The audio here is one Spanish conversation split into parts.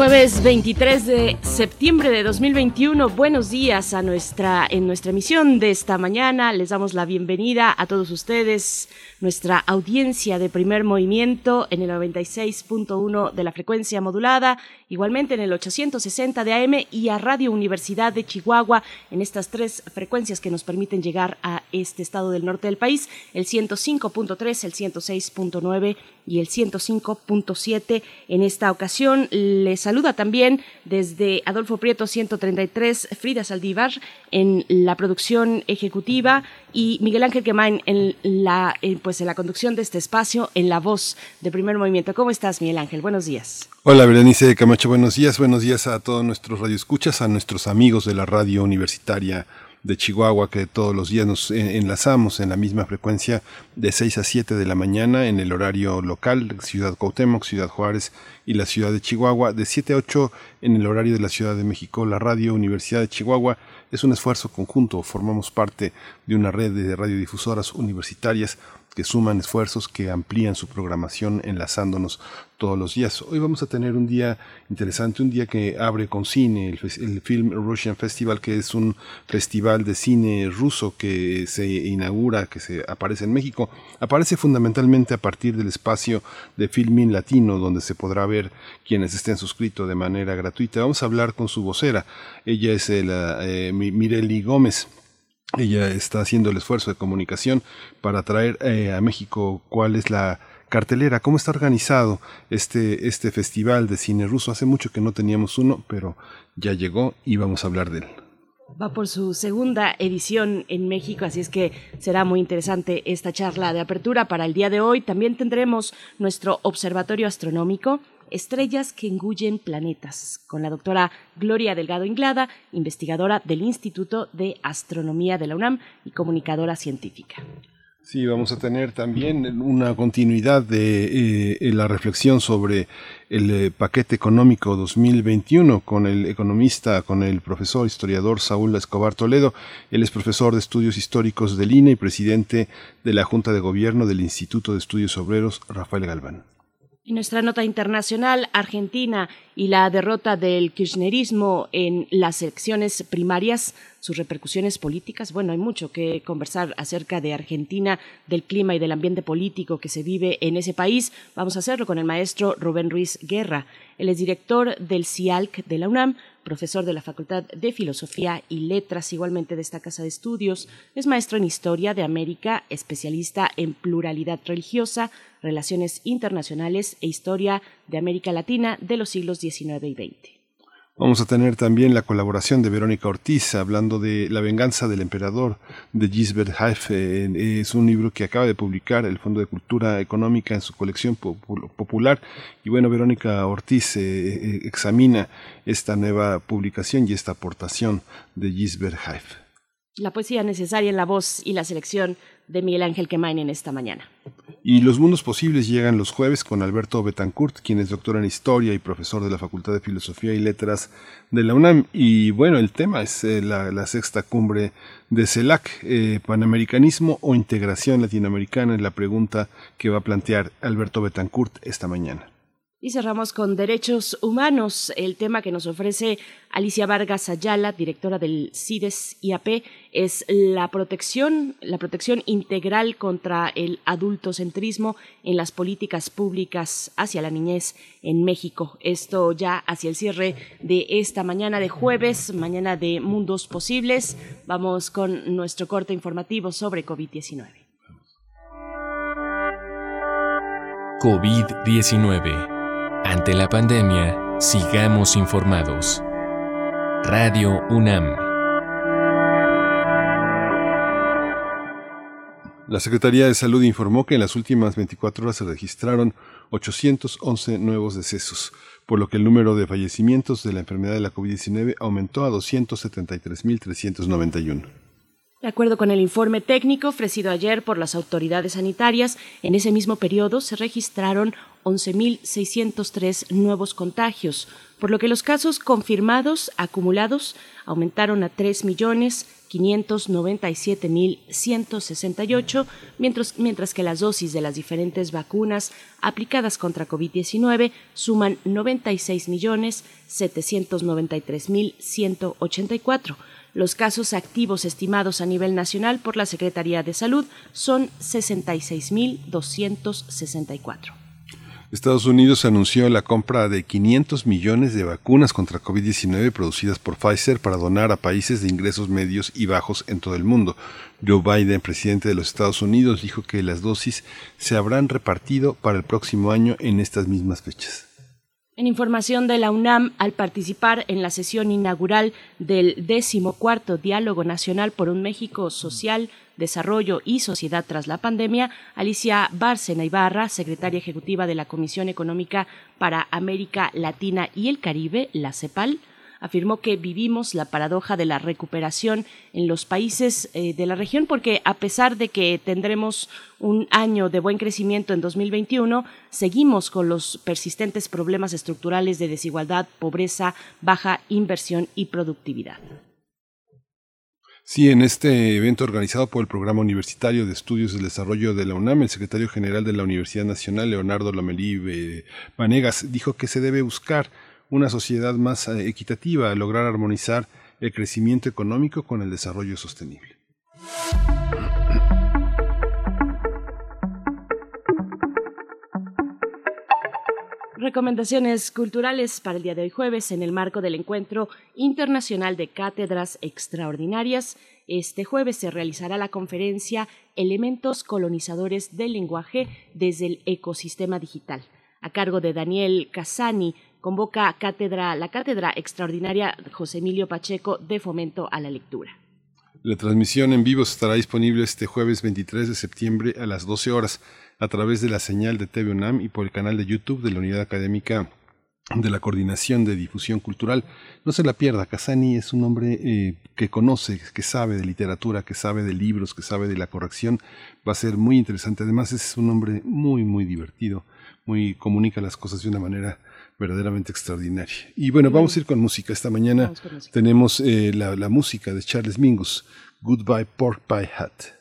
Jueves 23 de septiembre de 2021. Buenos días a nuestra en nuestra emisión de esta mañana. Les damos la bienvenida a todos ustedes, nuestra audiencia de Primer Movimiento en el 96.1 de la frecuencia modulada, igualmente en el 860 de AM y a Radio Universidad de Chihuahua en estas tres frecuencias que nos permiten llegar a este estado del norte del país, el 105.3, el 106.9 y el 105.7. En esta ocasión les saluda también desde Adolfo Prieto 133 Frida Saldívar en la producción ejecutiva y Miguel Ángel Quemain en la pues en la conducción de este espacio en la voz de Primer Movimiento. ¿Cómo estás, Miguel Ángel? Buenos días. Hola, Berenice Camacho, buenos días. Buenos días a todos nuestros radioescuchas, a nuestros amigos de la radio universitaria de Chihuahua que todos los días nos enlazamos en la misma frecuencia de 6 a 7 de la mañana en el horario local, Ciudad Cuauhtémoc, Ciudad Juárez y la ciudad de Chihuahua, de 7 a 8 en el horario de la Ciudad de México, la radio Universidad de Chihuahua. Es un esfuerzo conjunto, formamos parte de una red de radiodifusoras universitarias que suman esfuerzos, que amplían su programación enlazándonos todos los días. Hoy vamos a tener un día interesante, un día que abre con cine, el, Film Russian Festival, que es un festival de cine ruso que se inaugura, que se aparece en México. Aparece fundamentalmente a partir del espacio de Filmin Latino, donde se podrá ver quienes estén suscritos de manera gratuita. Vamos a hablar con su vocera. Ella es la, eh, Mireli Gómez. Ella está haciendo el esfuerzo de comunicación para traer eh, a México cuál es la cartelera, cómo está organizado este, este festival de cine ruso. Hace mucho que no teníamos uno, pero ya llegó y vamos a hablar de él. Va por su segunda edición en México, así es que será muy interesante esta charla de apertura para el día de hoy. También tendremos nuestro observatorio astronómico Estrellas que engullen planetas, con la doctora Gloria Delgado Inglada, investigadora del Instituto de Astronomía de la UNAM y comunicadora científica. Sí, vamos a tener también una continuidad de eh, la reflexión sobre el eh, paquete económico 2021 con el economista, con el profesor historiador Saúl Escobar Toledo. Él es profesor de estudios históricos del INE y presidente de la Junta de Gobierno del Instituto de Estudios Obreros, Rafael Galván. Y nuestra nota internacional, Argentina y la derrota del kirchnerismo en las elecciones primarias, sus repercusiones políticas. Bueno, hay mucho que conversar acerca de Argentina, del clima y del ambiente político que se vive en ese país. Vamos a hacerlo con el maestro Rubén Ruiz Guerra. Él es director del CIALC de la UNAM, profesor de la Facultad de Filosofía y Letras, igualmente de esta casa de estudios. Es maestro en Historia de América, especialista en pluralidad religiosa, relaciones internacionales e historia de América Latina de los siglos XIX y XX. Vamos a tener también la colaboración de Verónica Ortiz hablando de La venganza del emperador de Gisbert Haif. Es un libro que acaba de publicar el Fondo de Cultura Económica en su colección popular. Y bueno, Verónica Ortiz eh, eh, examina esta nueva publicación y esta aportación de Gisbert Haif. La poesía necesaria en la voz y la selección de Miguel Ángel Quemain en esta mañana. Y los mundos posibles llegan los jueves con Alberto Betancourt, quien es doctor en Historia y profesor de la Facultad de Filosofía y Letras de la UNAM. Y bueno, el tema es eh, la, sexta cumbre de CELAC, eh, Panamericanismo o Integración Latinoamericana, es la pregunta que va a plantear Alberto Betancourt esta mañana. Y cerramos con derechos humanos, el tema que nos ofrece Alicia Vargas Ayala, directora del CIDES IAP, es la protección, la protección integral contra el adultocentrismo en las políticas públicas hacia la niñez en México. Esto ya hacia el cierre de esta mañana de jueves, mañana de Mundos Posibles. Vamos con nuestro corte informativo sobre COVID-19. COVID-19 ante la pandemia, sigamos informados. Radio UNAM. La Secretaría de Salud informó que en las últimas 24 horas se registraron 811 nuevos decesos, por lo que el número de fallecimientos de la enfermedad de la COVID-19 aumentó a 273.391. De acuerdo con el informe técnico ofrecido ayer por las autoridades sanitarias, en ese mismo periodo se registraron 11.603 nuevos contagios, por lo que los casos confirmados acumulados aumentaron a 3.597.168, mientras, mientras que las dosis de las diferentes vacunas aplicadas contra COVID-19 suman 96.793.184. Los casos activos estimados a nivel nacional por la Secretaría de Salud son 66.264. Estados Unidos anunció la compra de 500 millones de vacunas contra COVID-19 producidas por Pfizer para donar a países de ingresos medios y bajos en todo el mundo. Joe Biden, presidente de los Estados Unidos, dijo que las dosis se habrán repartido para el próximo año en estas mismas fechas. En información de la UNAM, al participar en la sesión inaugural del decimocuarto Diálogo Nacional por un México Social, Desarrollo y Sociedad tras la pandemia, Alicia Bárcena Ibarra, secretaria ejecutiva de la Comisión Económica para América Latina y el Caribe, la CEPAL, afirmó que vivimos la paradoja de la recuperación en los países eh, de la región porque a pesar de que tendremos un año de buen crecimiento en 2021, seguimos con los persistentes problemas estructurales de desigualdad, pobreza, baja inversión y productividad. Sí, en este evento organizado por el Programa Universitario de Estudios del Desarrollo de la UNAM, el secretario general de la Universidad Nacional, Leonardo Lomelí eh, Vanegas, dijo que se debe buscar una sociedad más eh, equitativa, lograr armonizar el crecimiento económico con el desarrollo sostenible. Recomendaciones culturales para el día de hoy jueves en el marco del Encuentro Internacional de Cátedras Extraordinarias. Este jueves se realizará la conferencia Elementos colonizadores del lenguaje desde el ecosistema digital, a cargo de Daniel Casani, convoca cátedra, la Cátedra Extraordinaria José Emilio Pacheco de Fomento a la Lectura. La transmisión en vivo estará disponible este jueves 23 de septiembre a las 12 horas a través de la señal de TV UNAM y por el canal de YouTube de la Unidad Académica de la Coordinación de Difusión Cultural. No se la pierda, Casani es un hombre eh, que conoce, que sabe de literatura, que sabe de libros, que sabe de la corrección. Va a ser muy interesante. Además es un hombre muy, muy divertido, muy comunica las cosas de una manera verdaderamente extraordinaria. Y bueno, vamos a ir con música. Esta mañana tenemos eh, la, la música de Charles Mingus, Goodbye Pork Pie Hat.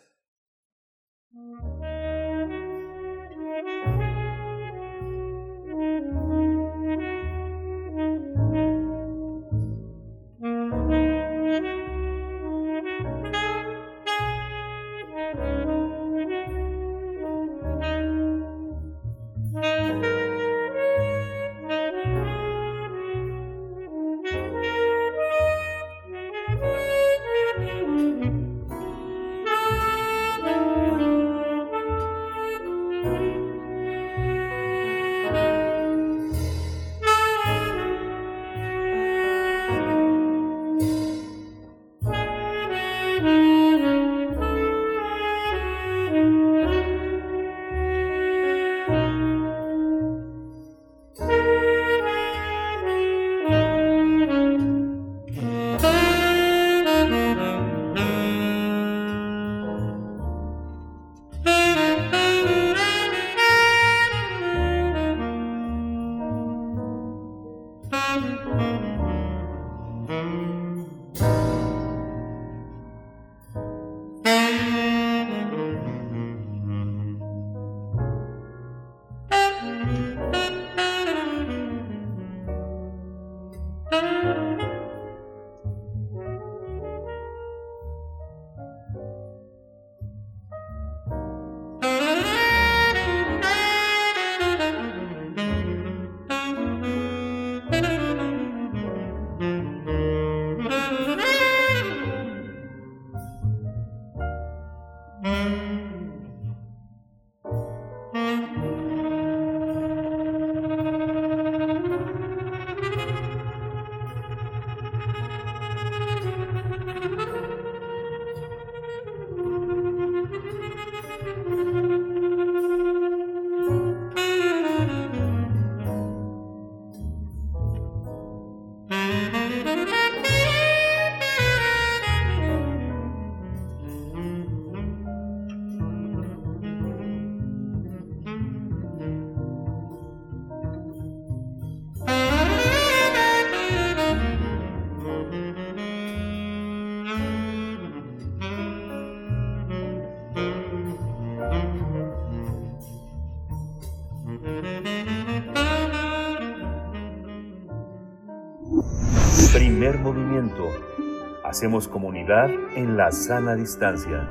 Hacemos comunidad en la sana distancia.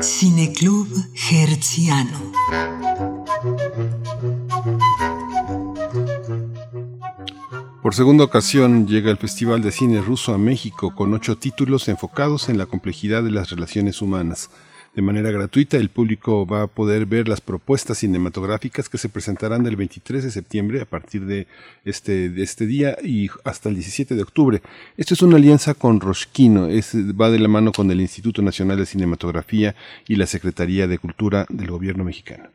Cineclub Herziano. Por segunda ocasión llega el Festival de Cine Ruso a México con ocho títulos enfocados en la complejidad de las relaciones humanas. De manera gratuita, el público va a poder ver las propuestas cinematográficas que se presentarán del 23 de septiembre a partir de este, este día y hasta el 17 de octubre. Esto es una alianza con Roshkino, es, va de la mano con el Instituto Nacional de Cinematografía y la Secretaría de Cultura del Gobierno mexicano.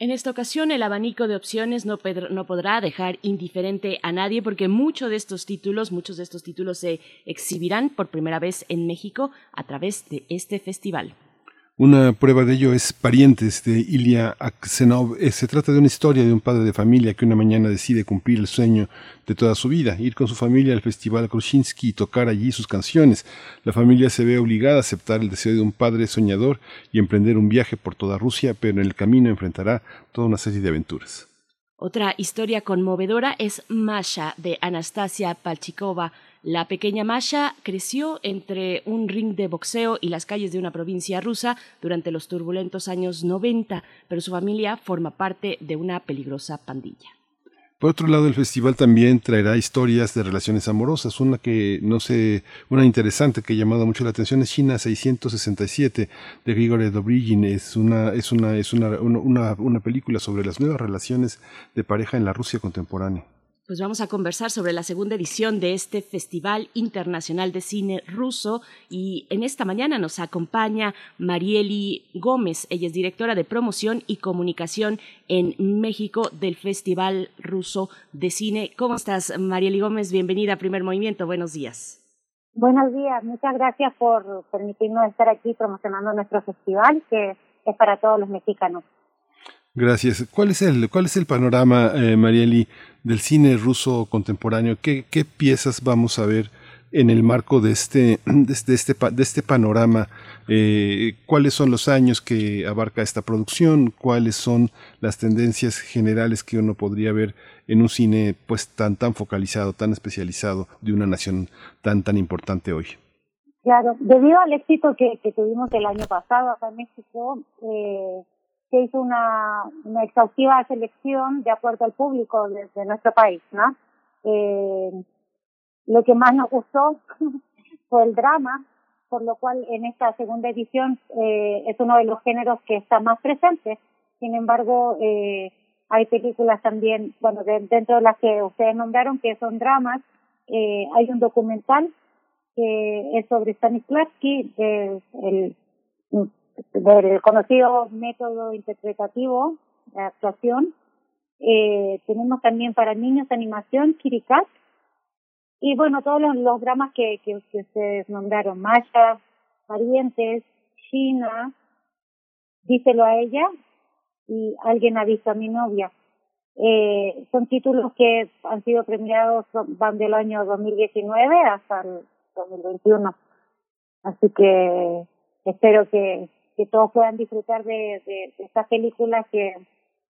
En esta ocasión el abanico de opciones no, no, podrá dejar indiferente a nadie porque muchos de estos títulos, muchos de estos títulos se exhibirán por primera vez en México a través de este festival. Una prueba de ello es Parientes de Ilya Aksenov. Eh, se trata de una historia de un padre de familia que una mañana decide cumplir el sueño de toda su vida, ir con su familia al Festival Krushinsky y tocar allí sus canciones. La familia se ve obligada a aceptar el deseo de un padre soñador y emprender un viaje por toda Rusia, pero en el camino enfrentará toda una serie de aventuras. Otra historia conmovedora es Masha de Anastasia Palchikova la pequeña Masha creció entre un ring de boxeo y las calles de una provincia rusa durante los turbulentos años 90, pero su familia forma parte de una peligrosa pandilla. Por otro lado, el festival también traerá historias de relaciones amorosas. Una que no sé, una interesante que ha llamado mucho la atención es China 667 de Grigory Dobrigin. Es una, es una, es una, una, una película sobre las nuevas relaciones de pareja en la Rusia contemporánea. Pues vamos a conversar sobre la segunda edición de este Festival Internacional de Cine Ruso y en esta mañana nos acompaña Marieli Gómez. Ella es directora de promoción y comunicación en México del Festival Ruso de Cine. ¿Cómo estás, Marieli Gómez? Bienvenida a Primer Movimiento. Buenos días. Buenos días. Muchas gracias por permitirnos estar aquí promocionando nuestro festival que es para todos los mexicanos. Gracias. ¿Cuál es el, cuál es el panorama, eh, Marieli, del cine ruso contemporáneo? ¿Qué, ¿Qué, piezas vamos a ver en el marco de este, de este, este de este panorama? Eh, ¿Cuáles son los años que abarca esta producción? ¿Cuáles son las tendencias generales que uno podría ver en un cine pues tan, tan focalizado, tan especializado de una nación tan, tan importante hoy? Claro, debido al éxito que, que tuvimos el año pasado acá en México, eh, se hizo una, exhaustiva selección de acuerdo al público de, nuestro país, ¿no? Eh, lo que más nos gustó fue el drama, por lo cual en esta segunda edición eh, es uno de los géneros que está más presente. Sin embargo, eh, hay películas también, bueno, dentro de las que ustedes nombraron, que son dramas. Eh, hay un documental que es sobre Stanislavski, el del conocido método interpretativo de actuación. Eh, tenemos también para niños animación Kirikat. Y bueno, todos los, dramas que, que, ustedes nombraron, Masha, Parientes, China, Díselo a ella y Alguien ha visto a mi novia. Eh, son títulos que han sido premiados, van del año 2019 hasta el 2021. Así que espero que, que todos puedan disfrutar de, de, estas películas que,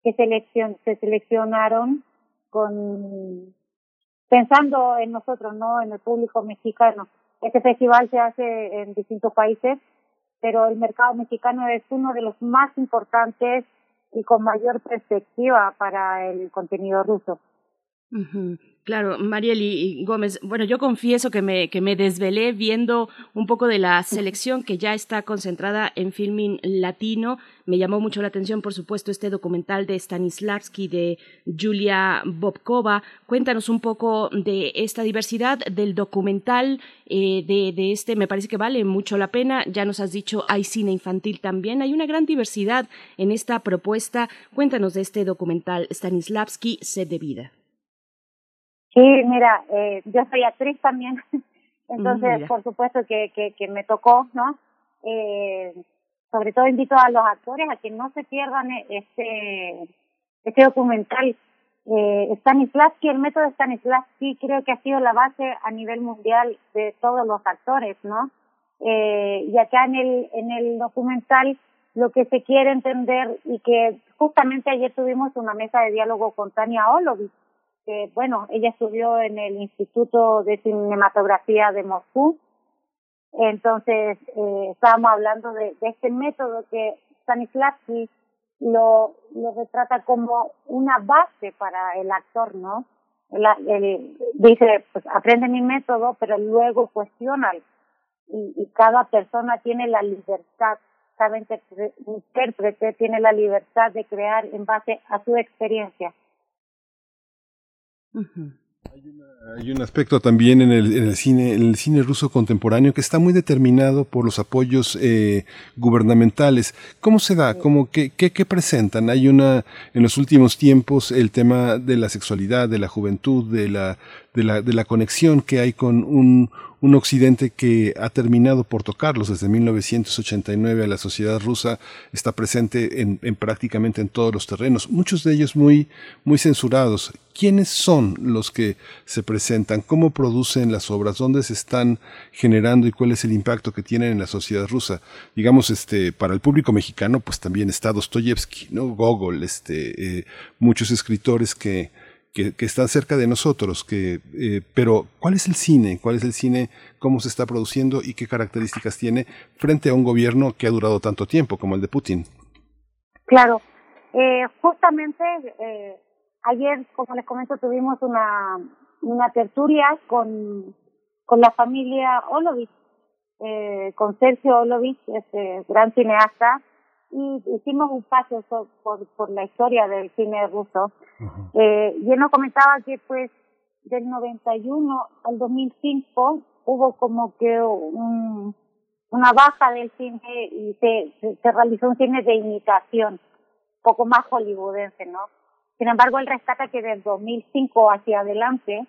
que seleccion, se seleccionaron con pensando en nosotros, no en el público mexicano. Este festival se hace en distintos países, pero el mercado mexicano es uno de los más importantes y con mayor perspectiva para el contenido ruso. Claro, Marieli Gómez, bueno, yo confieso que me, que me desvelé viendo un poco de la selección que ya está concentrada en filming latino. Me llamó mucho la atención, por supuesto, este documental de Stanislavski, de Julia Bobkova. Cuéntanos un poco de esta diversidad del documental, eh, de, de este, me parece que vale mucho la pena. Ya nos has dicho, hay cine infantil también. Hay una gran diversidad en esta propuesta. Cuéntanos de este documental, Stanislavski, Sed de Vida. Sí, mira, eh, yo soy actriz también, entonces por supuesto que, que, que me tocó, ¿no? Eh, sobre todo invito a los actores a que no se pierdan este, este documental. Eh, Stanislavski, el método de Stanislavski creo que ha sido la base a nivel mundial de todos los actores, ¿no? Eh, y acá en el, en el documental lo que se quiere entender y que justamente ayer tuvimos una mesa de diálogo con Tania Olovich, que bueno, ella estudió en el Instituto de Cinematografía de Moscú, entonces eh, estábamos hablando de, este método que Stanislavski lo, lo retrata como una base para el actor, ¿no? Dice, pues aprende mi método, pero luego cuestiona y, y cada persona tiene la libertad, cada intérprete tiene la libertad de crear en base a su experiencia. Hay, un aspecto también en el, en el, cine, en el cine ruso contemporáneo que está muy determinado por los apoyos eh, gubernamentales. ¿Cómo se da? ¿Cómo, qué, qué, presentan? Hay una, en los últimos tiempos, el tema de la sexualidad, de la juventud, de la, de la, de la conexión que hay con un, un occidente que ha terminado por tocarlos desde 1989 a la sociedad rusa está presente en, en, prácticamente en todos los terrenos, muchos de ellos muy, muy censurados. ¿Quiénes son los que se presentan? ¿Cómo producen las obras? ¿Dónde se están generando y cuál es el impacto que tienen en la sociedad rusa? Digamos, este, para el público mexicano, pues también está Dostoyevsky, ¿no? Gogol, este, eh, muchos escritores que, que, que están cerca de nosotros, que, eh, pero ¿cuál es el cine? ¿Cuál es el cine? ¿Cómo se está produciendo y qué características tiene frente a un gobierno que ha durado tanto tiempo como el de Putin? Claro, eh, justamente eh, ayer, como les comento, tuvimos una, una tertulia con, con la familia Olovich, eh, con Sergio Olovich, este gran cineasta, y hicimos un paso por, por la historia del cine ruso. eh, y él nos comentaba que pues del 91 al 2005 hubo como que un, una baja del cine y se, se, se, realizó un cine de imitación, poco más hollywoodense, ¿no? Sin embargo, él rescata que del 2005 hacia adelante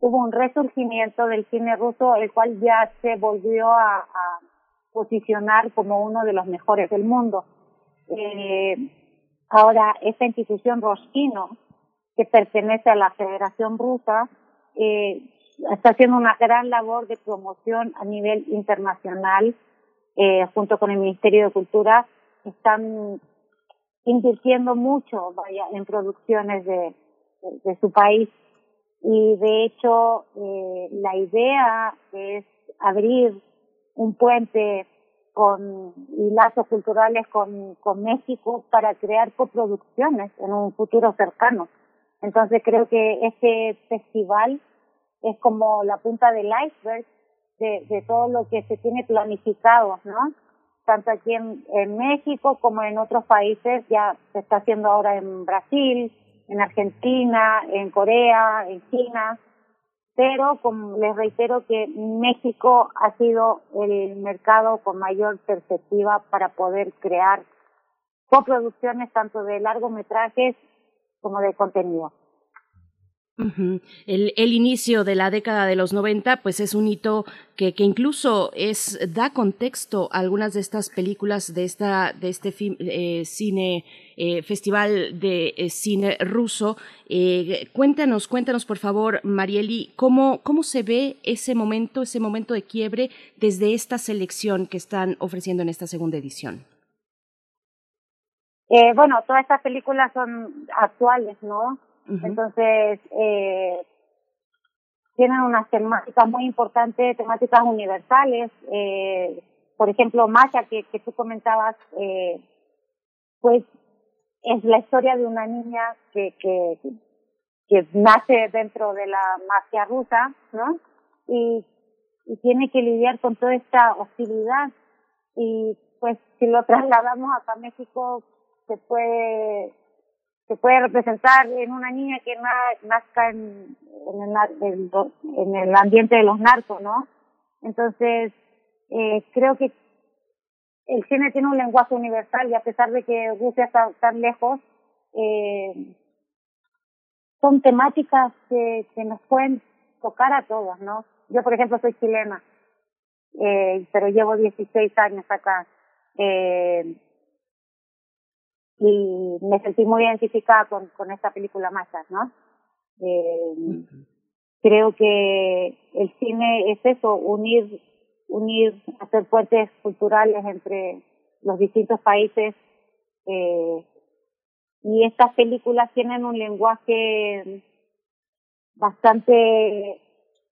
hubo un resurgimiento del cine ruso, el cual ya se volvió a, a posicionar como uno de los mejores del mundo. Eh, ahora, esta institución Roskino, que pertenece a la Federación Rusa, eh, está haciendo una gran labor de promoción a nivel internacional, eh, junto con el Ministerio de Cultura, están invirtiendo mucho vaya, en producciones de, de, de su país. Y de hecho, eh, la idea es abrir un puente con y lazos culturales con, con México para crear coproducciones en un futuro cercano. Entonces creo que este festival es como la punta del iceberg de, de todo lo que se tiene planificado, ¿no? Tanto aquí en, en México como en otros países, ya se está haciendo ahora en Brasil, en Argentina, en Corea, en China, pero como les reitero que México ha sido el mercado con mayor perspectiva para poder crear coproducciones tanto de largometrajes como de contenido. El, inicio de la década de los 90 pues es un hito que, que, incluso es da contexto a algunas de estas películas de esta de este eh, cine eh, festival de eh, cine ruso. Eh, cuéntanos cuéntanos por favor Marieli cómo cómo se ve ese momento ese momento de quiebre desde esta selección que están ofreciendo en esta segunda edición bueno todas estas películas son actuales no Entonces, eh, tienen unas temáticas muy importantes, temáticas universales. Eh, por ejemplo, Masha, que, que tú comentabas, eh, pues es la historia de una niña que, que, que nace dentro de la mafia rusa, ¿no? Y, y tiene que lidiar con toda esta hostilidad. Y pues si lo trasladamos acá a México, se puede se puede representar en una niña que na, nazca en, en, el, en, el, ambiente de los narcos, ¿no? Entonces, eh, creo que el cine tiene un lenguaje universal y a pesar de que Rusia está tan lejos, eh, son temáticas que, que nos pueden tocar a todos, ¿no? Yo, por ejemplo, soy chilena, eh, pero llevo 16 años acá. Eh, y me sentí muy identificada con, con esta película Machas, ¿no? Eh. Creo que el cine es eso, unir, unir, hacer puentes culturales entre, los distintos países. Eh, y estas películas tienen un lenguaje bastante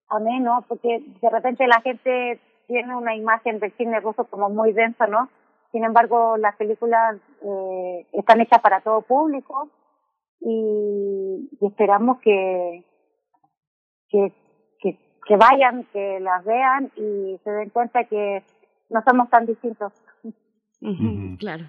ameno, porque de repente la gente tiene una imagen del cine ruso como muy densa, ¿no? Sin embargo, las películas eh, están hechas para todo público y, esperamos que, que, que, vayan, que las vean y se den cuenta que no somos tan distintos. Claro.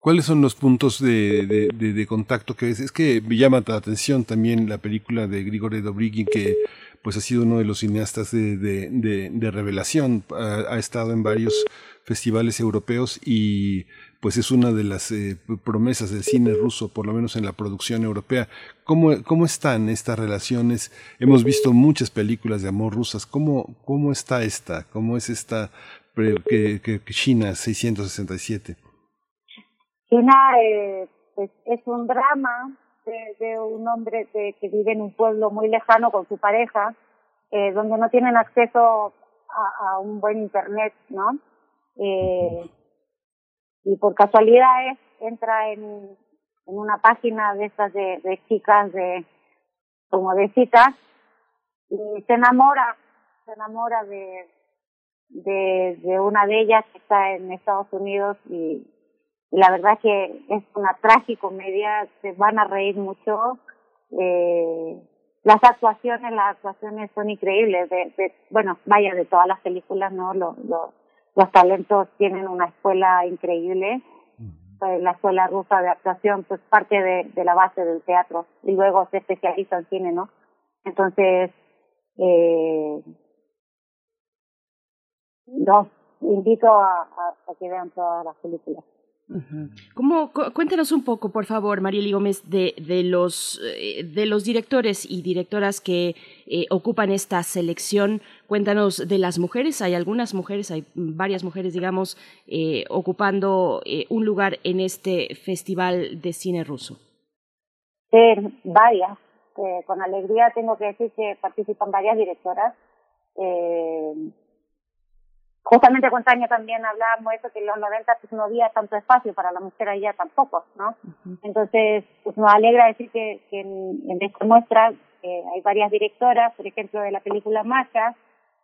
¿Cuáles son los puntos de, de, de, contacto que es? Es que me llama la atención también la película de Grigori Dobrigin que pues ha sido uno de los cineastas de, de revelación, ha, ha, estado en varios festivales europeos y pues es una de las eh, promesas del cine ruso, por lo menos en la producción europea. ¿Cómo, ¿Cómo están estas relaciones? Hemos visto muchas películas de amor rusas. ¿Cómo, cómo está esta? ¿Cómo es esta que, que, China 667? China eh, pues, es un drama de, un hombre que vive en un pueblo muy lejano con su pareja, eh, donde no tienen acceso a un buen internet, ¿no? Eh, y por casualidad entra en, en una página de estas de, chicas de como de citas y se enamora, se enamora de, de, una de ellas que está en Estados Unidos y, la verdad que es una tragicomedia, se van a reír mucho. Eh, las actuaciones, las actuaciones son increíbles, de, bueno, vaya, de todas las películas, ¿no? Lo, los talentos tienen una escuela increíble, pues, la escuela rusa de actuación, pues parte de, de la base del teatro y luego se especializa en cine, ¿no? Entonces, eh, los invito a, a que vean todas las películas. ¿Cómo, cuéntanos un poco, por favor, Marieli Gómez, de, de, los, eh, de los directores y directoras que eh, ocupan esta selección. Cuéntanos de las mujeres. Hay algunas mujeres, hay varias mujeres, digamos, eh, ocupando un lugar en este festival de cine ruso. Sí, varias. con alegría tengo que decir que participan varias directoras. Eh, justamente con Tania también hablábamos eso, que en los 90 pues, no había tanto espacio para la mujer allá tampoco, ¿no? Entonces, pues nos alegra decir que, que en, en, esta muestra eh, hay varias directoras, por ejemplo, de la película Masha,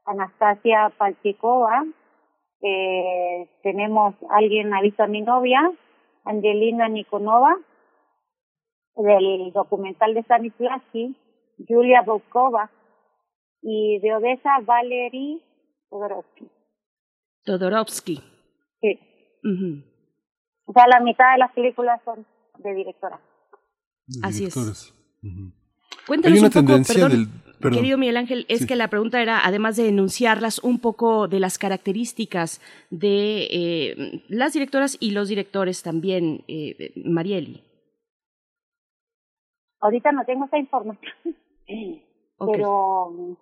Anastasia Palchikova, eh, tenemos alguien ha visto a mi novia, Angelina Nikonova, del documental de Stanislavski, Julia Bokova, y de Odessa, Valery Todorovsky. Todorovsky. Sí. O sea, la mitad de las películas son de directora. Así es. Cuéntanos un poco, perdón, querido Miguel Ángel, es que la pregunta era, además de enunciarlas, un poco de las características de eh, las directoras y los directores también, eh, Marieli. Ahorita no tengo esa información, pero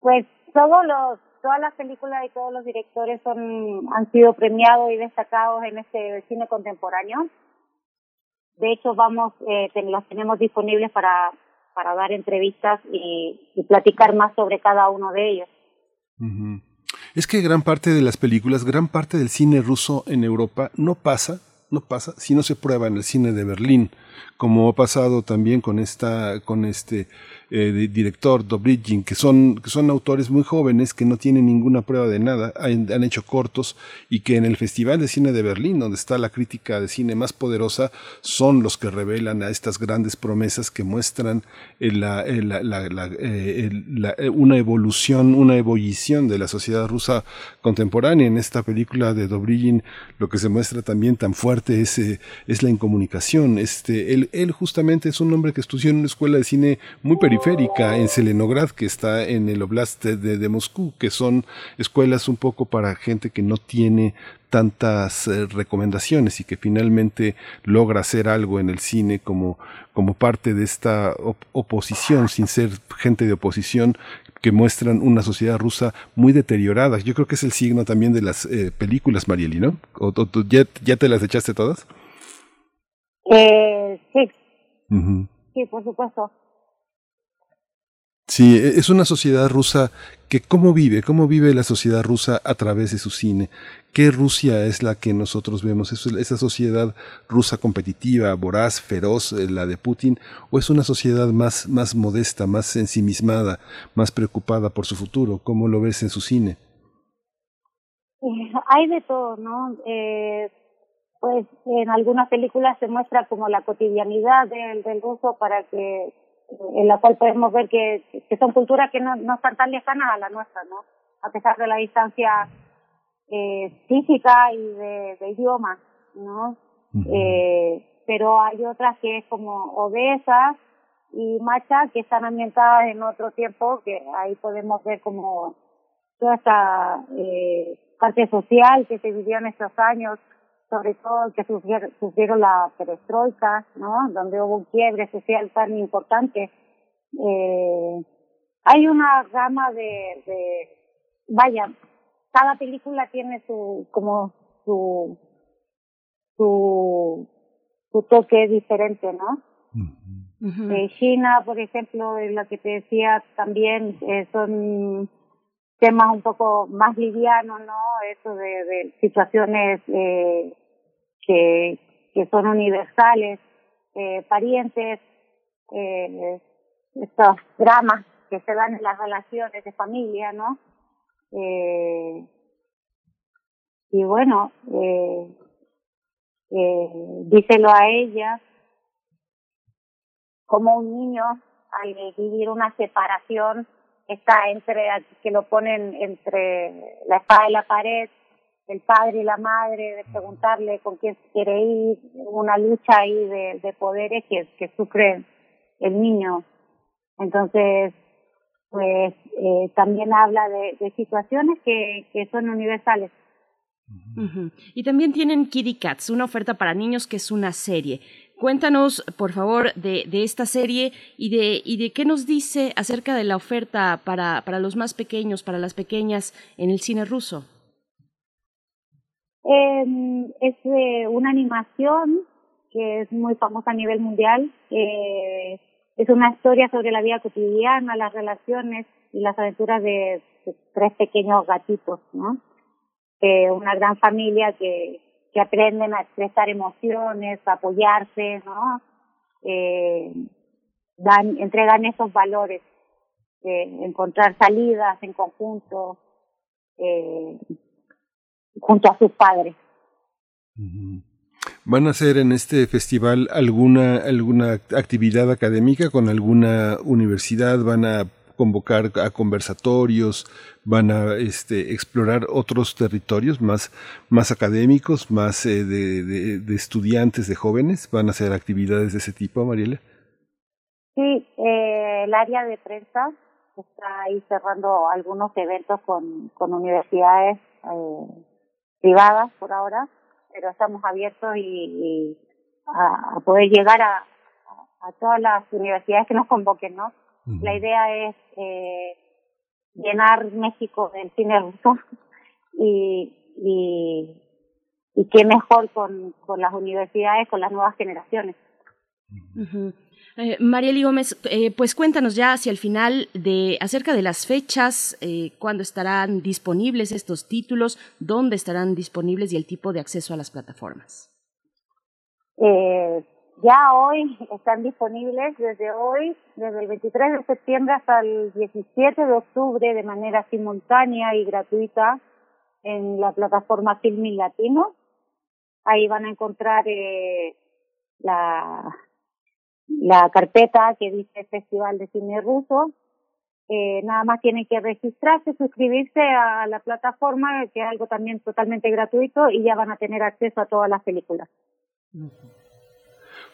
pues todos los todas las películas y todos los directores son han sido premiados y destacados en este cine contemporáneo. De hecho, vamos, eh, las tenemos disponibles para, para dar entrevistas y, platicar más sobre cada uno de ellos. Es que gran parte de las películas, gran parte del cine ruso en Europa no pasa, no pasa si no se prueba en el cine de Berlín, como ha pasado también con esta, con este eh, director Dobrigin, que son, que son autores muy jóvenes que no tienen ninguna prueba de nada, han, han, hecho cortos y que en el Festival de Cine de Berlín, donde está la crítica de cine más poderosa, son los que revelan a estas grandes promesas que muestran una evolución, una ebullición de la sociedad rusa contemporánea. En esta película de Dobrigin lo que se muestra también tan fuerte es, eh, es la incomunicación. Este, él, justamente es un hombre que estudió en una escuela de cine muy periférica en Selenograd, que está en el Oblast de, de, Moscú, que son escuelas un poco para gente que no tiene tantas eh, recomendaciones y que finalmente logra hacer algo en el cine como, como parte de esta oposición, sin ser gente de oposición, que muestran una sociedad rusa muy deteriorada. Yo creo que es el signo también de las eh, películas, Marieli, ¿no? ¿O, ya, ya, te las echaste todas? Eh, sí. Sí, por supuesto. Sí, e, es una sociedad rusa que cómo vive, cómo vive la sociedad rusa a través de su cine. ¿Qué Rusia es la que nosotros vemos? ¿Es esa sociedad rusa competitiva, voraz, feroz, eh, la de Putin? ¿O es una sociedad más, más modesta, más ensimismada, más preocupada por su futuro? ¿Cómo lo ves en su cine? Eh, hay de todo, ¿no? Eh, pues en algunas películas se muestra como la cotidianidad del, del ruso para que en la cual podemos ver que, que son culturas que no, no están tan lejanas a la nuestra, ¿no? A pesar de la distancia eh, física y de, de idioma, ¿no? eh, pero hay otras que es como obesas y machas que están ambientadas en otro tiempo, que ahí podemos ver como toda esta eh, parte social que se vivió en estos años, sobre todo que sufrieron, sufrieron la perestroika, ¿no? Donde hubo un quiebre social tan importante. Eh, hay una gama de, de, vaya, cada película tiene su, como su, su, su toque diferente, ¿no? eh, China, por ejemplo, es lo que te decía también, eh, son temas un poco más livianos, ¿no? Eso de, de situaciones eh, que, que son universales, eh, parientes, eh, estos dramas que se dan en las relaciones de familia, ¿no? Eh, y bueno, eh, eh, díselo a ella, como un niño al vivir una separación está entre, que lo ponen entre la espada y la pared, el padre y la madre, de preguntarle con quién quiere ir, una lucha ahí de, de poderes que, que sufre el niño. Entonces, pues eh, también habla de, de situaciones que, que son universales. Y también tienen Kitty Cats, una oferta para niños que es una serie. Cuéntanos, por favor, de, de esta serie y de, y de qué nos dice acerca de la oferta para, para los más pequeños, para las pequeñas en el cine ruso. Eh, es eh, una animación que es muy famosa a nivel mundial. Es una historia sobre la vida cotidiana, las relaciones y las aventuras de, tres pequeños gatitos, ¿no? Una gran familia que, que aprenden a expresar emociones, a apoyarse, ¿no? Eh, dan, entregan esos valores, eh, encontrar salidas en conjunto, eh, junto a sus padres. ¿Van a hacer en este festival alguna, alguna actividad académica con alguna universidad? ¿Van a convocar a conversatorios? ¿Van a este, explorar otros territorios más, más académicos, más eh, de, de, de, estudiantes, de jóvenes? ¿Van a hacer actividades de ese tipo, Mariela? Sí, eh, el área de prensa está ahí cerrando algunos eventos con, con universidades eh, privadas por ahora, pero estamos abiertos y, y a, a, poder llegar a, a, todas las universidades que nos convoquen, ¿no? Uh -huh. La idea es eh, llenar México del cine ruso y, y, y qué mejor con, con las universidades, con las nuevas generaciones. Uh -huh. Eh, Marieli Gómez, eh, pues cuéntanos ya hacia el final de acerca de las fechas, eh, cuándo estarán disponibles estos títulos, dónde estarán disponibles y el tipo de acceso a las plataformas. Eh, ya hoy están disponibles desde hoy, desde el 23 de septiembre hasta el 17 de octubre de manera simultánea y gratuita en la plataforma Filmin Latino. Ahí van a encontrar eh, la la carpeta que dice Festival de Cine Ruso. Eh, nada más tienen que registrarse, suscribirse a la plataforma, que es algo también totalmente gratuito, y ya van a tener acceso a todas las películas.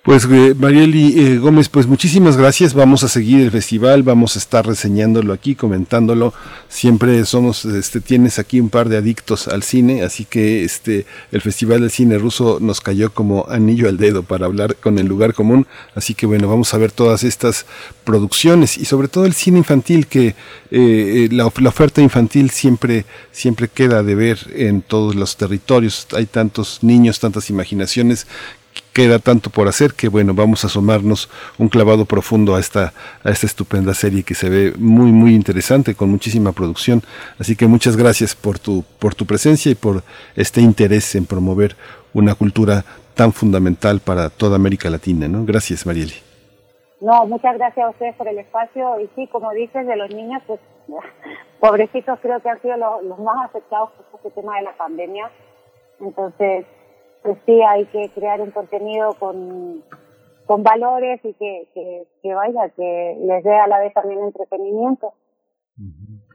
Pues eh, Marieli eh, Gómez, pues muchísimas gracias. Vamos a seguir el festival, vamos a estar reseñándolo aquí, comentándolo. Siempre somos, este, tienes aquí un par de adictos al cine, así que este, el Festival del Cine Ruso nos cayó como anillo al dedo para hablar con el lugar común. Así que bueno, vamos a ver todas estas producciones y sobre todo el cine infantil, que eh, la, la oferta infantil siempre, siempre queda de ver en todos los territorios. Hay tantos niños, tantas imaginaciones queda tanto por hacer que bueno, vamos a asomarnos un clavado profundo a esta, a esta estupenda serie que se ve muy, muy interesante, con muchísima producción. Así que muchas gracias por tu, por tu presencia y por este interés en promover una cultura tan fundamental para toda América Latina, ¿no? Gracias, Marieli. No, muchas gracias a ustedes por el espacio y sí, como dices, de los niños, pues pobrecitos creo que han sido los, más afectados por este tema de la pandemia. Entonces, pues sí, hay que crear un contenido con, con valores y que, que, vaya, que les dé a la vez también entretenimiento.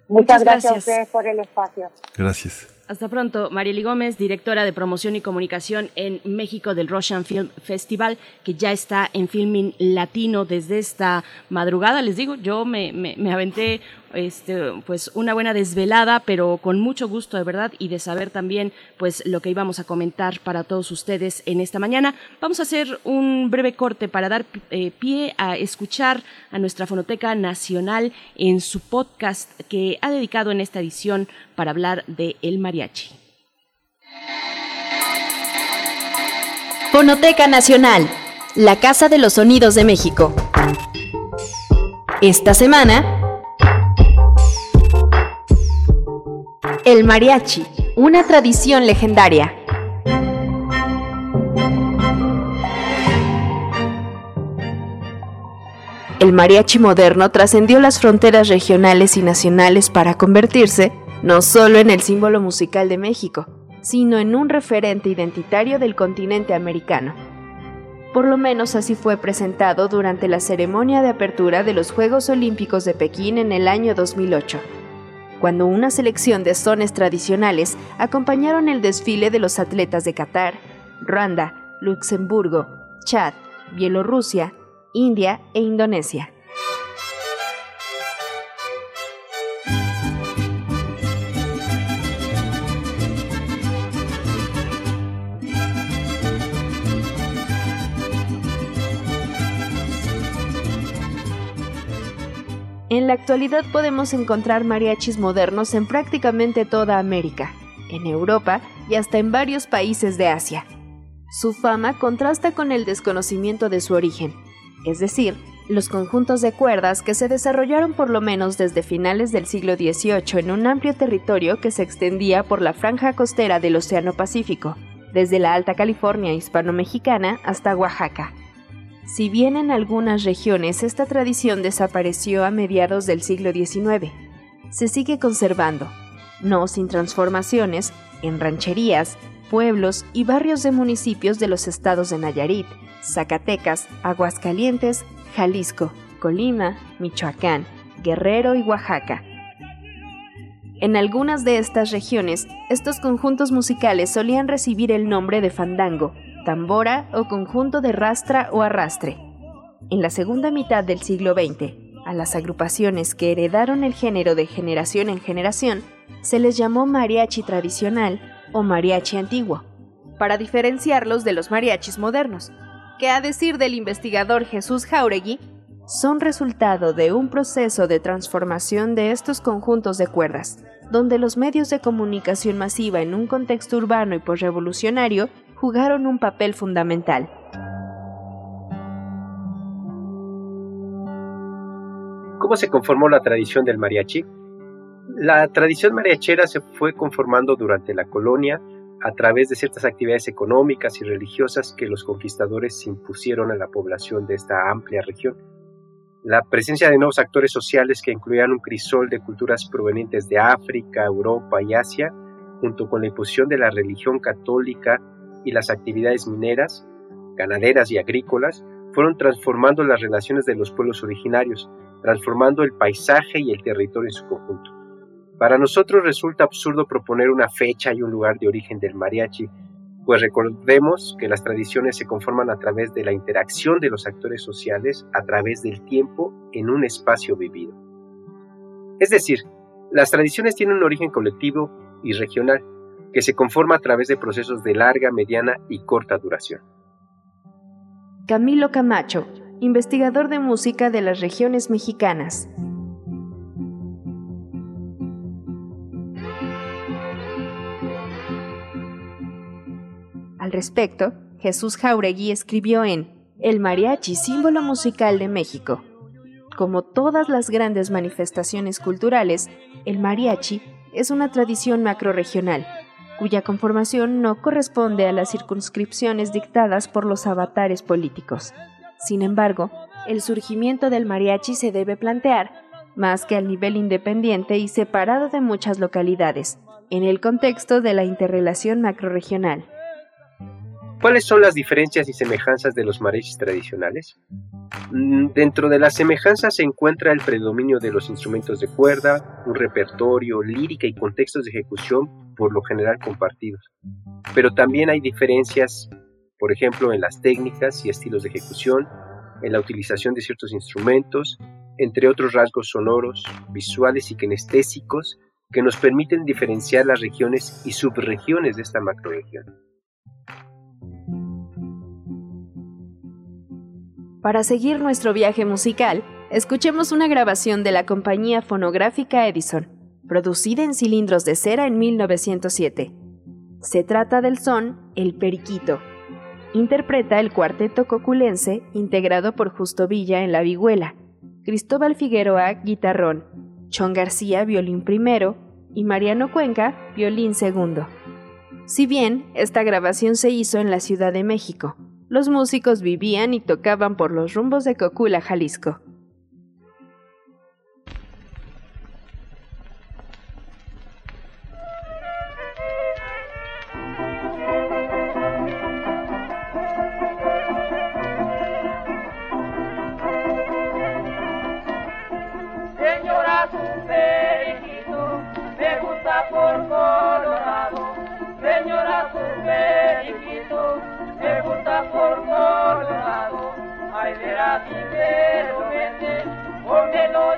Muchas, gracias a ustedes por el espacio. Gracias. Hasta pronto. Marieli Gómez, directora de promoción y comunicación en México del Russian Film Festival, que ya está en filming latino desde esta madrugada. Les digo, yo me, aventé este, pues una buena desvelada, pero con mucho gusto de verdad y de saber también pues lo que íbamos a comentar para todos ustedes en esta mañana. Vamos a hacer un breve corte para dar eh, pie a escuchar a nuestra Fonoteca Nacional en su podcast que ha dedicado en esta edición para hablar de el mariachi. Nacional, la Casa de los Sonidos de México. Esta semana El mariachi, una tradición legendaria. El mariachi moderno trascendió las fronteras regionales y nacionales para convertirse no solo en el símbolo musical de México, sino en un referente identitario del continente americano. Por lo menos así fue presentado durante la ceremonia de apertura de los Juegos Olímpicos de Pekín en el año 2008 cuando una selección de sones tradicionales acompañaron el desfile de los atletas de Qatar, Ruanda, Luxemburgo, Chad, Bielorrusia, India e Indonesia. En la actualidad podemos encontrar mariachis modernos en prácticamente toda América, en Europa y hasta en varios países de Asia. Su fama contrasta con el desconocimiento de su origen, es decir, los conjuntos de cuerdas que se desarrollaron por lo menos desde finales del siglo XVIII en un amplio territorio que se extendía por la franja costera del Océano Pacífico, desde la Alta California hispano-mexicana hasta Oaxaca. Si bien en algunas regiones esta tradición desapareció a mediados del siglo XIX, se sigue conservando, no sin transformaciones, en rancherías, pueblos y barrios de municipios de los estados de Nayarit, Zacatecas, Aguascalientes, Jalisco, Colima, Michoacán, Guerrero y Oaxaca. En algunas de estas regiones, estos conjuntos musicales solían recibir el nombre de fandango, tambora o conjunto de rastra o arrastre. En la segunda mitad del siglo XX, a las agrupaciones que heredaron el género de generación en generación se les llamó mariachi tradicional o mariachi antiguo, para diferenciarlos de los mariachis modernos, que a decir del investigador Jesús Jauregui, son resultado de un proceso de transformación de estos conjuntos de cuerdas, donde los medios de comunicación masiva en un contexto urbano y posrevolucionario jugaron un papel fundamental. ¿Cómo se conformó la tradición del mariachi? La tradición mariachera se fue conformando durante la colonia a través de ciertas actividades económicas y religiosas que los conquistadores impusieron a la población de esta amplia región. La presencia de nuevos actores sociales que incluían un crisol de culturas provenientes de África, Europa y Asia, junto con la imposición de la religión católica y las actividades mineras, ganaderas y agrícolas fueron transformando las relaciones de los pueblos originarios, transformando el paisaje y el territorio en su conjunto. Para nosotros resulta absurdo proponer una fecha y un lugar de origen del mariachi, pues recordemos que las tradiciones se conforman a través de la interacción de los actores sociales a través del tiempo en un espacio vivido. Es decir, las tradiciones tienen un origen colectivo y regional, que se conforma a través de procesos de larga, mediana y corta duración. Camilo Camacho, investigador de música de las regiones mexicanas. Al respecto, Jesús Jauregui escribió en El mariachi, símbolo musical de México. Como todas las grandes manifestaciones culturales, el mariachi es una tradición macroregional, cuya conformación no corresponde a las circunscripciones dictadas por los avatares políticos. Sin embargo, el surgimiento del mariachi se debe plantear más que al nivel independiente y separado de muchas localidades, en el contexto de la interrelación macroregional. ¿Cuáles son las diferencias y semejanzas de los mariachis tradicionales? Mm, dentro de las semejanzas se encuentra el predominio de los instrumentos de cuerda, un repertorio, lírica y contextos de ejecución por lo general compartidos. Pero también hay diferencias, por ejemplo, en las técnicas y estilos de ejecución, en la utilización de ciertos instrumentos, entre otros rasgos sonoros, visuales y kinestésicos que nos permiten diferenciar las regiones y subregiones de esta macroregión. Para seguir nuestro viaje musical, escuchemos una grabación de la compañía fonográfica Edison, producida en cilindros de cera en 1907. Se trata del son El Periquito. Interpreta el cuarteto coculense integrado por Justo Villa en la vihuela, Cristóbal Figueroa guitarrón, Chon García violín primero y Mariano Cuenca violín segundo. Si bien esta grabación se hizo en la Ciudad de México, los músicos vivían y tocaban por los rumbos de Cocula, Jalisco.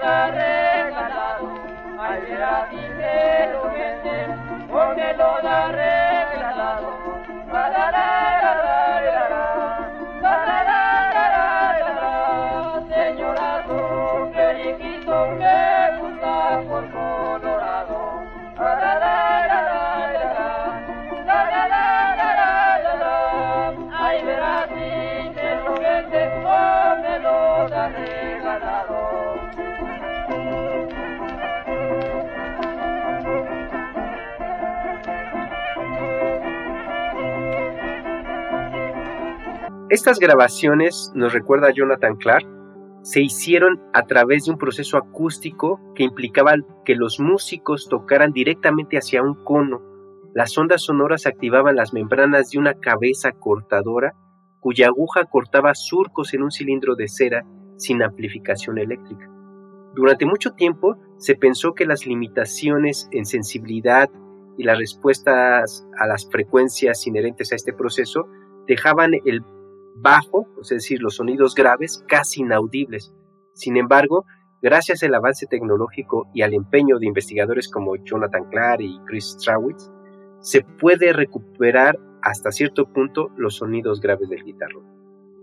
Da regalado. Ay, verás si me lo Estas grabaciones, nos recuerda Jonathan Clark, se hicieron a través de un proceso acústico que implicaba que los músicos tocaran directamente hacia un cono. Las ondas sonoras activaban las membranas de una cabeza cortadora cuya aguja cortaba surcos en un cilindro de cera sin amplificación eléctrica. Durante mucho tiempo se pensó que las limitaciones en sensibilidad y las respuestas a las frecuencias inherentes a este proceso dejaban el bajo, es decir, los sonidos graves, casi inaudibles. Sin embargo, gracias al avance tecnológico y al empeño de investigadores como Jonathan Clark y Chris Strawitz, se puede recuperar hasta cierto punto los sonidos graves del guitarro.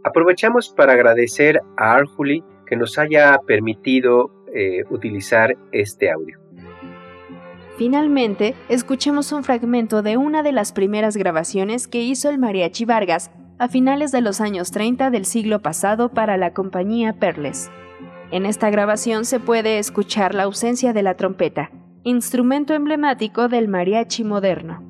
Aprovechamos para agradecer a Arjuli que nos haya permitido eh, utilizar este audio. Finalmente, escuchemos un fragmento de una de las primeras grabaciones que hizo el Mariachi Vargas a finales de los años 30 del siglo pasado para la compañía Perles. En esta grabación se puede escuchar la ausencia de la trompeta, instrumento emblemático del mariachi moderno.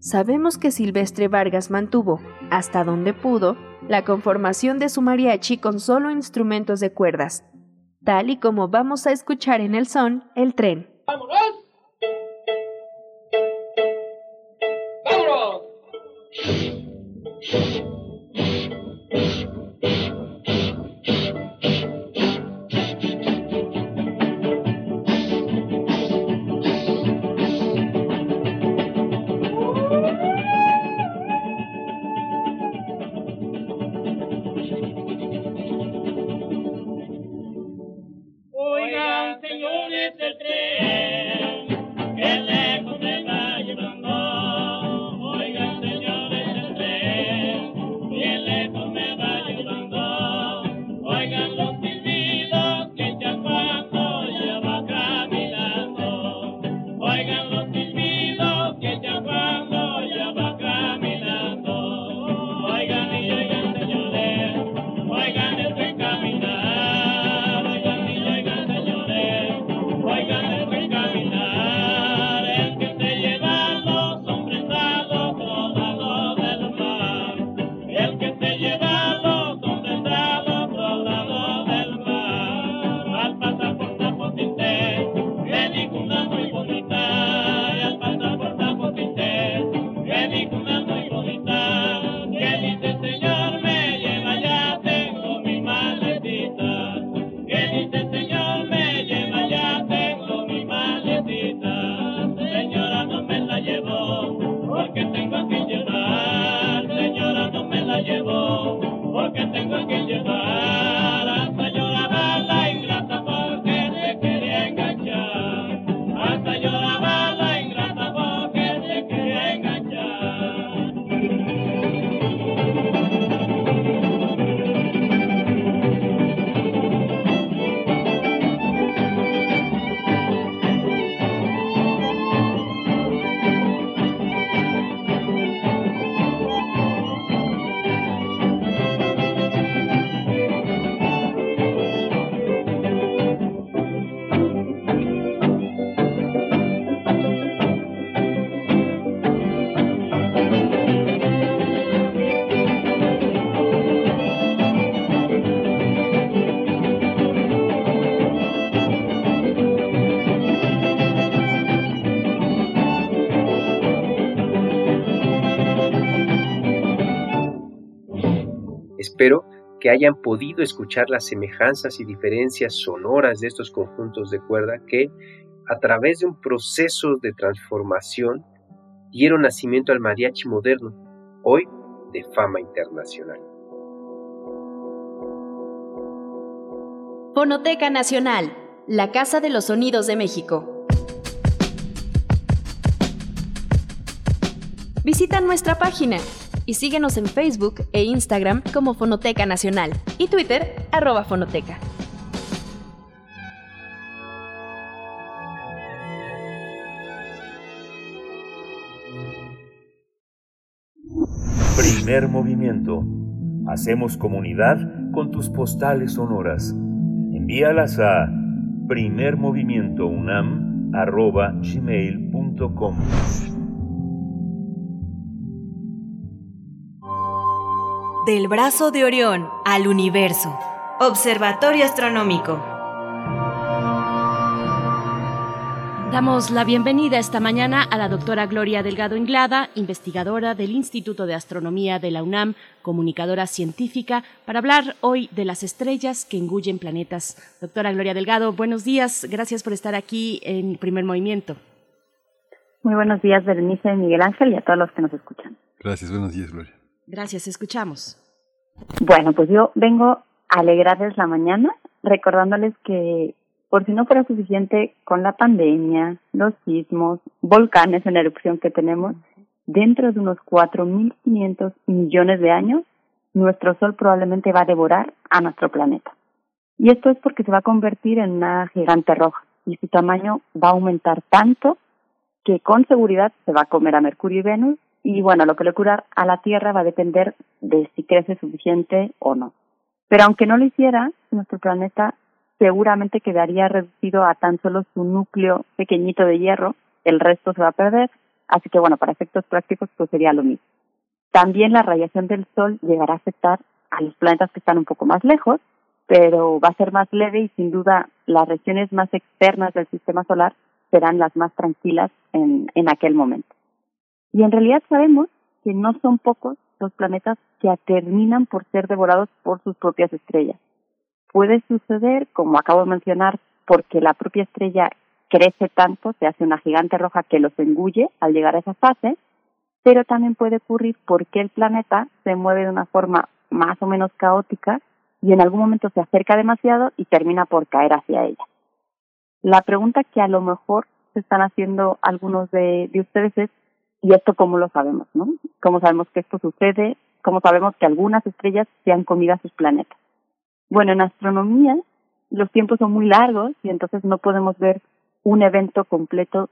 Sabemos que Silvestre Vargas mantuvo, hasta donde pudo, la conformación de su mariachi con solo instrumentos de cuerdas, tal y como vamos a escuchar en el son El tren. ¡Vámonos! que lejos me que hayan podido escuchar las semejanzas y diferencias sonoras de estos conjuntos de cuerda que, a través de un proceso de transformación, dieron nacimiento al mariachi moderno, hoy de fama internacional. Fonoteca Nacional, la Casa de los Sonidos de México. Visita nuestra página y síguenos en Facebook e Instagram como Fonoteca Nacional y Twitter arroba Fonoteca. Primer movimiento. Hacemos comunidad con tus postales sonoras. Envíalas a primermovimientounam.gmail.com Del brazo de Orión al universo. Observatorio Astronómico. Damos la bienvenida esta mañana a la doctora Gloria Delgado Inglada, investigadora del Instituto de Astronomía de la UNAM, comunicadora científica, para hablar hoy de las estrellas que engullen planetas. Doctora Gloria Delgado, buenos días. Gracias por estar aquí en Primer Movimiento. Muy buenos días, Berenice, Miguel Ángel y a todos los que nos escuchan. Gracias, buenos días, Gloria. Gracias, escuchamos. Bueno, pues yo vengo a alegrarles la mañana recordándoles que por si no fuera suficiente con la pandemia, los sismos, volcanes en erupción que tenemos, dentro de unos 4.500 millones de años, nuestro Sol probablemente va a devorar a nuestro planeta. Y esto es porque se va a convertir en una gigante roja y su tamaño va a aumentar tanto que con seguridad se va a comer a Mercurio y Venus y bueno, lo que le ocurra a la Tierra va a depender de si crece suficiente o no. Pero aunque no lo hiciera, nuestro planeta seguramente quedaría reducido a tan solo su núcleo pequeñito de hierro, el resto se va a perder, así que bueno, para efectos prácticos pues sería lo mismo. También la radiación del Sol llegará a afectar a los planetas que están un poco más lejos, pero va a ser más leve y sin duda las regiones más externas del sistema solar serán las más tranquilas en, en aquel momento. Y en realidad sabemos que no son pocos los planetas que terminan por ser devorados por sus propias estrellas. Puede suceder, como acabo de mencionar, porque la propia estrella crece tanto, se hace una gigante roja que los engulle al llegar a esa fase, pero también puede ocurrir porque el planeta se mueve de una forma más o menos caótica y en algún momento se acerca demasiado y termina por caer hacia ella. La pregunta que a lo mejor se están haciendo algunos de, de ustedes es ¿Y esto cómo lo sabemos, no? ¿Cómo sabemos que esto sucede? ¿Cómo sabemos que algunas estrellas se han comido a sus planetas? Bueno, en astronomía los tiempos son muy largos y entonces no podemos ver un evento completo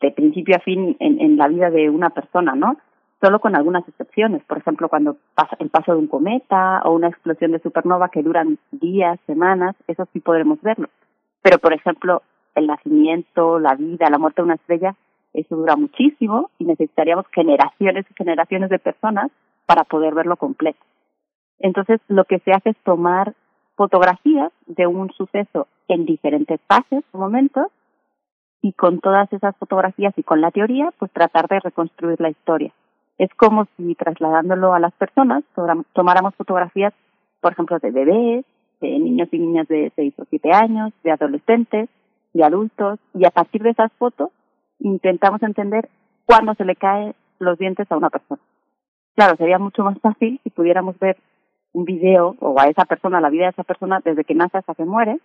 de principio a fin en, en la vida de una persona, ¿no? Solo con algunas excepciones. Por ejemplo, cuando pasa el paso de un cometa o una explosión de supernova que duran días, semanas, eso sí podremos verlo. Pero, por ejemplo, el nacimiento, la vida, la muerte de una estrella, eso dura muchísimo y necesitaríamos generaciones y generaciones de personas para poder verlo completo. Entonces, lo que se hace es tomar fotografías de un suceso en diferentes fases o momentos y con todas esas fotografías y con la teoría, pues tratar de reconstruir la historia. Es como si trasladándolo a las personas, tomáramos fotografías, por ejemplo, de bebés, de niños y niñas de 6 o 7 años, de adolescentes, de adultos, y a partir de esas fotos intentamos entender cuándo se le caen los dientes a una persona. Claro, sería mucho más fácil si pudiéramos ver un video o a esa persona, la vida de esa persona desde que nace hasta que muere,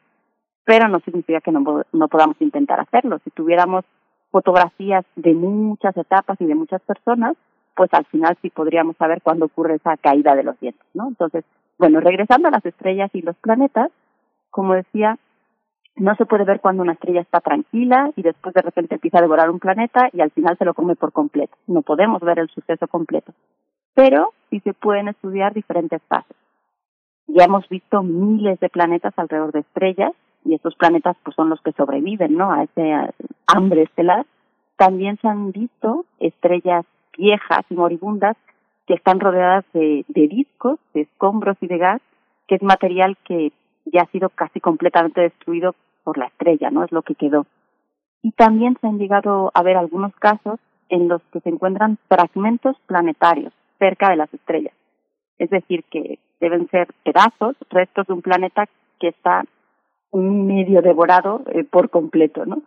pero no significa que no, no podamos intentar hacerlo. Si tuviéramos fotografías de muchas etapas y de muchas personas, pues al final sí podríamos saber cuándo ocurre esa caída de los dientes, ¿no? Entonces, bueno, regresando a las estrellas y los planetas, como decía, no se puede ver cuando una estrella está tranquila y después de repente empieza a devorar un planeta y al final se lo come por completo. No podemos ver el suceso completo. Pero sí se pueden estudiar diferentes fases. Ya hemos visto miles de planetas alrededor de estrellas y estos planetas pues son los que sobreviven, ¿no? A ese hambre estelar. También se han visto estrellas viejas y moribundas que están rodeadas de, de discos, de escombros y de gas, que es material que ya ha sido casi completamente destruido por la estrella, ¿no? Es lo que quedó. Y también se han llegado a ver algunos casos en los que se encuentran fragmentos planetarios cerca de las estrellas. Es decir, que deben ser pedazos, restos de un planeta que está medio devorado eh, por completo, ¿no?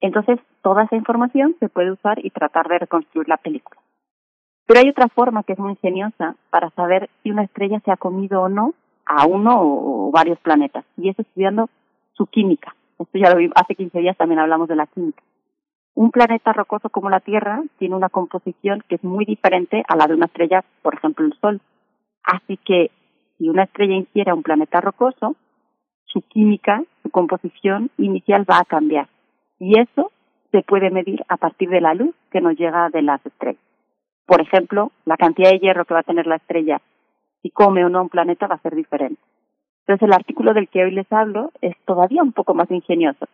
Entonces, toda esa información se puede usar y tratar de reconstruir la película. Pero hay otra forma que es muy ingeniosa para saber si una estrella se ha comido o no a uno o, varios planetas, y es estudiando su química. Esto ya lo vi, hace 15 días también hablamos de la química. Un planeta rocoso como la Tierra tiene una composición que es muy diferente a la de una estrella, por ejemplo, el Sol. Así que si una estrella ingiere un planeta rocoso, su química, su composición inicial va a cambiar. Y eso se puede medir a partir de la luz que nos llega de las estrellas. Por ejemplo, la cantidad de hierro que va a tener la estrella si come o no un planeta va a ser diferente. Entonces el artículo del que hoy les hablo es todavía un poco más ingenioso.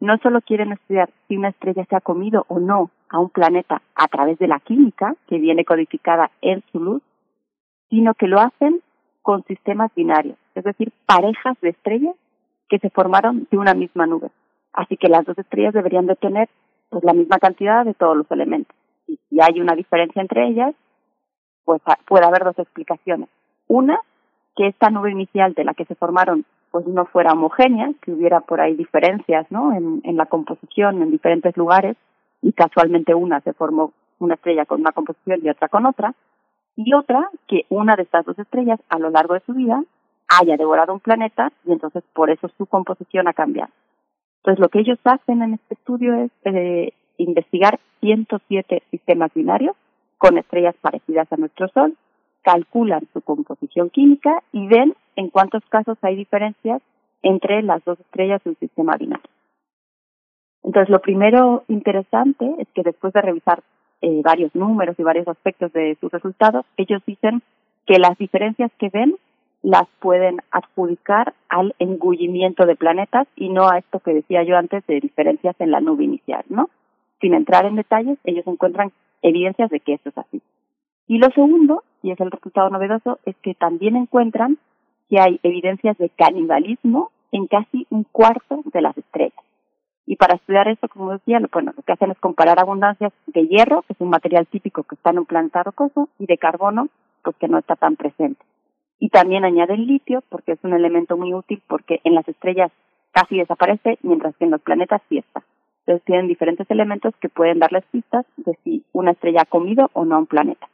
No solo quieren estudiar si una estrella se ha comido o no a un planeta a través de la química que viene codificada en su luz, sino que lo hacen con sistemas binarios, es decir, parejas de estrellas que se formaron de una misma nube. Así que las dos estrellas deberían de tener pues la misma cantidad de todos los elementos. Y si hay una diferencia entre ellas, pues puede haber dos explicaciones. Una, que esta nube inicial de la que se formaron pues no fuera homogénea, que hubiera por ahí diferencias, ¿no? En, en la composición en diferentes lugares y casualmente una se formó una estrella con una composición y otra con otra, y otra que una de estas dos estrellas a lo largo de su vida haya devorado un planeta y entonces por eso su composición ha cambiado. Entonces lo que ellos hacen en este estudio es eh, investigar 107 sistemas binarios con estrellas parecidas a nuestro Sol, calculan su composición química y ven en cuántos casos hay diferencias entre las dos estrellas de un sistema binario. Entonces, lo primero interesante es que después de revisar eh, varios números y varios aspectos de sus resultados, ellos dicen que las diferencias que ven las pueden adjudicar al engullimiento de planetas y no a esto que decía yo antes de diferencias en la nube inicial, ¿no? Sin entrar en detalles, ellos encuentran evidencias de que esto es así. Y lo segundo, y es el resultado novedoso, es que también encuentran que hay evidencias de canibalismo en casi un cuarto de las estrellas. Y para estudiar esto, como decía, bueno, lo que hacen es comparar abundancias de hierro, que es un material típico que está en un planeta rocoso, y de carbono, pues que no está tan presente. Y también añaden litio, porque es un elemento muy útil, porque en las estrellas casi desaparece, mientras que en los planetas sí está. Entonces tienen diferentes elementos que pueden darles pistas de si una estrella ha comido o no a un planeta.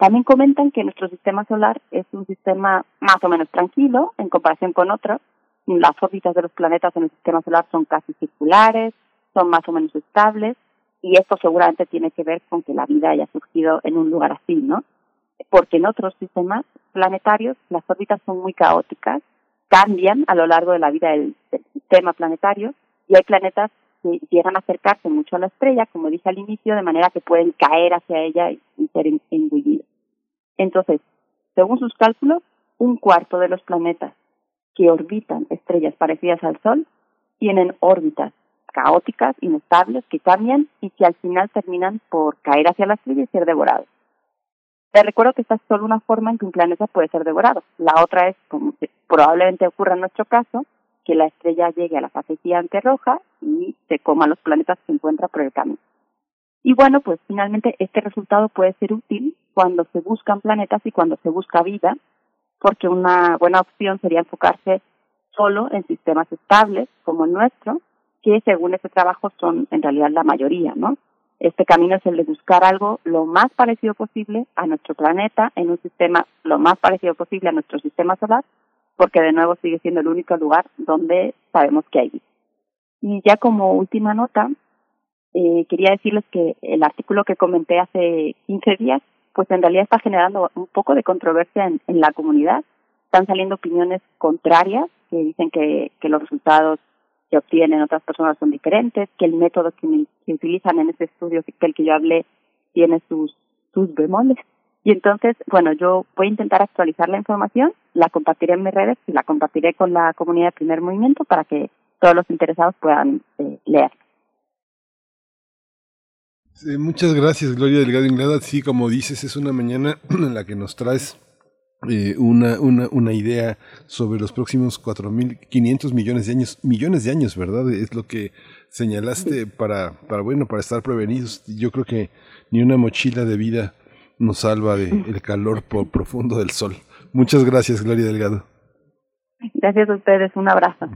También comentan que nuestro sistema solar es un sistema más o menos tranquilo en comparación con otros. Las órbitas de los planetas en el sistema solar son casi circulares, son más o menos estables, y esto seguramente tiene que ver con que la vida haya surgido en un lugar así, ¿no? Porque en otros sistemas planetarios las órbitas son muy caóticas, cambian a lo largo de la vida del, sistema planetario, y hay planetas que llegan a acercarse mucho a la estrella, como dije al inicio, de manera que pueden caer hacia ella y, ser engullidos. Entonces, según sus cálculos, un cuarto de los planetas que orbitan estrellas parecidas al Sol tienen órbitas caóticas, inestables, que cambian y que al final terminan por caer hacia la estrella y ser devorados. Te recuerdo que esta es solo una forma en que un planeta puede ser devorado. La otra es, como probablemente ocurra en nuestro caso, que la estrella llegue a la fase gigante roja y se coma los planetas que encuentra por el camino. Y bueno, pues finalmente este resultado puede ser útil cuando se buscan planetas y cuando se busca vida, porque una buena opción sería enfocarse solo en sistemas estables como el nuestro, que según este trabajo son en realidad la mayoría, ¿no? Este camino es el de buscar algo lo más parecido posible a nuestro planeta en un sistema lo más parecido posible a nuestro sistema solar, porque de nuevo sigue siendo el único lugar donde sabemos que hay vida. Y ya como última nota, eh, quería decirles que el artículo que comenté hace 15 días, pues en realidad está generando un poco de controversia en, en la comunidad. Están saliendo opiniones contrarias que dicen que, que los resultados que obtienen otras personas son diferentes, que el método que, que utilizan en ese estudio del que yo hablé tiene sus, sus bemoles. Y entonces, bueno, yo voy a intentar actualizar la información, la compartiré en mis redes y la compartiré con la comunidad de primer movimiento para que todos los interesados puedan eh, leer muchas gracias, Gloria Delgado Inglada. Sí, como dices, es una mañana en la que nos traes eh, una, una, una idea sobre los próximos 4.500 millones de años, millones de años, ¿verdad? Es lo que señalaste para, para, bueno, para estar prevenidos. Yo creo que ni una mochila de vida nos salva del calor profundo del sol Muchas gracias, Gloria Delgado. Gracias a ustedes, un abrazo.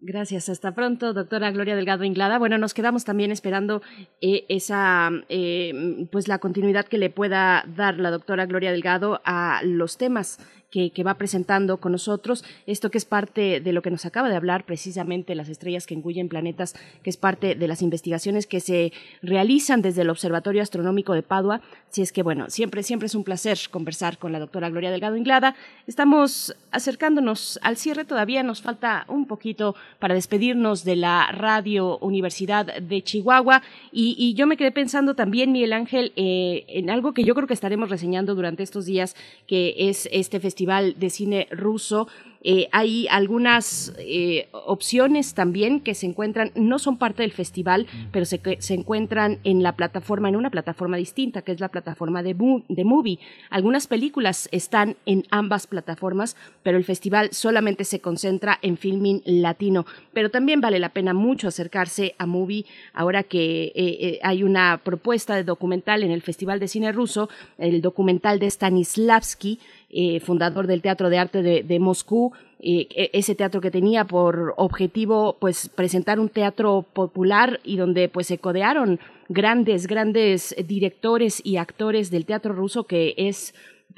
Gracias, hasta pronto, doctora Gloria Delgado Inglada. Bueno, nos quedamos también esperando eh, esa, eh, pues la continuidad que le pueda dar la doctora Gloria Delgado a los temas que, va presentando con nosotros. Esto que es parte de lo que nos acaba de hablar precisamente las estrellas que engullen planetas, que es parte de las investigaciones que se realizan desde el Observatorio Astronómico de Padua. Si es que, bueno, siempre, siempre es un placer conversar con la doctora Gloria Delgado Inglada. Estamos acercándonos al cierre, todavía nos falta un poquito para despedirnos de la Radio Universidad de Chihuahua. Y, yo me quedé pensando también, Miguel Ángel, eh, en algo que yo creo que estaremos reseñando durante estos días, que es este festival de Cine Ruso. Eh, hay algunas eh, opciones también que se encuentran, no son parte del festival, pero se, se, encuentran en la plataforma, en una plataforma distinta, que es la plataforma de, de Movie. Algunas películas están en ambas plataformas, pero el festival solamente se concentra en filming latino. Pero también vale la pena mucho acercarse a Movie ahora que eh, hay una propuesta de documental en el Festival de Cine Ruso, el documental de Stanislavski, eh, fundador del Teatro de Arte de, Moscú, e, ese teatro que tenía por objetivo pues presentar un teatro popular y donde pues se codearon grandes, grandes directores y actores del teatro ruso que es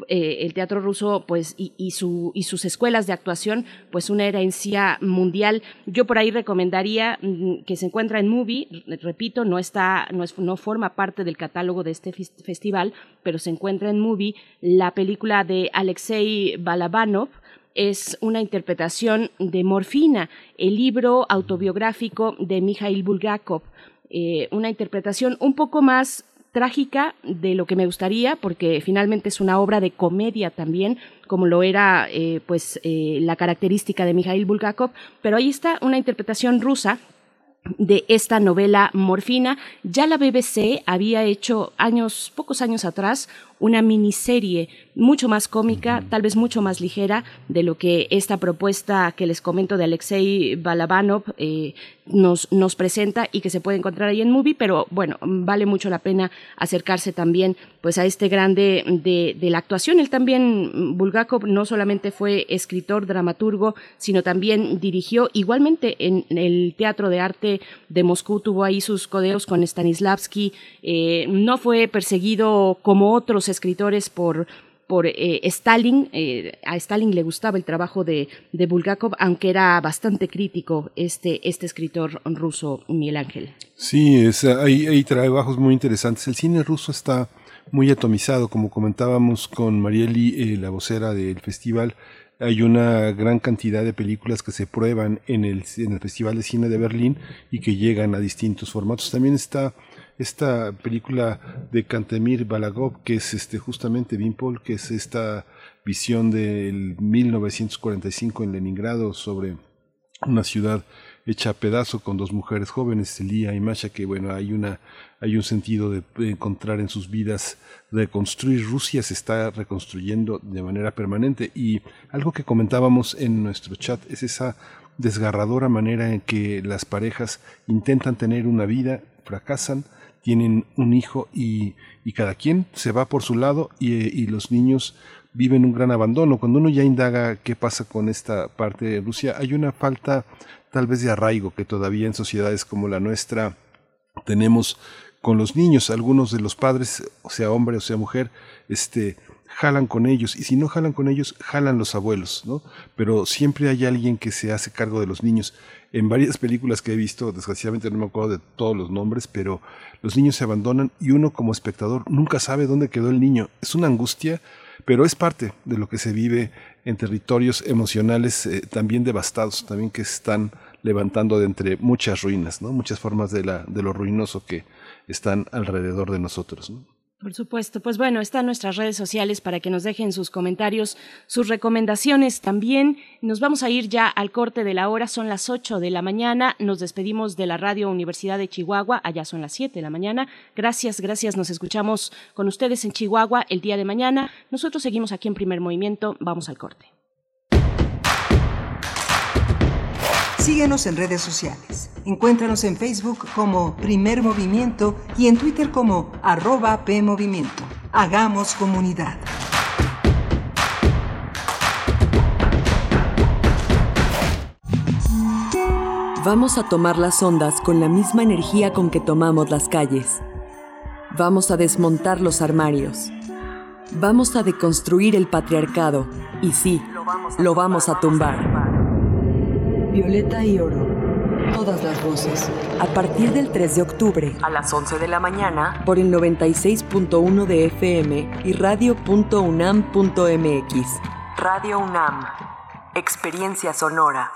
eh, el teatro ruso pues y, su, y sus escuelas de actuación pues una herencia mundial. Yo por ahí recomendaría mm, que se encuentra en Movie repito no está no, es, no forma parte del catálogo de este festival pero se encuentra en Movie la película de Alexei Balabanov es una interpretación de Morfina, el libro autobiográfico de Mikhail Bulgakov. Eh, una interpretación un poco más trágica de lo que me gustaría, porque finalmente es una obra de comedia también, como lo era eh, pues eh, la característica de Mikhail Bulgakov, pero ahí está una interpretación rusa de esta novela Morfina. Ya la BBC había hecho años, pocos años atrás, una miniserie mucho más cómica, tal vez mucho más ligera de lo que esta propuesta que les comento de Alexei Balabanov eh, nos, nos presenta y que se puede encontrar ahí en Movie, pero bueno, vale mucho la pena acercarse también pues a este grande de, de la actuación. Él también, Bulgakov, no solamente fue escritor, dramaturgo, sino también dirigió igualmente en el Teatro de Arte de Moscú, tuvo ahí sus codeos con Stanislavski, eh, no fue perseguido como otros escritores por por eh, Stalin. Eh, a Stalin le gustaba el trabajo de, de, Bulgakov, aunque era bastante crítico este, este escritor ruso, Miguel Ángel. Sí, es, hay, hay trabajos muy interesantes. El cine ruso está muy atomizado, como comentábamos con Marieli, eh, la vocera del festival. Hay una gran cantidad de películas que se prueban en el, en el Festival de Cine de Berlín y que llegan a distintos formatos. También está esta película de Kantemir Balagov, que es este justamente Bimpol, que es esta visión del 1945 en Leningrado sobre una ciudad hecha a pedazo con dos mujeres jóvenes, Lía y Masha, que bueno, hay una hay un sentido de encontrar en sus vidas, reconstruir. Rusia se está reconstruyendo de manera permanente. Y algo que comentábamos en nuestro chat es esa desgarradora manera en que las parejas intentan tener una vida, fracasan, tienen un hijo y, y cada quien se va por su lado y, y, los niños viven un gran abandono. Cuando uno ya indaga qué pasa con esta parte de Rusia, hay una falta tal vez de arraigo que todavía en sociedades como la nuestra tenemos con los niños. Algunos de los padres, sea hombre o sea mujer, este, jalan con ellos y si no jalan con ellos, jalan los abuelos, ¿no? Pero siempre hay alguien que se hace cargo de los niños. En varias películas que he visto, desgraciadamente no me acuerdo de todos los nombres, pero los niños se abandonan y uno como espectador nunca sabe dónde quedó el niño. Es una angustia, pero es parte de lo que se vive en territorios emocionales eh, también devastados, también que están levantando de entre muchas ruinas, ¿no? Muchas formas de, la, de lo ruinoso que están alrededor de nosotros. ¿no? Por supuesto, pues bueno, están nuestras redes sociales para que nos dejen sus comentarios, sus recomendaciones también. Nos vamos a ir ya al corte de la hora, son las 8 de la mañana, nos despedimos de la Radio Universidad de Chihuahua, allá son las 7 de la mañana. Gracias, gracias, nos escuchamos con ustedes en Chihuahua el día de mañana. Nosotros seguimos aquí en primer movimiento, vamos al corte. Síguenos en redes sociales. Encuéntranos en Facebook como Primer Movimiento y en Twitter como arroba PMovimiento. Hagamos comunidad. Vamos a tomar las ondas con la misma energía con que tomamos las calles. Vamos a desmontar los armarios. Vamos a deconstruir el patriarcado. Y sí, lo vamos a, lo vamos a tumbar. Violeta y oro. Todas las voces. A partir del 3 de octubre. A las 11 de la mañana. Por el 96.1 de FM y radio.unam.mx. Radio UNAM. Experiencia sonora.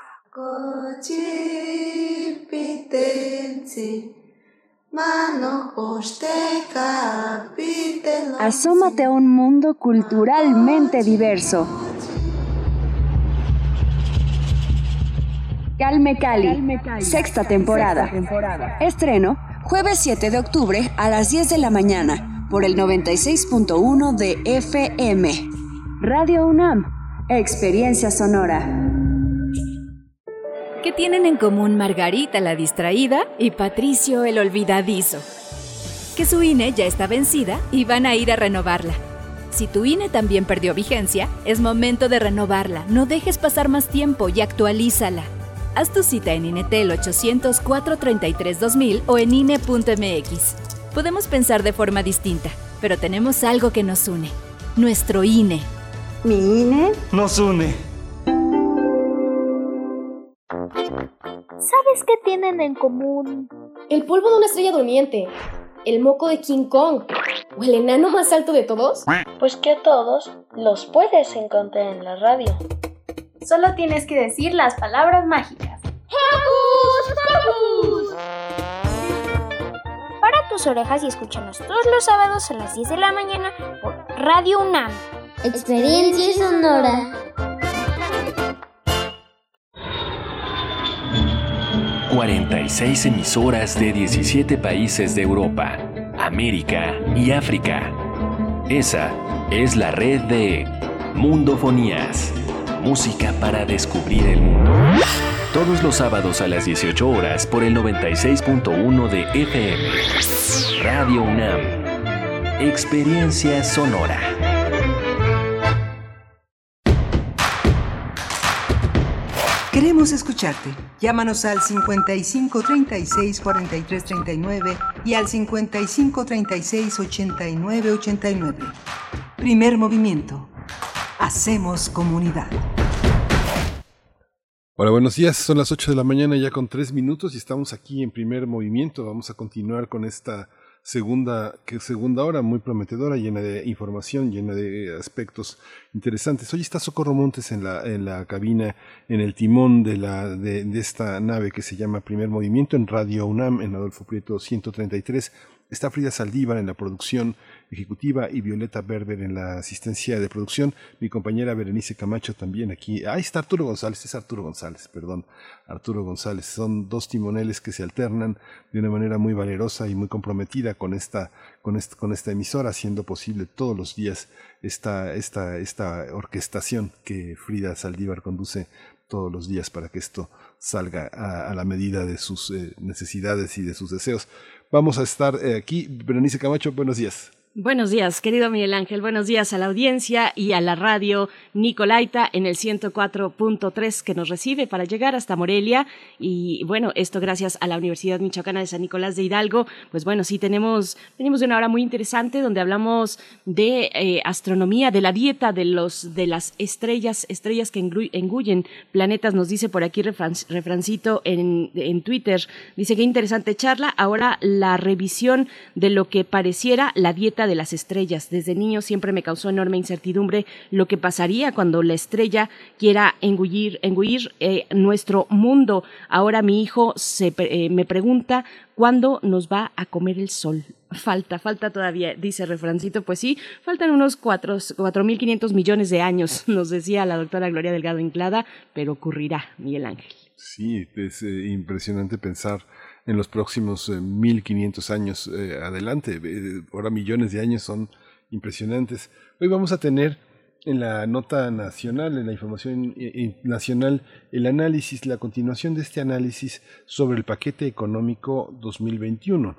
Asómate a un mundo culturalmente diverso. Calme Cali, sexta temporada. Estreno jueves 7 de octubre a las 10 de la mañana por el 96.1 de FM. Radio UNAM, experiencia sonora. ¿Qué tienen en común Margarita la distraída y Patricio el olvidadizo? Que su INE ya está vencida y van a ir a renovarla. Si tu INE también perdió vigencia, es momento de renovarla. No dejes pasar más tiempo y actualízala. Haz tu cita en INETEL 804 33 2000 o en INE.mx. Podemos pensar de forma distinta, pero tenemos algo que nos une. Nuestro INE. ¿Mi INE? Nos une. ¿Sabes qué tienen en común? El polvo de una estrella durmiente, el moco de King Kong o el enano más alto de todos. Pues que a todos los puedes encontrar en la radio. Solo tienes que decir las palabras mágicas. Para tus orejas y escúchanos todos los sábados a las 10 de la mañana por Radio UNAM. Experiencia sonora. 46 emisoras de 17 países de Europa, América y África. Esa es la red de Mundofonías, música para descubrir el mundo. Todos los sábados a las 18 horas por el 96.1 de FM. Radio UNAM. Experiencia sonora. Queremos escucharte. Llámanos al 55 36 43 39 y al 55 36 89 89. Primer movimiento. Hacemos comunidad. Hola, buenos días. Son las 8 de la mañana ya con 3 minutos y estamos aquí en primer movimiento. Vamos a continuar con esta segunda, que segunda hora muy prometedora, llena de información, llena de aspectos interesantes. Hoy está Socorro Montes en la, en la cabina, en el timón de, la, de, de esta nave que se llama Primer Movimiento en Radio UNAM, en Adolfo Prieto 133. Está Frida Saldívar en la producción ejecutiva y Violeta Berber en la asistencia de producción. Mi compañera Berenice Camacho también aquí. Ahí está Arturo González, es Arturo González, perdón. Arturo González. Son dos timoneles que se alternan de una manera muy valerosa y muy comprometida con esta, con con esta emisora, haciendo posible todos los días esta, esta, esta orquestación que Frida Saldívar conduce todos los días para que esto salga a, a la medida de sus eh, necesidades y de sus deseos. Vamos a estar eh, aquí. Berenice Camacho, buenos días. Buenos días, querido Miguel Ángel. Buenos días a la audiencia y a la radio Nicolaita en el 104.3 que nos recibe para llegar hasta Morelia. Y bueno, esto gracias a la Universidad Michoacana de San Nicolás de Hidalgo. Pues bueno, sí tenemos, venimos de una hora muy interesante donde hablamos de eh, astronomía, de la dieta de los de las estrellas, estrellas que engullen planetas. Nos dice por aquí refran, refrancito en, en Twitter. Dice que interesante charla. Ahora la revisión de lo que pareciera la dieta de las estrellas. Desde niño siempre me causó enorme incertidumbre lo que pasaría cuando la estrella quiera engullir, engullir eh, nuestro mundo. Ahora mi hijo se, eh, me pregunta cuándo nos va a comer el sol. Falta, falta todavía, dice refrancito. Pues sí, faltan unos cuatro, 4.500 millones de años, nos decía la doctora Gloria Delgado Inclada, pero ocurrirá, Miguel Ángel. Sí, es eh, impresionante pensar en los próximos eh, 1500 años eh, adelante. Eh, ahora millones de años son impresionantes. Hoy vamos a tener en la nota nacional, en la información nacional, el análisis, la continuación de este análisis sobre el paquete económico 2021.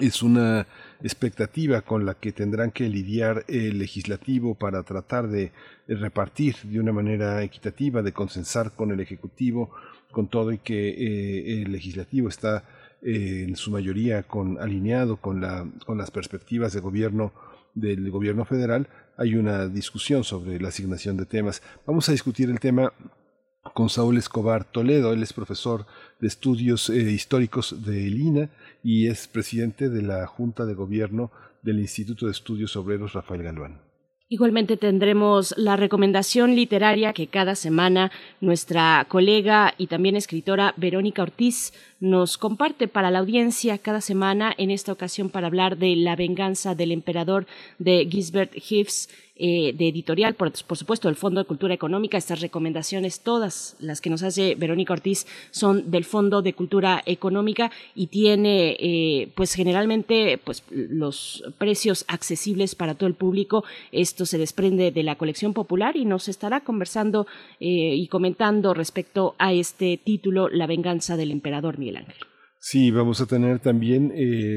Es una expectativa con la que tendrán que lidiar el legislativo para tratar de repartir de una manera equitativa, de consensar con el ejecutivo con todo y que eh, el legislativo está eh, en su mayoría con, alineado con, la, con las perspectivas de gobierno del gobierno federal, hay una discusión sobre la asignación de temas. Vamos a discutir el tema con Saúl Escobar Toledo. Él es profesor de estudios eh, históricos de Elina y es presidente de la Junta de Gobierno del Instituto de Estudios Obreros Rafael Galván. Igualmente tendremos la recomendación literaria que cada semana nuestra colega y también escritora Verónica Ortiz nos comparte para la audiencia cada semana, en esta ocasión para hablar de La venganza del emperador de Gisbert Hifs, eh, de editorial, por, supuesto, del Fondo de Cultura Económica. Estas recomendaciones, todas las que nos hace Verónica Ortiz, son del Fondo de Cultura Económica y tiene, eh, pues generalmente, pues los precios accesibles para todo el público. Esto se desprende de la colección popular y nos estará conversando eh, y comentando respecto a este título, La venganza del emperador Miguel Ángel. Sí, vamos a tener también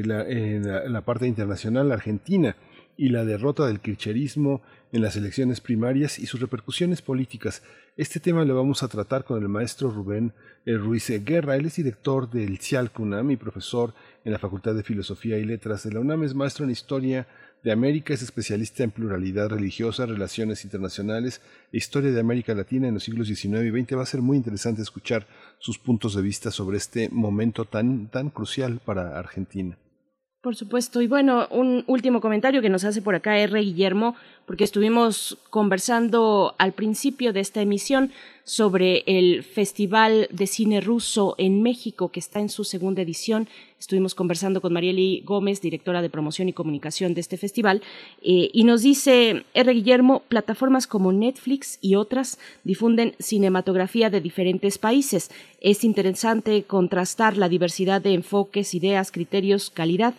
la, en la parte internacional Argentina y la derrota del kirchnerismo en las elecciones primarias y sus repercusiones políticas. Este tema lo vamos a tratar con el maestro Rubén eh, Ruiz Guerra. Él es director del CIALC UNAM y profesor en la Facultad de Filosofía y Letras de la UNAM. Es maestro en Historia de América, es especialista en pluralidad religiosa, relaciones internacionales e historia de América Latina en los siglos XIX y XX. Va a ser muy interesante escuchar sus puntos de vista sobre este momento tan, tan crucial para Argentina. Por supuesto. Y bueno, un último comentario que nos hace por acá R. Guillermo, porque estuvimos conversando al principio de esta emisión sobre el Festival de Cine Ruso en México, que está en su segunda edición. Estuvimos conversando con Marieli Gómez, directora de promoción y comunicación de este festival, eh, y nos dice R. Guillermo, plataformas como Netflix y otras difunden cinematografía de diferentes países. Es interesante contrastar la diversidad de enfoques, ideas, criterios, calidad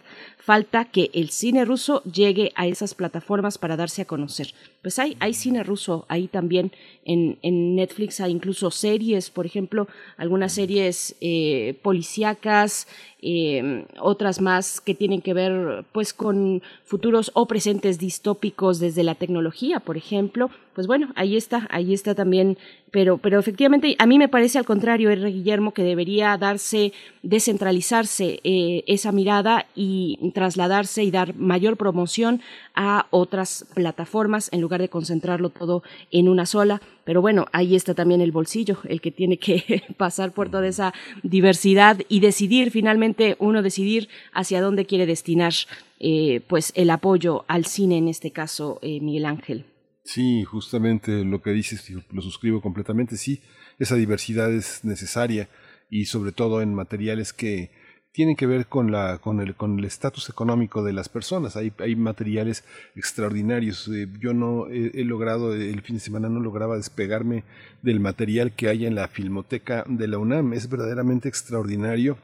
falta que el cine ruso llegue a esas plataformas para darse a conocer. Pues hay, hay cine ruso ahí también en, en Netflix, hay incluso series, por ejemplo, algunas series eh, policíacas, eh, otras más que tienen que ver pues con futuros o presentes distópicos desde la tecnología, por ejemplo. Pues bueno, ahí está, ahí está también, pero, pero efectivamente a mí me parece al contrario, R. Guillermo, que debería darse, descentralizarse eh, esa mirada y trasladarse y dar mayor promoción a otras plataformas en lugar de concentrarlo todo en una sola. Pero bueno, ahí está también el bolsillo, el que tiene que pasar por toda esa diversidad y decidir finalmente uno decidir hacia dónde quiere destinar eh, pues el apoyo al cine en este caso, eh, Miguel Ángel. Sí, justamente lo que dices, lo suscribo completamente, sí, esa diversidad es necesaria y sobre todo en materiales que tienen que ver con, la, con el con el estatus económico de las personas. Hay, hay materiales extraordinarios. Eh, yo no he, logrado, el fin de semana no lograba despegarme del material que hay en la filmoteca de la UNAM. Es verdaderamente extraordinario.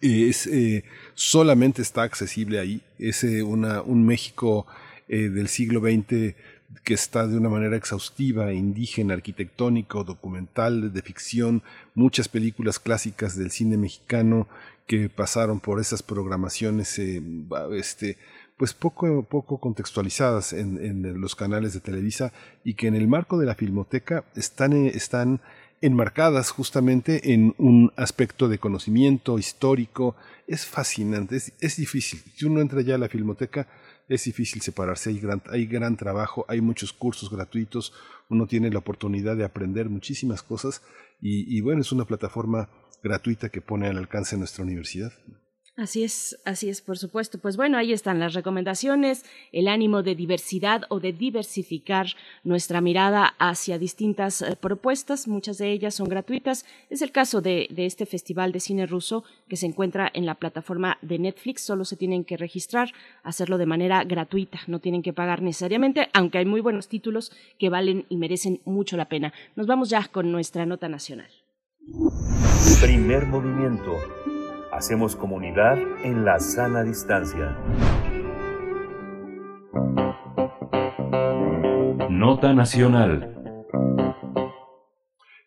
Es, eh, solamente está accesible ahí. Es eh, una, un México del siglo XX que está de una manera exhaustiva, indígena, arquitectónico, documental, de ficción, muchas películas clásicas del cine mexicano que pasaron por esas programaciones eh, este, pues poco, poco contextualizadas en, en, los canales de Televisa y que en el marco de la filmoteca están, eh, están enmarcadas justamente en un aspecto de conocimiento histórico. Es fascinante, es, es difícil. Si uno entra ya a la filmoteca, es difícil separarse, hay gran, hay gran trabajo, hay muchos cursos gratuitos, uno tiene la oportunidad de aprender muchísimas cosas y, y bueno, es una plataforma gratuita que pone al alcance nuestra universidad. Así es, así es, por supuesto. Pues bueno, ahí están las recomendaciones, el ánimo de diversidad o de diversificar nuestra mirada hacia distintas eh, propuestas, muchas de ellas son gratuitas. Es el caso de, de, este Festival de Cine Ruso que se encuentra en la plataforma de Netflix, solo se tienen que registrar, hacerlo de manera gratuita, no tienen que pagar necesariamente, aunque hay muy buenos títulos que valen y merecen mucho la pena. Nos vamos ya con nuestra nota nacional. Primer movimiento Hacemos comunidad en la sana distancia. Nota Nacional.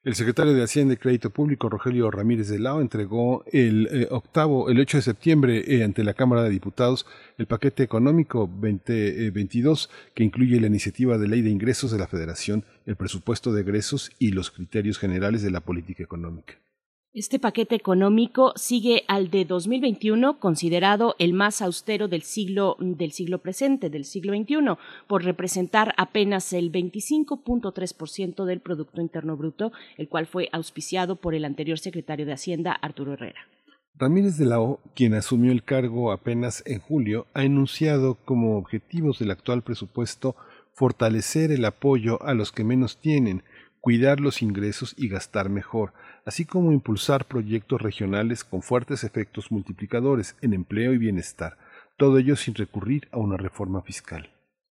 El secretario de Hacienda y Crédito Público, Rogelio Ramírez de Lao, entregó el eh, octavo, el 8 de septiembre, eh, ante la Cámara de Diputados, el paquete económico 2022, eh, que incluye la iniciativa de ley de ingresos de la Federación, el presupuesto de egresos y los criterios generales de la política económica. Este paquete económico sigue al de 2021, considerado el más austero del siglo, del siglo presente, del siglo XXI, por representar apenas el 25.3% del Producto Interno Bruto, el cual fue auspiciado por el anterior secretario de Hacienda, Arturo Herrera. Ramírez de la O, quien asumió el cargo apenas en julio, ha enunciado como objetivos del actual presupuesto fortalecer el apoyo a los que menos tienen, cuidar los ingresos y gastar mejor, así como impulsar proyectos regionales con fuertes efectos multiplicadores en empleo y bienestar, todo ello sin recurrir a una reforma fiscal.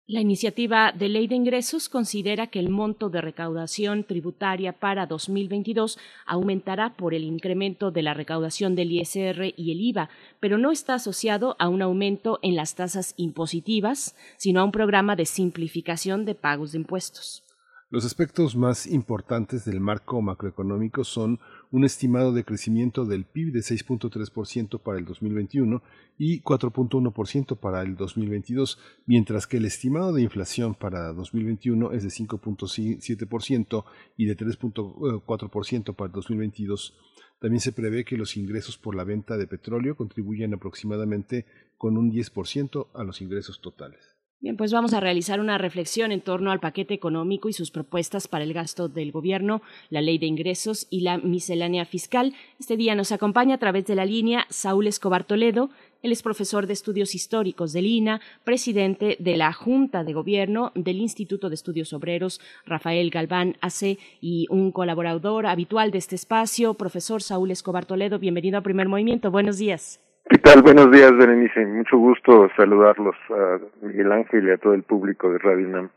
La iniciativa de ley de ingresos considera que el monto de recaudación tributaria para 2022 aumentará por el incremento de la recaudación del ISR y el IVA, pero no está asociado a un aumento en las tasas impositivas, sino a un programa de simplificación de pagos de impuestos. Los aspectos más importantes del marco macroeconómico son un estimado de crecimiento del PIB de 6.3% para el 2021 y 4.1% para el 2022, mientras que el estimado de inflación para 2021 es de 5.7% y de 3.4% para el 2022. También se prevé que los ingresos por la venta de petróleo contribuyan aproximadamente con un 10% a los ingresos totales. Bien, pues vamos a realizar una reflexión en torno al paquete económico y sus propuestas para el gasto del gobierno, la ley de ingresos y la miscelánea fiscal. Este día nos acompaña a través de la línea Saúl Escobar Toledo. Él es profesor de estudios históricos del INA, presidente de la Junta de Gobierno del Instituto de Estudios Obreros, Rafael Galván AC, y un colaborador habitual de este espacio, profesor Saúl Escobar Toledo. Bienvenido a Primer Movimiento. Buenos días. ¿Qué tal? Buenos días, Berenice. Mucho gusto saludarlos a Miguel Ángel y a todo el público de Radio.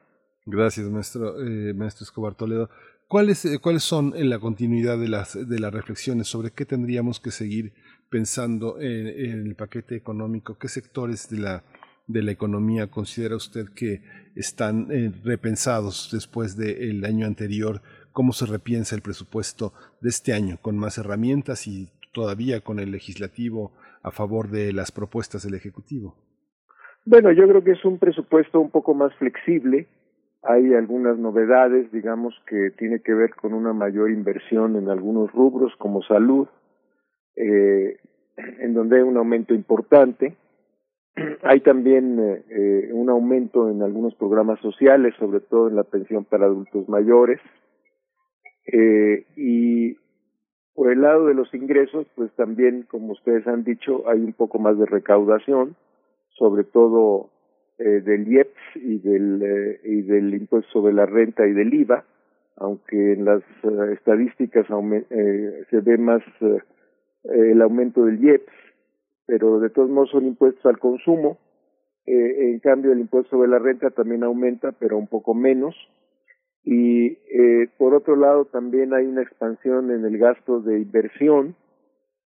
Gracias, maestro, eh, maestro Escobar Toledo. ¿Cuáles, eh, ¿Cuáles son en la continuidad de las, de las reflexiones sobre qué tendríamos que seguir pensando en, el paquete económico? ¿Qué sectores de la, de la economía considera usted que están eh, repensados después del año anterior? ¿Cómo se repiensa el presupuesto de este año con más herramientas y todavía con el legislativo a favor de las propuestas del Ejecutivo? Bueno, yo creo que es un presupuesto un poco más flexible. Hay algunas novedades, digamos, que tiene que ver con una mayor inversión en algunos rubros como salud, eh, en donde hay un aumento importante. Hay también eh, un aumento en algunos programas sociales, sobre todo en la pensión para adultos mayores. Eh, y por el lado de los ingresos, pues también, como ustedes han dicho, hay un poco más de recaudación, sobre todo eh, del IEPS y del, eh, impuesto sobre la renta y del IVA, aunque en las eh, estadísticas eh, se ve más el aumento del IEPS, pero de todos modos son impuestos al consumo. en cambio, el impuesto sobre la renta también aumenta, pero un poco menos y eh, por otro lado también hay una expansión en el gasto de inversión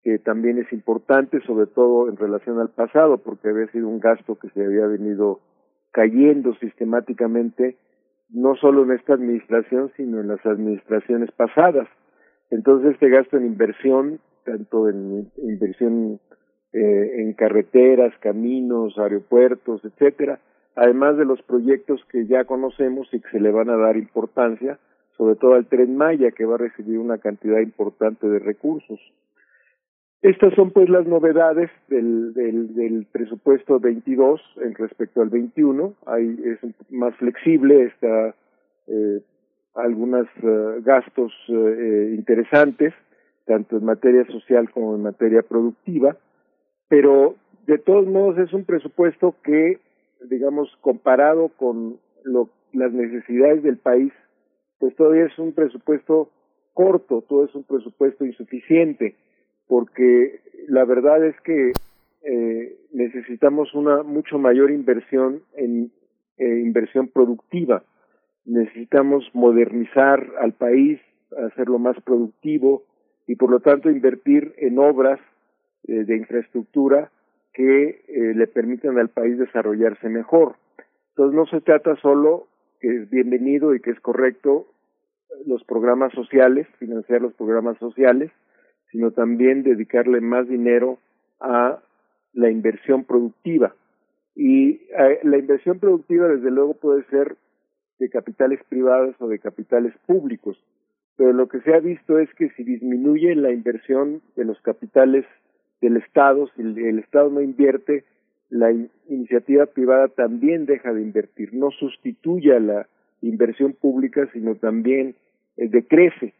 que también es importante sobre todo en relación al pasado porque había sido un gasto que se había venido cayendo sistemáticamente no solo en esta administración sino en las administraciones pasadas. Entonces este gasto en inversión tanto en inversión eh, en carreteras caminos aeropuertos etcétera además de los proyectos que ya conocemos y que se le van a dar importancia, sobre todo al tren Maya, que va a recibir una cantidad importante de recursos. Estas son pues las novedades del, del, presupuesto 22 en respecto al 21. Hay, es más flexible, está eh, algunos eh, gastos eh, interesantes, tanto en materia social como en materia productiva, pero de todos modos es un presupuesto que digamos, comparado con lo, las necesidades del país, pues todavía es un presupuesto corto, todo es un presupuesto insuficiente, porque la verdad es que eh, necesitamos una mucho mayor inversión en eh, inversión productiva. Necesitamos modernizar al país, hacerlo más productivo y por lo tanto invertir en obras eh, de infraestructura que eh, le permitan al país desarrollarse mejor. Entonces no se trata solo, que es bienvenido y que es correcto, los programas sociales, financiar los programas sociales, sino también dedicarle más dinero a la inversión productiva. Y eh, la inversión productiva, desde luego, puede ser de capitales privados o de capitales públicos. pero lo que se ha visto es que si disminuye la inversión de los capitales del Estado, si el, Estado no invierte, la iniciativa privada también deja de invertir, no sustituye a la inversión pública, sino también eh, decrece.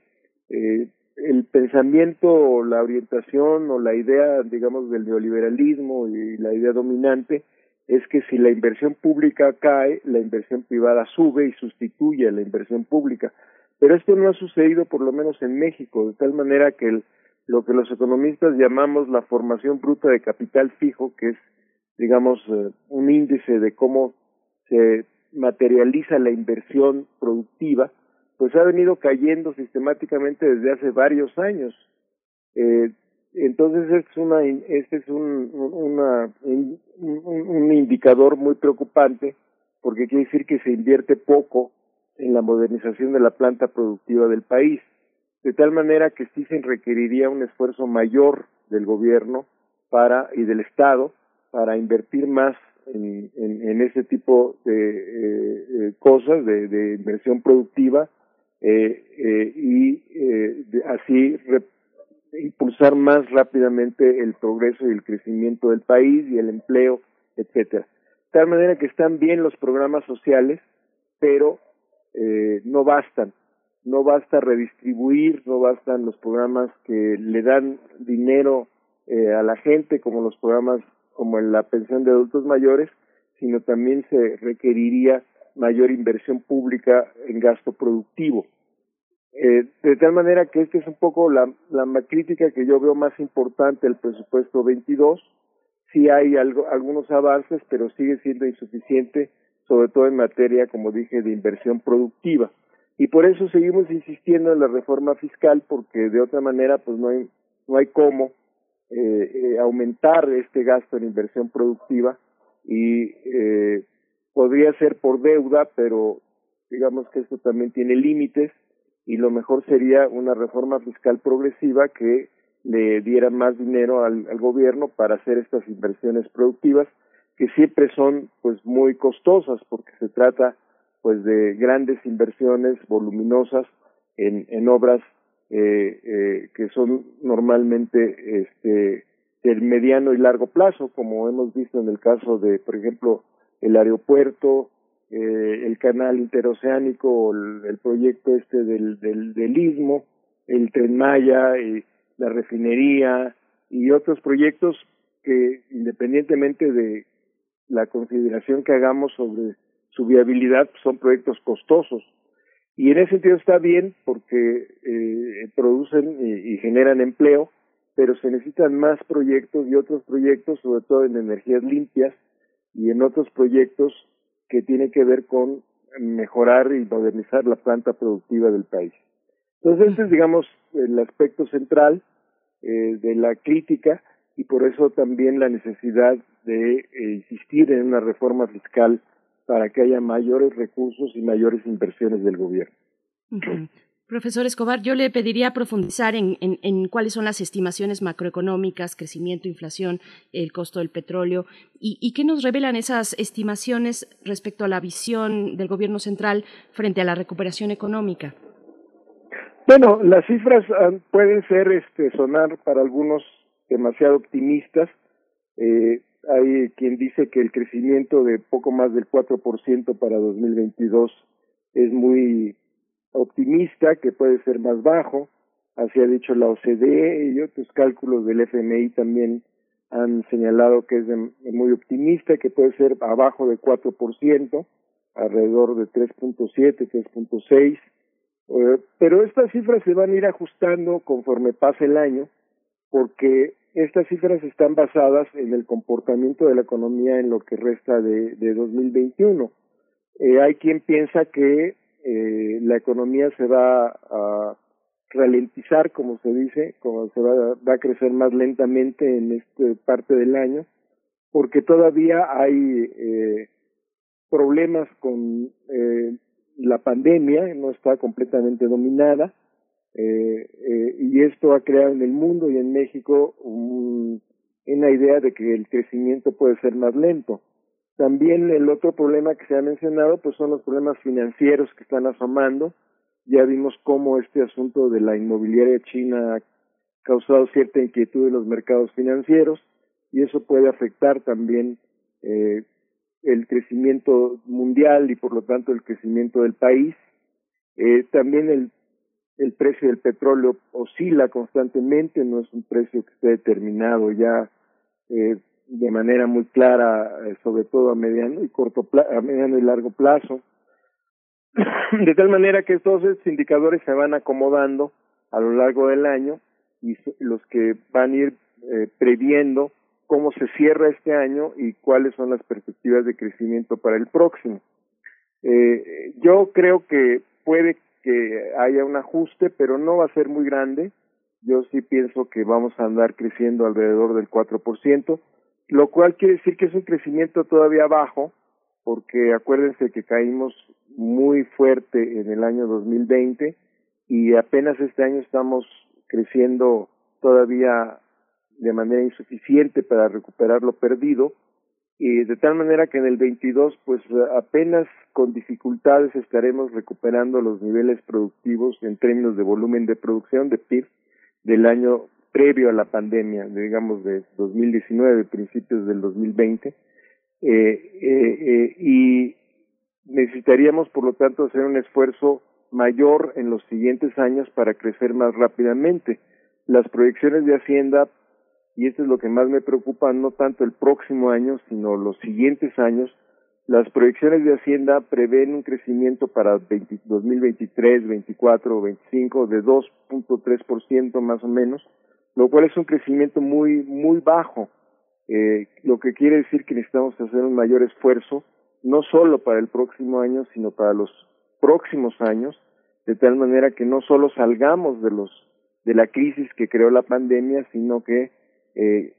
Eh, el pensamiento, la orientación o la idea, digamos, del neoliberalismo y la idea dominante es que si la inversión pública cae, la inversión privada sube y sustituye a la inversión pública. Pero esto no ha sucedido por lo menos en México, de tal manera que lo que los economistas llamamos la formación bruta de capital fijo, que es, digamos, eh, un índice de cómo se materializa la inversión productiva, pues ha venido cayendo sistemáticamente desde hace varios años. Eh, entonces es una, este es un, una, un, un indicador muy preocupante porque quiere decir que se invierte poco en la modernización de la planta productiva del país, de tal manera que sí se requeriría un esfuerzo mayor del gobierno para y del Estado para invertir más en, ese tipo de eh, eh, cosas, de, inversión productiva, eh, eh y así impulsar más rápidamente el progreso y el crecimiento del país y el empleo, etcétera. De tal manera que están bien los programas sociales, pero no bastan. No basta redistribuir, no bastan los programas que le dan dinero eh, a la gente, como los programas como la pensión de adultos mayores, sino también se requeriría mayor inversión pública en gasto productivo. Eh, de tal manera que esta es un poco la, la crítica que yo veo más importante del presupuesto 22. Sí hay algo, algunos avances, pero sigue siendo insuficiente, sobre todo en materia, como dije, de inversión productiva. Y por eso seguimos insistiendo en la reforma fiscal, porque de otra manera, pues no hay, no hay cómo eh, eh, aumentar este gasto en inversión productiva. Y eh, podría ser por deuda, pero digamos que esto también tiene límites y lo mejor sería una reforma fiscal progresiva que le diera más dinero al, gobierno para hacer estas inversiones productivas que siempre son pues muy costosas porque se trata pues de grandes inversiones voluminosas en, en obras eh, eh, que son normalmente este del mediano y largo plazo como hemos visto en el caso de por ejemplo el aeropuerto eh, el canal interoceánico, el, el proyecto este del, del, del istmo, el tren Maya, la refinería y otros proyectos que independientemente de la consideración que hagamos sobre su viabilidad, son proyectos costosos. Y en ese sentido está bien porque eh, producen y, generan empleo, pero se necesitan más proyectos y otros proyectos, sobre todo en energías limpias y en otros proyectos que tiene que ver con mejorar y modernizar la planta productiva del país. Entonces, este es, digamos, el aspecto central eh, de la crítica y por eso también la necesidad de eh, insistir en una reforma fiscal para que haya mayores recursos y mayores inversiones del gobierno. Profesor Escobar, yo le pediría profundizar en, en, cuáles son las estimaciones macroeconómicas, crecimiento, inflación, el costo del petróleo, y, y, qué nos revelan esas estimaciones respecto a la visión del Gobierno central frente a la recuperación económica. Bueno, las cifras ah, pueden ser, este, sonar para algunos demasiado optimistas. Eh, hay quien dice que el crecimiento de poco más del 4% para 2022 es muy optimista, que puede ser más bajo, así ha dicho la OCDE y otros cálculos del FMI también han señalado que es muy optimista, que puede ser abajo de 4%, alrededor de 3.7, 3.6, eh, pero estas cifras se van a ir ajustando conforme pase el año, porque estas cifras están basadas en el comportamiento de la economía en lo que resta de, de 2021. Eh, hay quien piensa que eh, la economía se va a ralentizar, como se dice, como se va, va a crecer más lentamente en esta parte del año, porque todavía hay eh, problemas con eh, la pandemia, no está completamente dominada, eh, eh, y esto ha creado en el mundo y en México un, una idea de que el crecimiento puede ser más lento. También el otro problema que se ha mencionado pues son los problemas financieros que están asomando ya vimos cómo este asunto de la inmobiliaria china ha causado cierta inquietud en los mercados financieros y eso puede afectar también eh, el crecimiento mundial y por lo tanto el crecimiento del país. Eh, también el, el precio del petróleo oscila constantemente, no es un precio que esté determinado ya eh, de manera muy clara, eh, sobre todo a mediano y corto a mediano y largo plazo. de tal manera que estos indicadores se van acomodando a lo largo del año y los que van a ir eh, previendo cómo se cierra este año y cuáles son las perspectivas de crecimiento para el próximo. Eh, yo creo que puede que haya un ajuste, pero no va a ser muy grande. Yo sí pienso que vamos a andar creciendo alrededor del 4%, lo cual quiere decir que es un crecimiento todavía bajo, porque acuérdense que caímos muy fuerte en el año 2020 y apenas este año estamos creciendo todavía de manera insuficiente para recuperar lo perdido y de tal manera que en el 22 pues apenas con dificultades estaremos recuperando los niveles productivos en términos de volumen de producción de PIB del año previo a la pandemia, digamos de 2019, principios del 2020, eh, eh, eh, y necesitaríamos por lo tanto hacer un esfuerzo mayor en los siguientes años para crecer más rápidamente. Las proyecciones de Hacienda y esto es lo que más me preocupa, no tanto el próximo año, sino los siguientes años. Las proyecciones de Hacienda prevén un crecimiento para 2023, 24 o 25 de 2.3% más o menos, lo cual es un crecimiento muy, muy bajo, eh, lo que quiere decir que necesitamos hacer un mayor esfuerzo, no solo para el próximo año, sino para los próximos años, de tal manera que no solo salgamos de los de la crisis que creó la pandemia, sino que eh,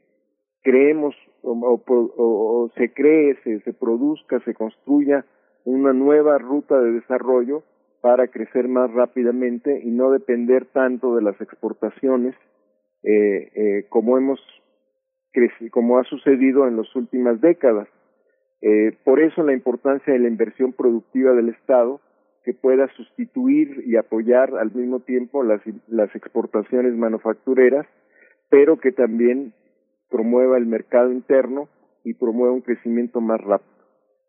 creemos o, se cree, se, se produzca, se construya una nueva ruta de desarrollo para crecer más rápidamente y no depender tanto de las exportaciones eh, eh, como hemos como ha sucedido en las últimas décadas. Eh, por eso la importancia de la inversión productiva del Estado que pueda sustituir y apoyar al mismo tiempo las, las exportaciones manufactureras pero que también promueva el mercado interno y promueva un crecimiento más rápido.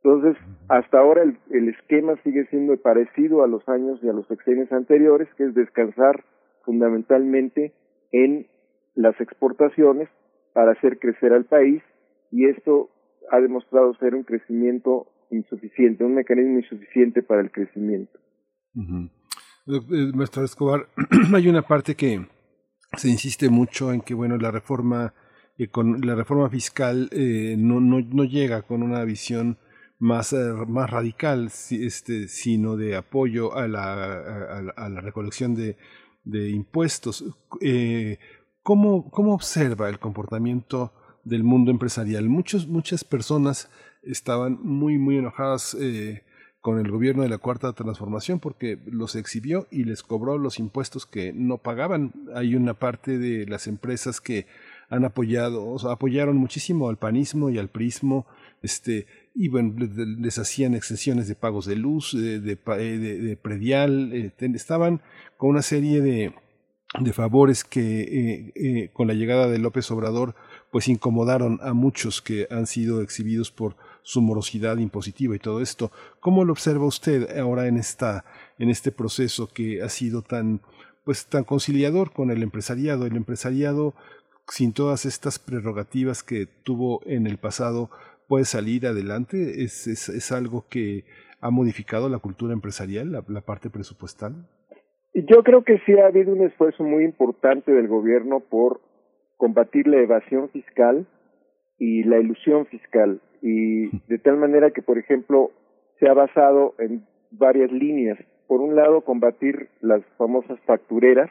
Entonces, hasta ahora el, el, esquema sigue siendo parecido a los años y a los sexenios anteriores, que es descansar fundamentalmente en las exportaciones para hacer crecer al país y esto ha demostrado ser un crecimiento insuficiente, un mecanismo insuficiente para el crecimiento. Eh, maestro Escobar, hay una parte que se insiste mucho en que bueno la reforma eh, con la reforma fiscal eh, no, no, no, llega con una visión más, eh, más radical este, sino de apoyo a la, a, la recolección de, de impuestos. ¿cómo, ¿cómo observa el comportamiento del mundo empresarial muchos muchas personas estaban muy muy enojadas con el gobierno de la Cuarta Transformación porque los exhibió y les cobró los impuestos que no pagaban. Hay una parte de las empresas que han apoyado, apoyaron muchísimo al panismo y al prismo, este, y bueno, les hacían exenciones de pagos de luz, de, de, de, predial, eh, estaban con una serie de, de favores que eh, eh, con la llegada de López Obrador pues incomodaron a muchos que han sido exhibidos por su morosidad impositiva y todo esto. ¿Cómo lo observa usted ahora en esta en este proceso que ha sido tan pues tan conciliador con el empresariado? El empresariado sin todas estas prerrogativas que tuvo en el pasado puede salir adelante. Es, es, es algo que ha modificado la cultura empresarial, la, la parte presupuestal. Yo creo que sí ha habido un esfuerzo muy importante del gobierno por combatir la evasión fiscal y la ilusión fiscal y de tal manera que, por ejemplo, se ha basado en varias líneas. Por un lado, combatir las famosas factureras,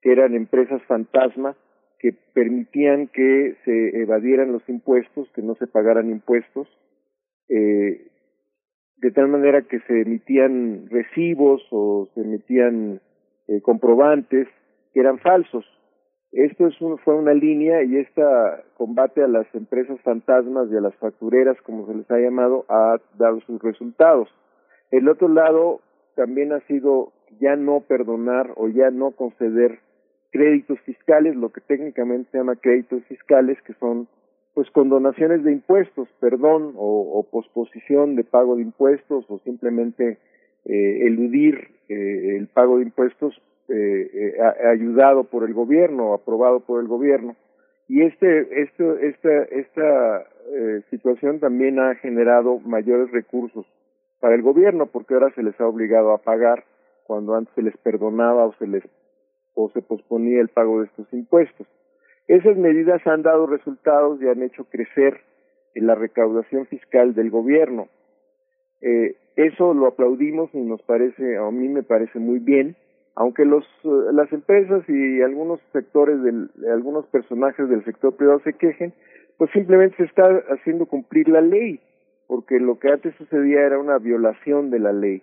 que eran empresas fantasma que permitían que se evadieran los impuestos, que no se pagaran impuestos, eh, de tal manera que se emitían recibos o se emitían eh, comprobantes que eran falsos esto es fue una línea y esta combate a las empresas fantasmas y a las factureras, como se les ha llamado, ha dado sus resultados. El otro lado también ha sido ya no perdonar o ya no conceder créditos fiscales, lo que técnicamente se llama créditos fiscales, que son pues condonaciones de impuestos, perdón o, o posposición de pago de impuestos o simplemente eh, eludir eh, el pago de impuestos eh, ayudado por el gobierno, aprobado por el gobierno. Y este, este, esta, esta situación también ha generado mayores recursos para el gobierno, porque ahora se les ha obligado a pagar cuando antes se les perdonaba o se les o se posponía el pago de estos impuestos. Esas medidas han dado resultados y han hecho crecer la recaudación fiscal del gobierno. Eh, eso lo aplaudimos y nos parece, a mí me parece muy bien, aunque los, eh, las empresas y algunos sectores, del, algunos personajes del sector privado se quejen, pues simplemente se está haciendo cumplir la ley, porque lo que antes sucedía era una violación de la ley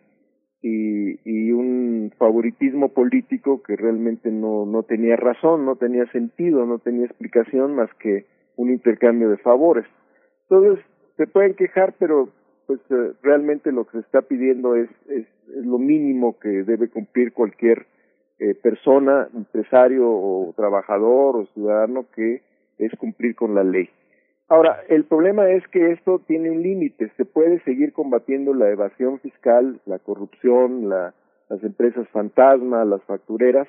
y, y un favoritismo político que realmente no, no tenía razón, no tenía sentido, no tenía explicación más que un intercambio de favores. Entonces, se pueden quejar, pero pues eh, realmente lo que se está pidiendo es, es, lo mínimo que debe cumplir cualquier eh, persona, empresario o trabajador o ciudadano que es cumplir con la ley. Ahora, el problema es que esto tiene un límite. Se puede seguir combatiendo la evasión fiscal, la corrupción, la, las empresas fantasma, las factureras,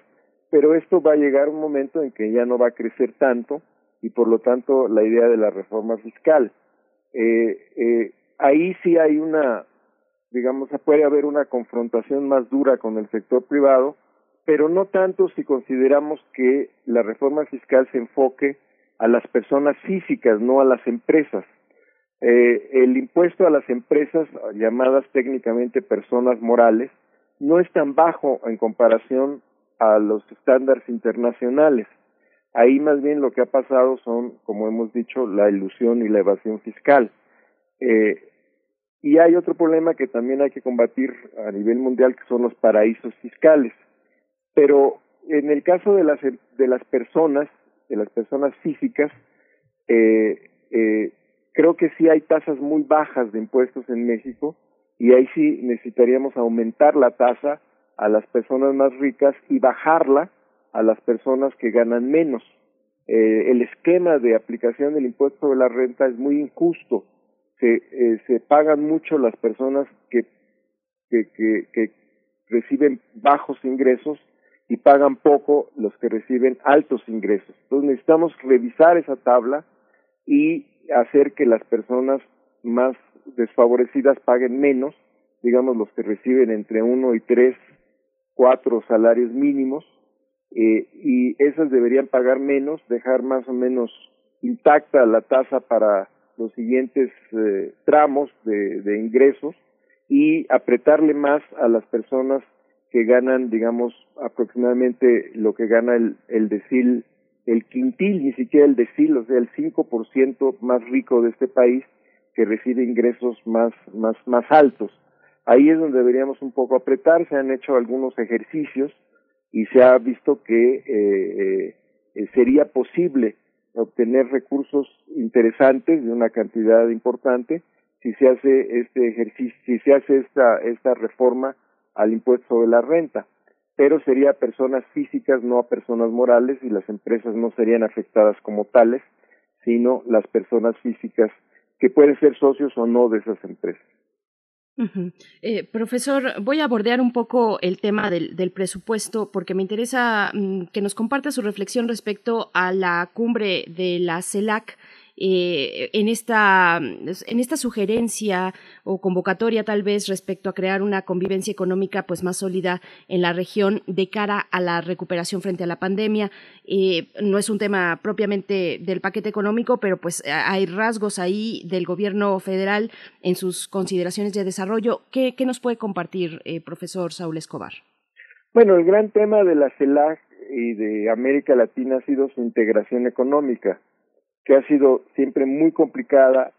pero esto va a llegar un momento en que ya no va a crecer tanto y por lo tanto la idea de la reforma fiscal. Eh, eh, ahí sí hay una, digamos, puede haber una confrontación más dura con el sector privado, pero no tanto si consideramos que la reforma fiscal se enfoque a las personas físicas, no a las empresas. Eh, el impuesto a las empresas, llamadas técnicamente personas morales, no es tan bajo en comparación a los estándares internacionales. Ahí más bien lo que ha pasado son, como hemos dicho, la ilusión y la evasión fiscal. Eh, y hay otro problema que también hay que combatir a nivel mundial, que son los paraísos fiscales. Pero en el caso de las, de las personas, de las personas físicas, eh, eh, creo que sí hay tasas muy bajas de impuestos en México y ahí sí necesitaríamos aumentar la tasa a las personas más ricas y bajarla a las personas que ganan menos. Eh, el esquema de aplicación del impuesto de la renta es muy injusto. Se, eh, se pagan mucho las personas que, que, que, reciben bajos ingresos y pagan poco los que reciben altos ingresos. Entonces necesitamos revisar esa tabla y hacer que las personas más desfavorecidas paguen menos, digamos los que reciben entre uno y tres, cuatro salarios mínimos, eh, y esas deberían pagar menos, dejar más o menos intacta la tasa para los siguientes eh, tramos de, de ingresos y apretarle más a las personas que ganan, digamos, aproximadamente lo que gana el, el decil, el quintil, ni siquiera el decil, o sea, el 5% más rico de este país que recibe ingresos más, más, más altos. Ahí es donde deberíamos un poco apretar, se han hecho algunos ejercicios y se ha visto que eh, eh, sería posible obtener recursos interesantes de una cantidad importante si se hace este ejercicio, si se hace esta, esta reforma al impuesto sobre la renta, pero sería a personas físicas, no a personas morales, y las empresas no serían afectadas como tales, sino las personas físicas que pueden ser socios o no de esas empresas. Eh, profesor, voy a bordear un poco el tema del, del presupuesto porque me interesa mm, que nos comparta su reflexión respecto a la cumbre de la CELAC eh, en, esta, en esta sugerencia o convocatoria tal vez respecto a crear una convivencia económica pues más sólida en la región de cara a la recuperación frente a la pandemia. Eh, no es un tema propiamente del paquete económico, pero pues hay rasgos ahí del gobierno federal en sus consideraciones de desarrollo. ¿Qué, qué nos puede compartir, eh, profesor Saúl Escobar? Bueno, el gran tema de la CELAC y de América Latina ha sido su integración económica que ha sido siempre muy complicada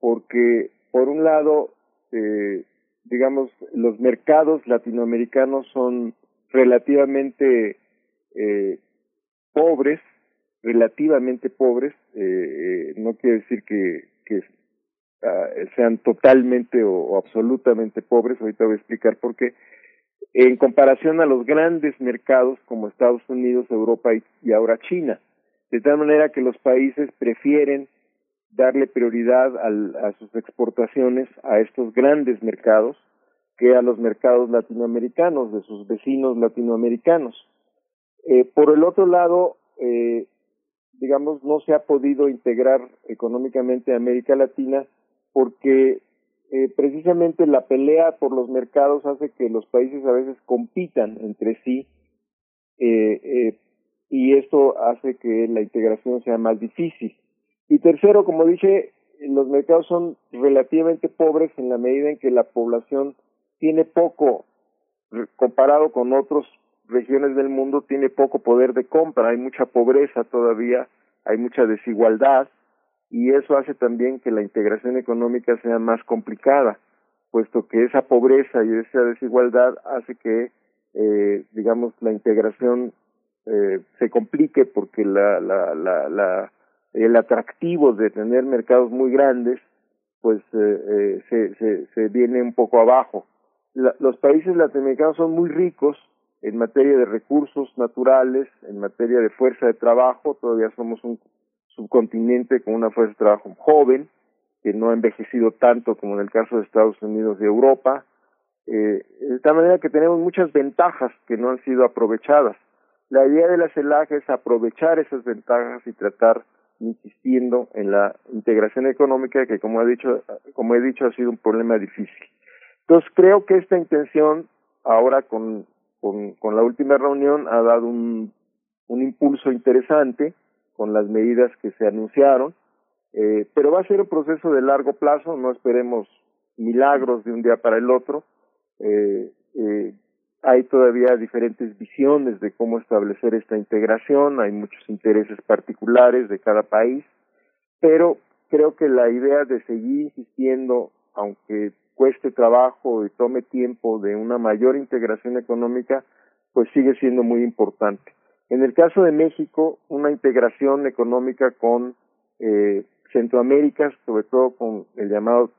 porque, por un lado, eh, digamos, los mercados latinoamericanos son relativamente eh, pobres, relativamente pobres, eh, no quiere decir que, uh, sean totalmente o, absolutamente pobres, ahorita voy a explicar por qué, en comparación a los grandes mercados como Estados Unidos, Europa y, ahora China. De tal manera que los países prefieren darle prioridad a sus exportaciones a estos grandes mercados que a los mercados latinoamericanos, de sus vecinos latinoamericanos. Eh, por el otro lado, eh, digamos, no se ha podido integrar económicamente a América Latina porque eh, precisamente la pelea por los mercados hace que los países a veces compitan entre sí eh, y esto hace que la integración sea más difícil. Y tercero, como dije, los mercados son relativamente pobres en la medida en que la población tiene poco, comparado con otras regiones del mundo, tiene poco poder de compra, hay mucha pobreza todavía, hay mucha desigualdad y eso hace también que la integración económica sea más complicada, puesto que esa pobreza y esa desigualdad hace que, eh, digamos, la integración eh, se complique porque la, la, la, la, el atractivo de tener mercados muy grandes, pues eh, eh se, se, se viene un poco abajo. La, los países latinoamericanos son muy ricos en materia de recursos naturales, en materia de fuerza de trabajo, todavía somos un subcontinente con una fuerza de trabajo joven, que no ha envejecido tanto como en el caso de Estados Unidos y Europa, eh, de tal manera que tenemos muchas ventajas que no han sido aprovechadas. La idea de la CELAC es aprovechar esas ventajas y tratar insistiendo en la integración económica que como he dicho como he dicho ha sido un problema difícil. Entonces creo que esta intención ahora con con, la última reunión ha dado un, un impulso interesante con las medidas que se anunciaron, eh, pero va a ser un proceso de largo plazo, no esperemos milagros de un día para el otro. Eh, eh, hay todavía diferentes visiones de cómo establecer esta integración, hay muchos intereses particulares de cada país, pero creo que la idea de seguir insistiendo, aunque cueste trabajo y tome tiempo de una mayor integración económica, pues sigue siendo muy importante. En el caso de México, una integración económica con eh, Centroamérica, sobre todo con el llamado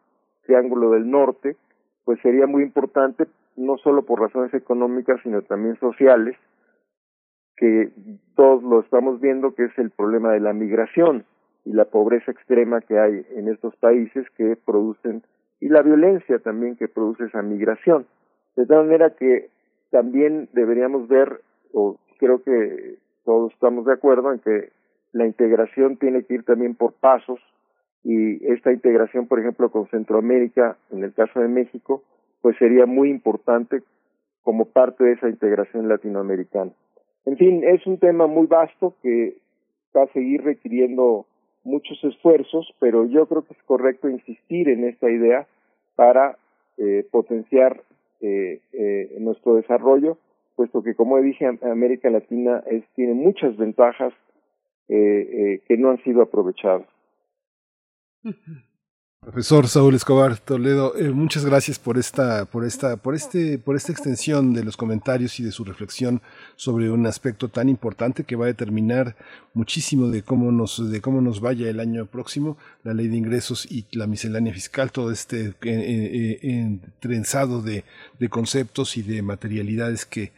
Triángulo del Norte, pues sería muy importante, no solo por razones económicas, sino también sociales, que todos lo estamos viendo, que es el problema de la migración y la pobreza extrema que hay en estos países que producen, y la violencia también que produce esa migración. De tal manera que también deberíamos ver o creo que todos estamos de acuerdo en que la integración tiene que ir también por pasos y esta integración, por ejemplo, con Centroamérica, en el caso de México, pues sería muy importante como parte de esa integración latinoamericana. En fin, es un tema muy vasto que va a seguir requiriendo muchos esfuerzos, pero yo creo que es correcto insistir en esta idea para eh, potenciar eh, eh, nuestro desarrollo puesto que, como dije, América Latina es, tiene muchas ventajas eh, eh, que no han sido aprovechadas. Profesor Saúl Escobar Toledo, eh, muchas gracias por esta, por esta, por este, por esta extensión de los comentarios y de su reflexión sobre un aspecto tan importante que va a determinar muchísimo de cómo nos, de cómo nos vaya el año próximo, la ley de ingresos y la miscelánea fiscal, todo este eh, trenzado de, de conceptos y de materialidades que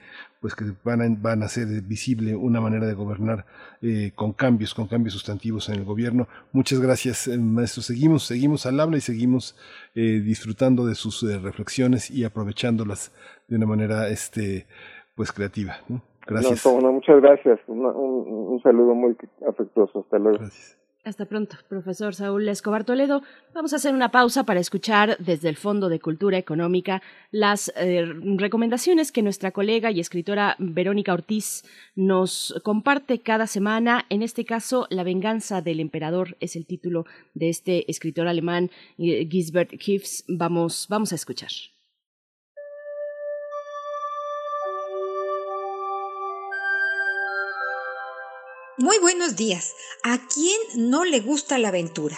pues que van a, van a hacer visible una manera de gobernar eh, con cambios, con cambios sustantivos en el gobierno. Muchas gracias, eh, maestro. Seguimos, seguimos al habla y seguimos eh, disfrutando de sus reflexiones y aprovechándolas de una manera este, pues creativa. Gracias. muchas gracias. Un, un, saludo muy afectuoso. Hasta luego. Gracias. Hasta pronto, profesor Saúl Escobar Toledo. Vamos a hacer una pausa para escuchar desde el Fondo de Cultura Económica las eh, recomendaciones que nuestra colega y escritora Verónica Ortiz nos comparte cada semana. En este caso, La venganza del emperador es el título de este escritor alemán, eh, Gisbert Kiffs. Vamos, vamos a escuchar. Muy buenos días. ¿A quién no le gusta la aventura?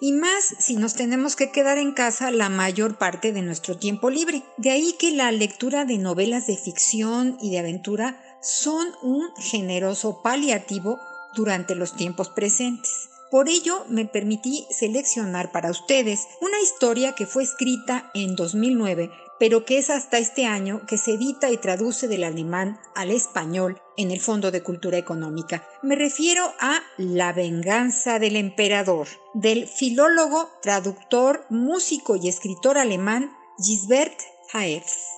Y más si nos tenemos que quedar en casa la mayor parte de nuestro tiempo libre. De ahí que la lectura de novelas de ficción y de aventura son un generoso paliativo durante los tiempos presentes. Por ello me permití seleccionar para ustedes una historia que fue escrita en 2009, pero que es hasta este año que se edita y traduce del alemán al español en el Fondo de Cultura Económica. Me refiero a La venganza del emperador, del filólogo, traductor, músico y escritor alemán Gisbert Haefs.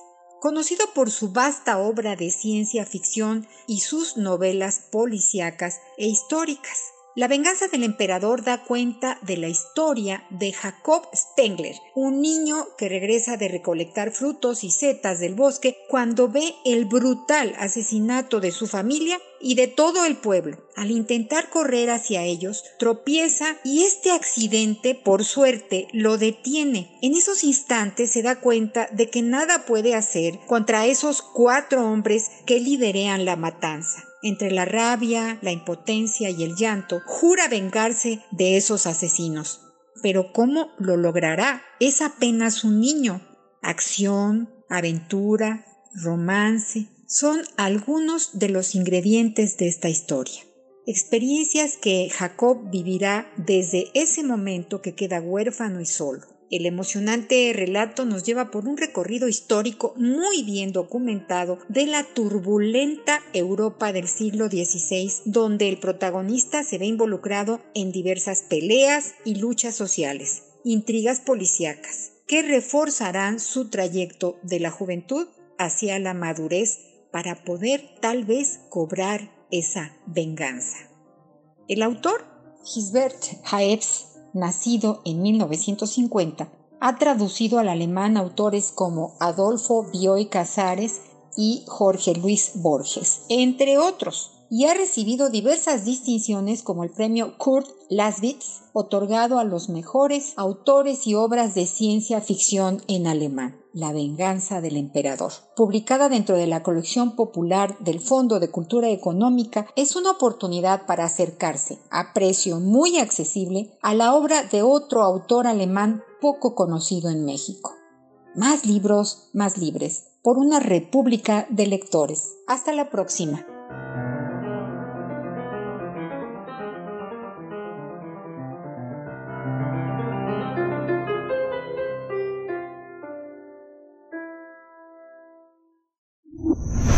Conocido por su vasta obra de ciencia ficción y sus novelas policíacas e históricas. La venganza del emperador da cuenta de la historia de Jacob Spengler, un niño que regresa de recolectar frutos y setas del bosque cuando ve el brutal asesinato de su familia y de todo el pueblo. Al intentar correr hacia ellos, tropieza y este accidente, por suerte, lo detiene. En esos instantes se da cuenta de que nada puede hacer contra esos cuatro hombres que liderean la matanza entre la rabia, la impotencia y el llanto, jura vengarse de esos asesinos. Pero ¿cómo lo logrará? Es apenas un niño. Acción, aventura, romance, son algunos de los ingredientes de esta historia. Experiencias que Jacob vivirá desde ese momento que queda huérfano y solo. El emocionante relato nos lleva por un recorrido histórico muy bien documentado de la turbulenta Europa del siglo XVI, donde el protagonista se ve involucrado en diversas peleas y luchas sociales, intrigas policíacas, que reforzarán su trayecto de la juventud hacia la madurez para poder tal vez cobrar esa venganza. El autor, Gisbert Haefs, nacido en 1950, ha traducido al alemán autores como Adolfo Bioy Casares y Jorge Luis Borges, entre otros, y ha recibido diversas distinciones como el premio Kurt Laswitz, otorgado a los mejores autores y obras de ciencia ficción en alemán. La venganza del emperador. Publicada dentro de la colección popular del Fondo de Cultura Económica, es una oportunidad para acercarse, a precio muy accesible, a la obra de otro autor alemán poco conocido en México. Más libros, más libres, por una república de lectores. Hasta la próxima.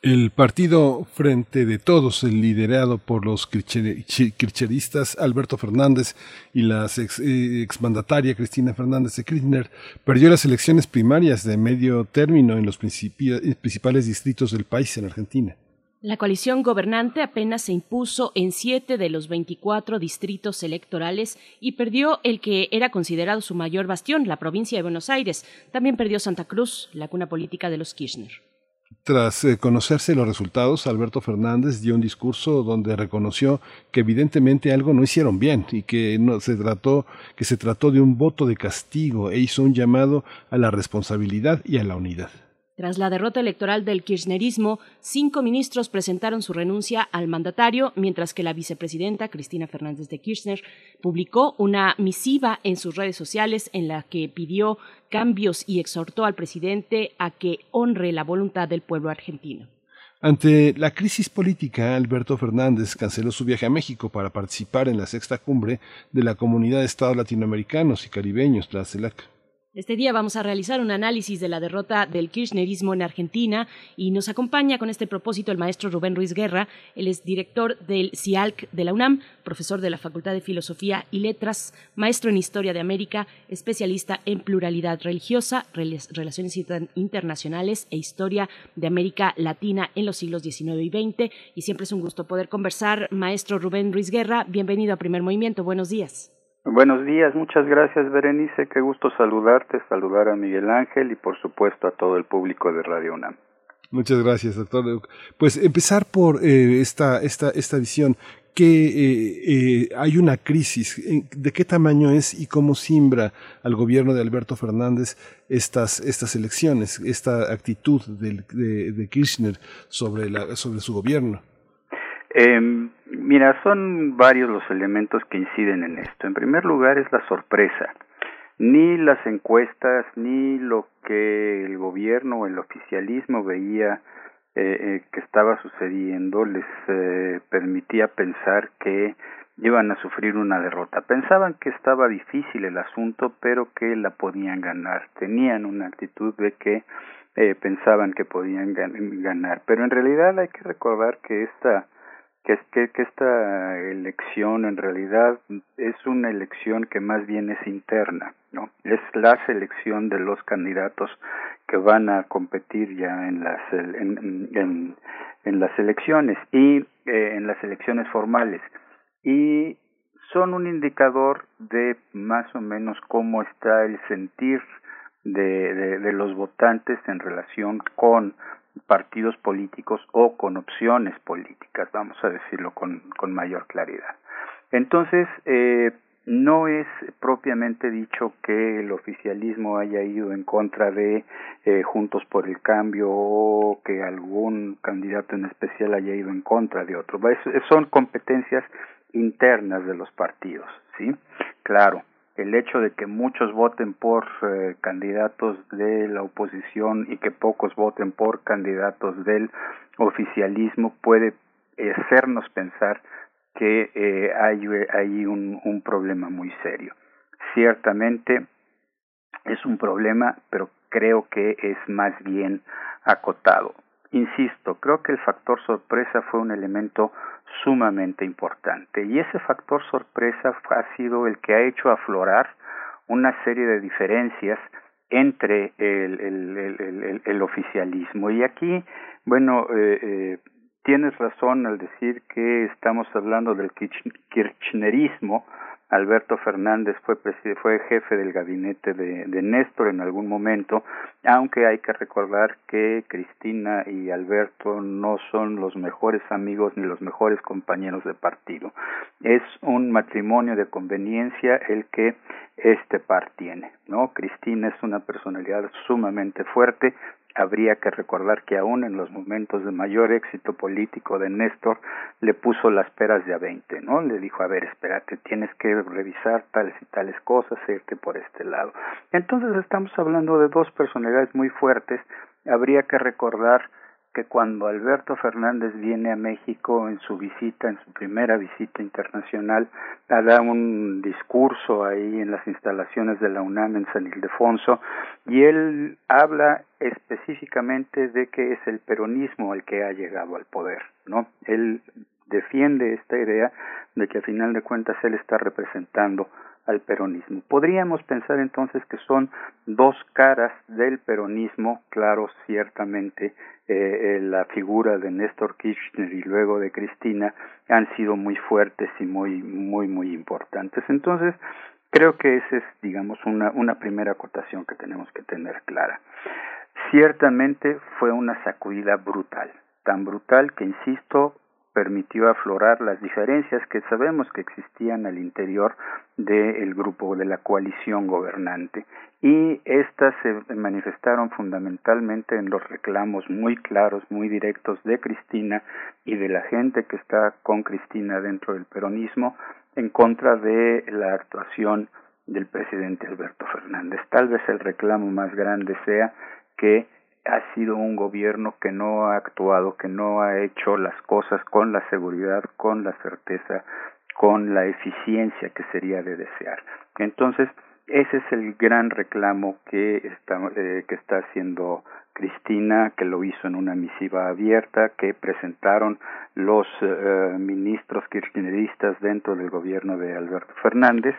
El partido Frente de Todos, liderado por los kirchneristas Alberto Fernández y la ex, eh, exmandataria Cristina Fernández de Kirchner, perdió las elecciones primarias de medio término en los principales distritos del país en Argentina. La coalición gobernante apenas se impuso en siete de los 24 distritos electorales y perdió el que era considerado su mayor bastión, la provincia de Buenos Aires. También perdió Santa Cruz, la cuna política de los Kirchner. Tras eh, conocerse los resultados, Alberto Fernández dio un discurso donde reconoció que evidentemente algo no hicieron bien y que no se trató que se trató de un voto de castigo e hizo un llamado a la responsabilidad y a la unidad. Tras la derrota electoral del kirchnerismo, cinco ministros presentaron su renuncia al mandatario, mientras que la vicepresidenta Cristina Fernández de Kirchner publicó una misiva en sus redes sociales en la que pidió cambios y exhortó al presidente a que honre la voluntad del pueblo argentino. Ante la crisis política, Alberto Fernández canceló su viaje a México para participar en la sexta cumbre de la Comunidad de Estados Latinoamericanos y Caribeños, la CELAC. Este día vamos a realizar un análisis de la derrota del kirchnerismo en Argentina y nos acompaña con este propósito el maestro Rubén Ruiz Guerra. Él es director del CIALC de la UNAM, profesor de la Facultad de Filosofía y Letras, maestro en Historia de América, especialista en pluralidad religiosa, relaciones internacionales e historia de América Latina en los siglos XIX y XX. Y siempre es un gusto poder conversar. Maestro Rubén Ruiz Guerra, bienvenido a Primer Movimiento. Buenos días. Buenos días, muchas gracias Berenice, qué gusto saludarte, saludar a Miguel Ángel y por supuesto a todo el público de Radio UNAM. Muchas gracias, doctor. Pues empezar por eh, esta, esta, esta visión. que eh, eh, hay una crisis. ¿De qué tamaño es y cómo simbra al gobierno de Alberto Fernández estas, estas elecciones, esta actitud de, de, Kirchner sobre, la, sobre su gobierno? Eh, mira, son varios los elementos que inciden en esto. En primer lugar es la sorpresa. Ni las encuestas, ni lo que el gobierno o el oficialismo veía eh, eh, que estaba sucediendo les eh, permitía pensar que iban a sufrir una derrota. Pensaban que estaba difícil el asunto, pero que la podían ganar. Tenían una actitud de que eh, pensaban que podían ganar. Pero en realidad hay que recordar que esta que, esta elección en realidad es una elección que más bien es interna, ¿no? Es la selección de los candidatos que van a competir ya en las en, en, las elecciones y eh, en las elecciones formales y son un indicador de más o menos cómo está el sentir de, de los votantes en relación con partidos políticos o con opciones políticas, vamos a decirlo con, con mayor claridad. Entonces, eh, no es propiamente dicho que el oficialismo haya ido en contra de eh, Juntos por el Cambio o que algún candidato en especial haya ido en contra de otro. son competencias internas de los partidos, ¿sí? Claro, el hecho de que muchos voten por eh, candidatos de la oposición y que pocos voten por candidatos del oficialismo puede hacernos pensar que eh, hay, hay un, un problema muy serio. Ciertamente es un problema, pero creo que es más bien acotado. Insisto, creo que el factor sorpresa fue un elemento sumamente importante y ese factor sorpresa ha sido el que ha hecho aflorar una serie de diferencias entre el, el, el, oficialismo. Y aquí, bueno, eh, eh, tienes razón al decir que estamos hablando del kirchnerismo, Alberto Fernández fue, fue jefe del gabinete de, Néstor en algún momento, aunque hay que recordar que Cristina y Alberto no son los mejores amigos ni los mejores compañeros de partido. Es un matrimonio de conveniencia el que este par tiene, ¿no? Cristina es una personalidad sumamente fuerte, habría que recordar que aún en los momentos de mayor éxito político de Néstor le puso las peras de a veinte, ¿no? Le dijo, a ver, espérate, tienes que revisar tales y tales cosas, irte por este lado. Entonces estamos hablando de dos personalidades muy fuertes, habría que recordar que cuando Alberto Fernández viene a México en su visita, en su primera visita internacional, da un discurso ahí en las instalaciones de la UNAM en San Ildefonso y él habla específicamente de que es el peronismo el que ha llegado al poder, ¿no? Él defiende esta idea de que a final de cuentas él está representando al peronismo. Podríamos pensar entonces que son dos caras del peronismo, claro, ciertamente eh, eh, la figura de Néstor Kirchner y luego de Cristina han sido muy fuertes y muy, muy, muy importantes. Entonces, creo que esa es, digamos, una, una primera acotación que tenemos que tener clara. Ciertamente fue una sacudida brutal, tan brutal que, insisto, permitió aflorar las diferencias que sabemos que existían al interior del grupo de la coalición gobernante y estas se manifestaron fundamentalmente en los reclamos muy claros, muy directos de Cristina y de la gente que está con Cristina dentro del peronismo en contra de la actuación del presidente Alberto Fernández. Tal vez el reclamo más grande sea que ha sido un gobierno que no ha actuado, que no ha hecho las cosas con la seguridad, con la certeza, con la eficiencia que sería de desear. Entonces, ese es el gran reclamo que está, eh, haciendo Cristina, que lo hizo en una misiva abierta, que presentaron los eh, ministros kirchneristas dentro del gobierno de Alberto Fernández,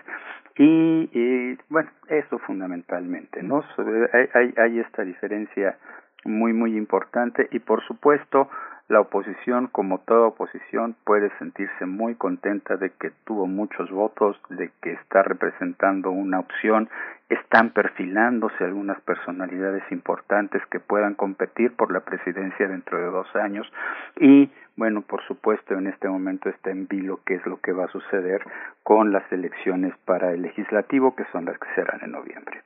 y, bueno, eso fundamentalmente, ¿no? Hay, hay, hay esta diferencia muy, muy importante y por supuesto la oposición, como toda oposición, puede sentirse muy contenta de que tuvo muchos votos, de que está representando una opción, están perfilándose algunas personalidades importantes que puedan competir por la presidencia dentro de dos años. Y bueno, por supuesto, en este momento está en vilo qué es lo que va a suceder con las elecciones para el legislativo, que son las que serán en noviembre.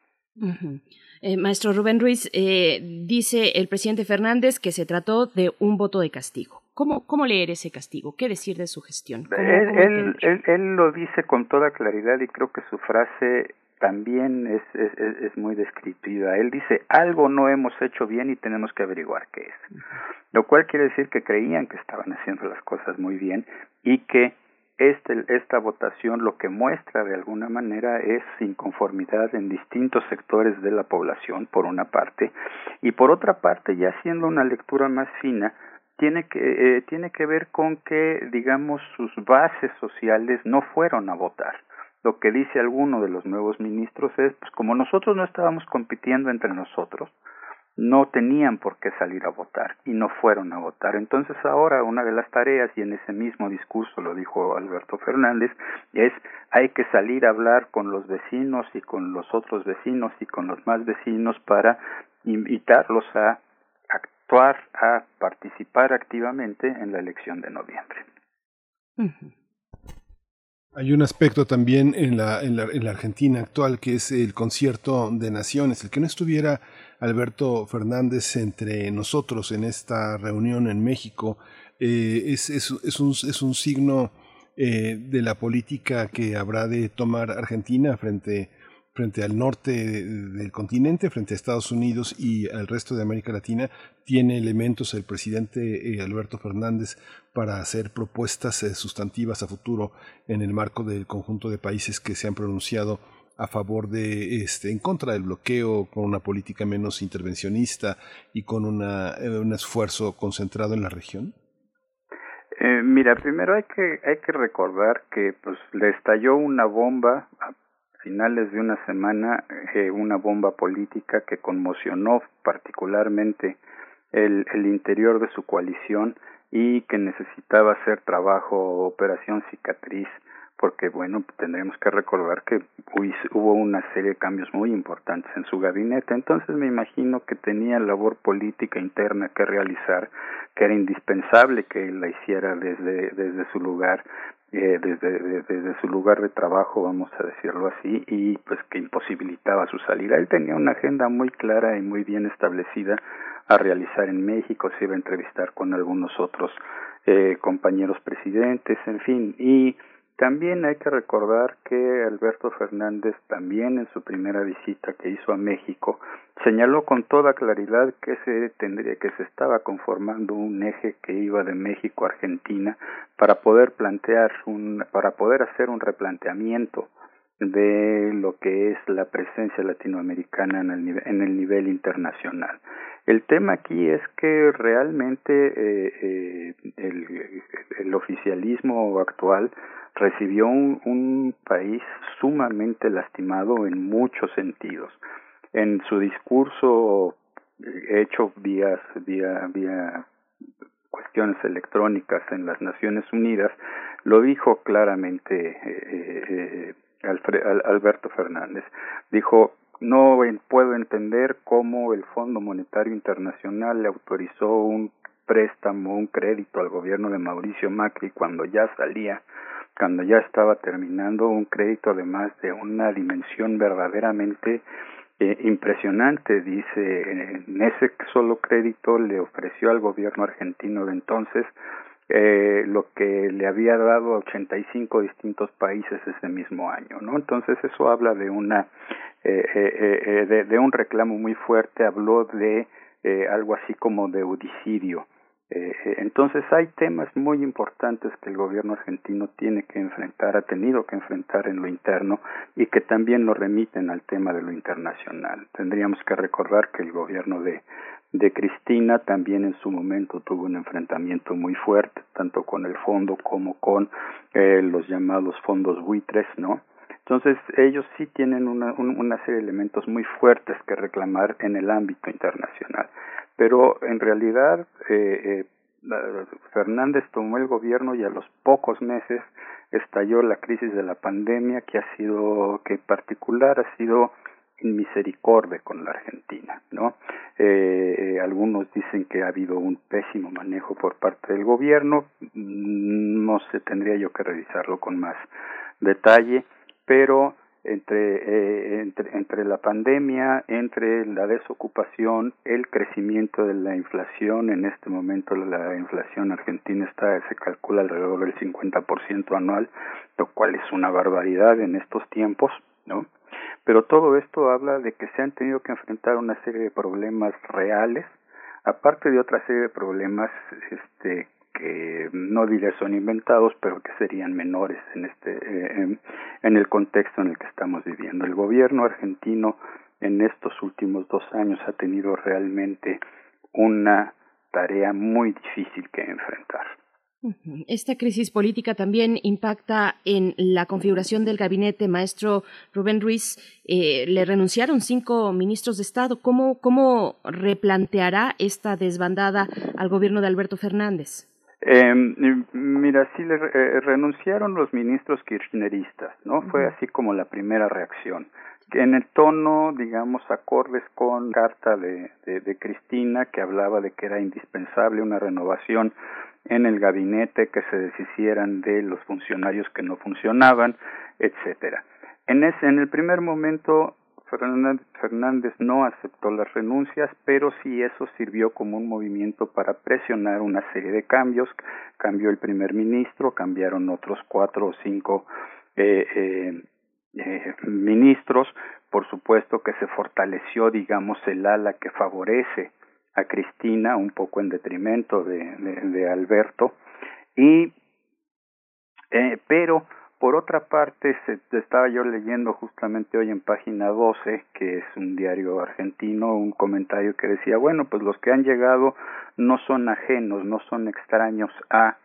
Eh, maestro Rubén Ruiz, eh, dice el presidente Fernández que se trató de un voto de castigo. ¿Cómo, cómo leer ese castigo? ¿Qué decir de su gestión? él, él, lo dice con toda claridad y creo que su frase también es, es, es, muy descriptiva. Él dice, algo no hemos hecho bien y tenemos que averiguar qué es. Lo cual quiere decir que creían que estaban haciendo las cosas muy bien y que este, esta votación lo que muestra de alguna manera es inconformidad en distintos sectores de la población, por una parte, y por otra parte, ya haciendo una lectura más fina, tiene que, eh, tiene que ver con que, digamos, sus bases sociales no fueron a votar. Lo que dice alguno de los nuevos ministros es, pues como nosotros no estábamos compitiendo entre nosotros, no tenían por qué salir a votar y no fueron a votar. Entonces ahora una de las tareas, y en ese mismo discurso lo dijo Alberto Fernández, es hay que salir a hablar con los vecinos y con los otros vecinos y con los más vecinos para invitarlos a actuar, a participar activamente en la elección de noviembre. Hay un aspecto también en la, en, la, en la Argentina actual que es el concierto de naciones. El que no estuviera Alberto Fernández entre nosotros en esta reunión en México eh, es, es, un, es, un, signo eh, de la política que habrá de tomar Argentina frente frente al norte del continente, frente a Estados Unidos y al resto de América Latina, tiene elementos el presidente eh, Alberto Fernández para hacer propuestas sustantivas a futuro en el marco del conjunto de países que se han pronunciado a favor de este en contra del bloqueo con una política menos intervencionista y con una, eh, un esfuerzo concentrado en la región? mira, primero hay que hay que recordar que pues le estalló una bomba finales de una semana eh, una bomba política que conmocionó particularmente el, el interior de su coalición y que necesitaba hacer trabajo operación cicatriz porque bueno tendremos que recordar que hubo una serie de cambios muy importantes en su gabinete entonces me imagino que tenía labor política interna que realizar que era indispensable que la hiciera desde desde su lugar eh, desde, desde su lugar de trabajo, vamos a decirlo así, y pues que imposibilitaba su salida. Él tenía una agenda muy clara y muy bien establecida a realizar en México, se iba a entrevistar con algunos otros eh, compañeros presidentes, en fin, y también hay que recordar que Alberto Fernández también en su primera visita que hizo a México señaló con toda claridad que se tendría que se estaba conformando un eje que iba de México a Argentina para poder plantear un para poder hacer un replanteamiento de lo que es la presencia latinoamericana en el, nivel, internacional. El tema aquí es que realmente eh, eh, el oficialismo actual recibió un, país sumamente lastimado en muchos sentidos. En su discurso hecho vía, vía, vía cuestiones electrónicas en las Naciones Unidas, lo dijo claramente eh, eh, Alberto Fernández. Dijo, no puedo entender cómo el Fondo Monetario Internacional le autorizó un préstamo, un crédito al gobierno de Mauricio Macri cuando ya salía cuando ya estaba terminando un crédito además de una dimensión verdaderamente eh, impresionante, dice, en ese solo crédito le ofreció al gobierno argentino de entonces eh, lo que le había dado a 85 distintos países ese mismo año, ¿no? Entonces eso habla de una eh, eh, de, de, un reclamo muy fuerte, habló de algo así como de audicidio eh, entonces hay temas muy importantes que el gobierno argentino tiene que enfrentar, ha tenido que enfrentar en lo interno y que también lo remiten al tema de lo internacional. Tendríamos que recordar que el gobierno de, de Cristina también en su momento tuvo un enfrentamiento muy fuerte, tanto con el fondo como con eh, los llamados fondos buitres, ¿no? Entonces ellos sí tienen una, una serie de elementos muy fuertes que reclamar en el ámbito internacional pero en realidad eh, eh, Fernández tomó el gobierno y a los pocos meses estalló la crisis de la pandemia que ha sido, que en particular ha sido misericordia con la Argentina, ¿no? Eh, eh, algunos dicen que ha habido un pésimo manejo por parte del gobierno, mm, no sé, tendría yo que revisarlo con más detalle, pero entre, eh, entre, entre la pandemia, entre la desocupación, el crecimiento de la inflación, en este momento la inflación argentina está, se calcula alrededor del 50% anual, lo cual es una barbaridad en estos tiempos, ¿no? Pero todo esto habla de que se han tenido que enfrentar una serie de problemas reales, aparte de otra serie de problemas este, que no diré son inventados, pero que serían menores en este eh, en, el contexto en el que estamos viviendo. El gobierno argentino en estos últimos dos años ha tenido realmente una tarea muy difícil que enfrentar. Esta crisis política también impacta en la configuración del gabinete. Maestro Rubén Ruiz, eh, le renunciaron cinco ministros de Estado. ¿Cómo, ¿Cómo replanteará esta desbandada al gobierno de Alberto Fernández? Eh, mira, sí le eh, renunciaron los ministros kirchneristas, ¿no? Fue así como la primera reacción. En el tono, digamos, acordes con carta de, de, de Cristina, que hablaba de que era indispensable una renovación en el gabinete, que se deshicieran de los funcionarios que no funcionaban, etcétera. En, ese, en el primer momento Fernández no aceptó las renuncias, pero sí eso sirvió como un movimiento para presionar una serie de cambios. Cambió el primer ministro, cambiaron otros cuatro o cinco eh, eh, eh, ministros. Por supuesto que se fortaleció, digamos, el ala que favorece a Cristina, un poco en detrimento de, de, Alberto. Y, eh, pero por otra parte, se, estaba yo leyendo justamente hoy en página 12, que es un diario argentino, un comentario que decía, bueno, pues los que han llegado no son ajenos, no son extraños a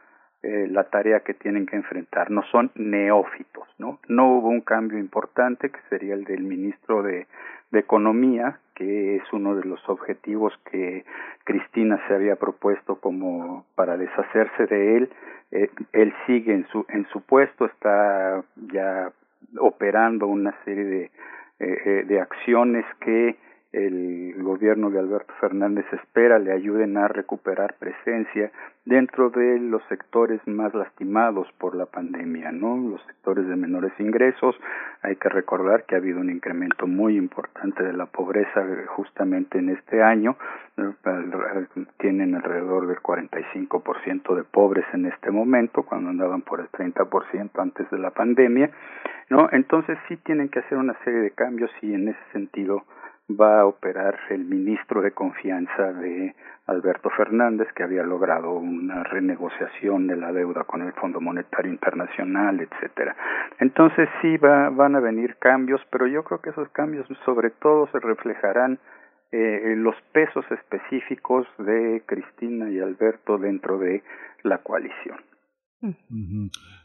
eh, la tarea que tienen que enfrentar, no son neófitos, ¿no? No hubo un cambio importante, que sería el del ministro de, de Economía, que es uno de los objetivos que Cristina se había propuesto como para deshacerse de él, eh, él sigue en su en su puesto está ya operando una serie de eh, eh, de acciones que el gobierno de Alberto Fernández espera le ayuden a recuperar presencia dentro de los sectores más lastimados por la pandemia, ¿no? Los sectores de menores ingresos. Hay que recordar que ha habido un incremento muy importante de la pobreza justamente en este año. Tienen alrededor del 45% de pobres en este momento, cuando andaban por el 30% antes de la pandemia, ¿no? Entonces sí tienen que hacer una serie de cambios y en ese sentido va a operar el ministro de confianza de Alberto Fernández, que había logrado una renegociación de la deuda con el Fondo Monetario Internacional, etcétera. Entonces sí va, van a venir cambios, pero yo creo que esos cambios sobre todo se reflejarán eh, los pesos específicos de Cristina y Alberto dentro de la coalición.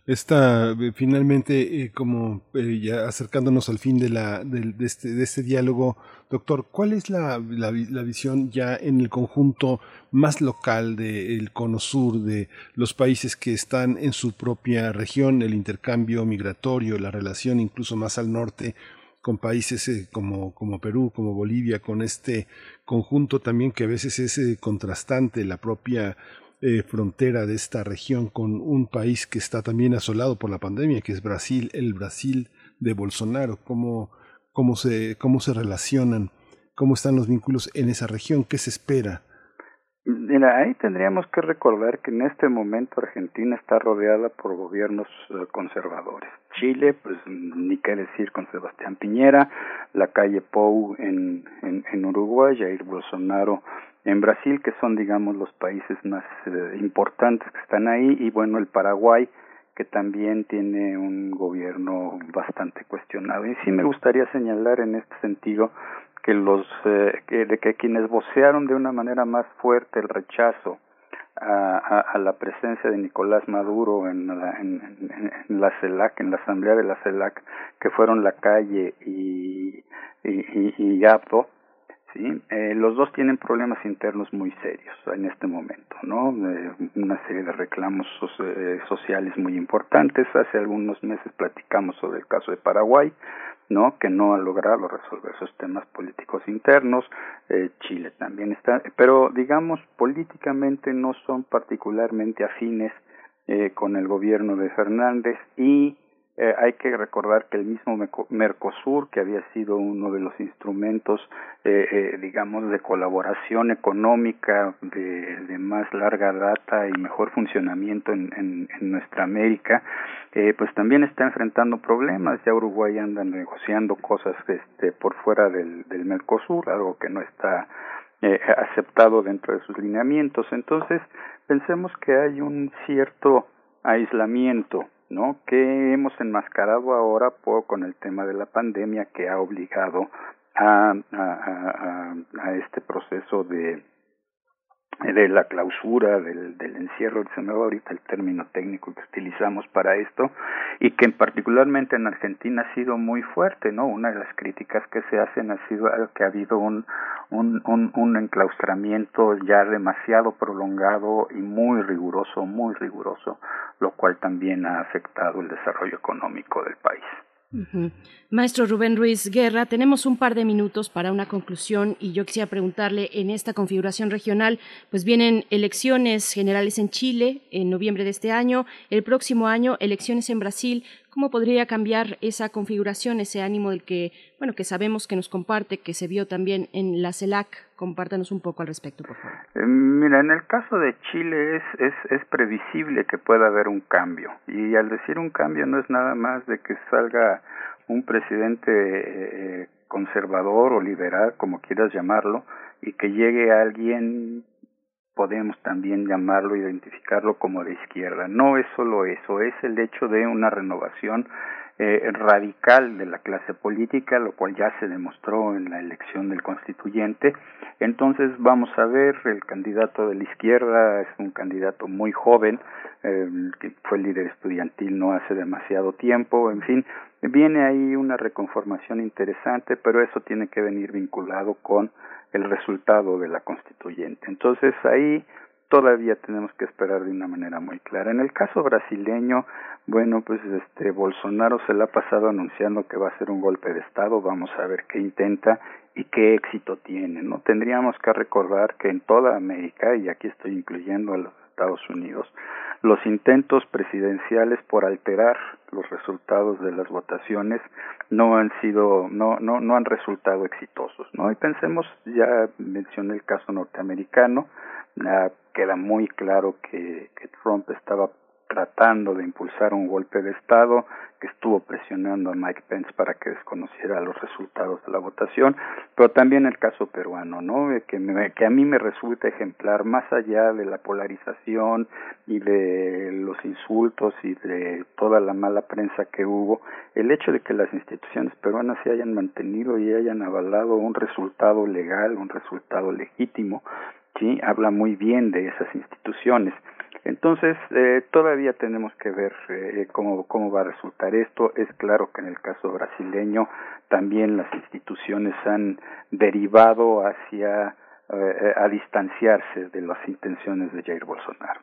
Está eh, finalmente, eh, como eh, ya acercándonos al fin de, la, de, este, de este diálogo, doctor, ¿cuál es la, la, visión ya en el conjunto más local del cono sur, de los países que están en su propia región, el intercambio migratorio, la relación incluso más al norte? con países como, como Perú, como Bolivia, con este conjunto también que a veces es contrastante, la propia eh, frontera de esta región con un país que está también asolado por la pandemia, que es Brasil, el Brasil de Bolsonaro, cómo, cómo, se, cómo se relacionan, cómo están los vínculos en esa región, qué se espera. Mira, ahí tendríamos que recordar que en este momento Argentina está rodeada por gobiernos eh, conservadores. Chile, pues ni qué decir con Sebastián Piñera, la calle Pou en, en, en Uruguay, Jair Bolsonaro en Brasil, que son, digamos, los países más eh, importantes que están ahí, y bueno, el Paraguay, que también tiene un gobierno bastante cuestionado. Y sí me gustaría señalar en este sentido que los eh, que, de que quienes vocearon de una manera más fuerte el rechazo a, a, la presencia de Nicolás Maduro en la, en, la CELAC, en la asamblea de la CELAC, que fueron la calle y, y, y, y ¿sí? Eh, los dos tienen problemas internos muy serios en este momento, ¿no? Eh, una serie de reclamos eh, sociales muy importantes. Hace algunos meses platicamos sobre el caso de Paraguay, ¿no? Que no ha logrado resolver sus temas políticos internos. Chile también está, pero digamos políticamente no son particularmente afines con el gobierno de Fernández y eh, hay que recordar que el mismo Mercosur, que había sido uno de los instrumentos, eh, eh, digamos, de colaboración económica de, más larga data y mejor funcionamiento en, en, en nuestra América, eh, pues también está enfrentando problemas. Ya Uruguay anda negociando cosas este, por fuera del, del Mercosur, algo que no está eh, aceptado dentro de sus lineamientos. Entonces, pensemos que hay un cierto aislamiento ¿no? que hemos enmascarado ahora por, con el tema de la pandemia que ha obligado a, a, a, a este proceso de, de la clausura, del, del encierro, se me va ahorita el término técnico que utilizamos para esto, y que particularmente en Argentina ha sido muy fuerte, ¿no? Una de las críticas que se hacen ha sido que ha habido un, un, un enclaustramiento ya demasiado prolongado y muy riguroso, muy riguroso, lo cual también ha afectado el desarrollo económico del país. Maestro Rubén Ruiz Guerra, tenemos un par de minutos para una conclusión y yo quisiera preguntarle, en esta configuración regional, pues vienen elecciones generales en Chile en noviembre de este año, el próximo año elecciones en Brasil. ¿Cómo podría cambiar esa configuración, ese ánimo del que, bueno, que sabemos que nos comparte, que se vio también en la CELAC? Compártanos un poco al respecto, por favor. Eh, mira, en el caso de Chile es, es, es previsible que pueda haber un cambio. Y al decir un cambio no es nada más de que salga un presidente eh, conservador o liberal, como quieras llamarlo, y que llegue alguien podemos también llamarlo, identificarlo como de izquierda. No es solo eso, es el hecho de una renovación eh, radical de la clase política, lo cual ya se demostró en la elección del constituyente. Entonces vamos a ver, el candidato de la izquierda es un candidato muy joven, eh, que fue líder estudiantil no hace demasiado tiempo, en fin, viene ahí una reconformación interesante, pero eso tiene que venir vinculado con el resultado de la constituyente. Entonces ahí todavía tenemos que esperar de una manera muy clara. En el caso brasileño, bueno, pues este Bolsonaro se le ha pasado anunciando que va a ser un golpe de estado, vamos a ver qué intenta y qué éxito tiene, ¿no? Tendríamos que recordar que en toda América y aquí estoy incluyendo a los Estados Unidos, los intentos presidenciales por alterar los resultados de las votaciones no han sido no no no han resultado exitosos no y pensemos ya mencioné el caso norteamericano ah, queda muy claro que, que Trump estaba tratando de impulsar un golpe de Estado, que estuvo presionando a Mike Pence para que desconociera los resultados de la votación, pero también el caso peruano, ¿no? Que, me, que a mí me resulta ejemplar, más allá de la polarización y de los insultos y de toda la mala prensa que hubo, el hecho de que las instituciones peruanas se hayan mantenido y hayan avalado un resultado legal, un resultado legítimo, sí, habla muy bien de esas instituciones. Entonces, eh, todavía tenemos que ver eh, cómo, cómo va a resultar esto. Es claro que en el caso brasileño también las instituciones han derivado hacia eh, a distanciarse de las intenciones de Jair Bolsonaro.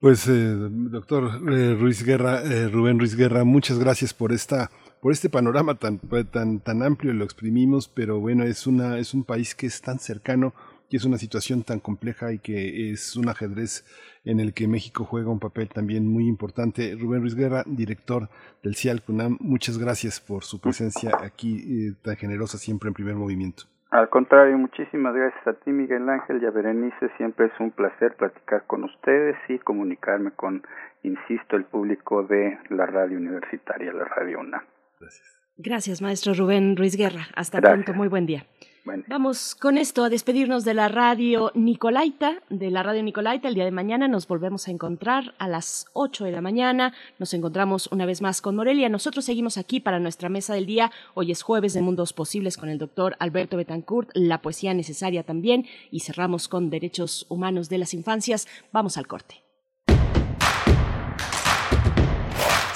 Pues, eh, doctor eh, Ruiz Guerra, Rubén Ruiz Guerra, muchas gracias por esta, por este panorama tan, tan, tan amplio. Lo exprimimos, pero bueno, es una, es un país que es tan cercano y es una situación tan compleja y que es un ajedrez en el que México juega un papel también muy importante. Rubén Ruiz Guerra, director del CIAL CUNAM, muchas gracias por su presencia aquí eh, tan generosa siempre en primer movimiento. Al contrario, muchísimas gracias a ti, Miguel Ángel y a Berenice. Siempre es un placer platicar con ustedes y comunicarme con, insisto, el público de la radio universitaria, la Radio UNAM. Gracias. Gracias, maestro Rubén Ruiz Guerra. Hasta pronto. Muy buen día. Vamos con esto a despedirnos de la radio Nicolaita, de la radio Nicolaita. El día de mañana nos volvemos a encontrar a las 8 de la mañana. Nos encontramos una vez más con Morelia. Nosotros seguimos aquí para nuestra mesa del día. Hoy es jueves de Mundos Posibles con el doctor Alberto Betancourt, la poesía necesaria también. Y cerramos con derechos humanos de las infancias. Vamos al corte.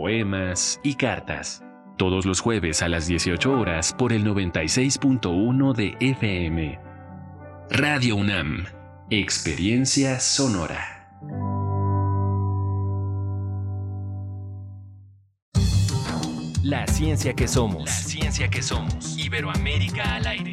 poemas y cartas. Todos los jueves a las 18 horas por el 96.1 de FM. Radio UNAM. Experiencia sonora. La ciencia que somos. La ciencia que somos. Iberoamérica al aire.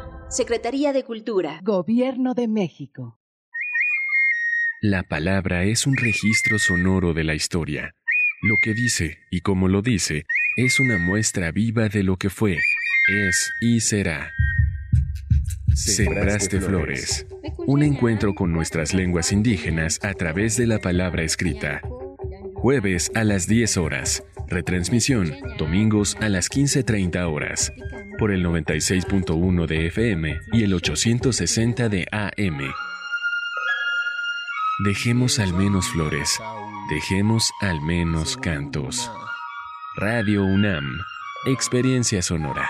Secretaría de Cultura. Gobierno de México. La palabra es un registro sonoro de la historia. Lo que dice y como lo dice es una muestra viva de lo que fue, es y será. Sembraste Flores. Un encuentro con nuestras lenguas indígenas a través de la palabra escrita. Jueves a las 10 horas. Retransmisión domingos a las 15.30 horas. Por el 96.1 de FM y el 860 de AM. Dejemos al menos flores. Dejemos al menos cantos. Radio UNAM. Experiencia sonora.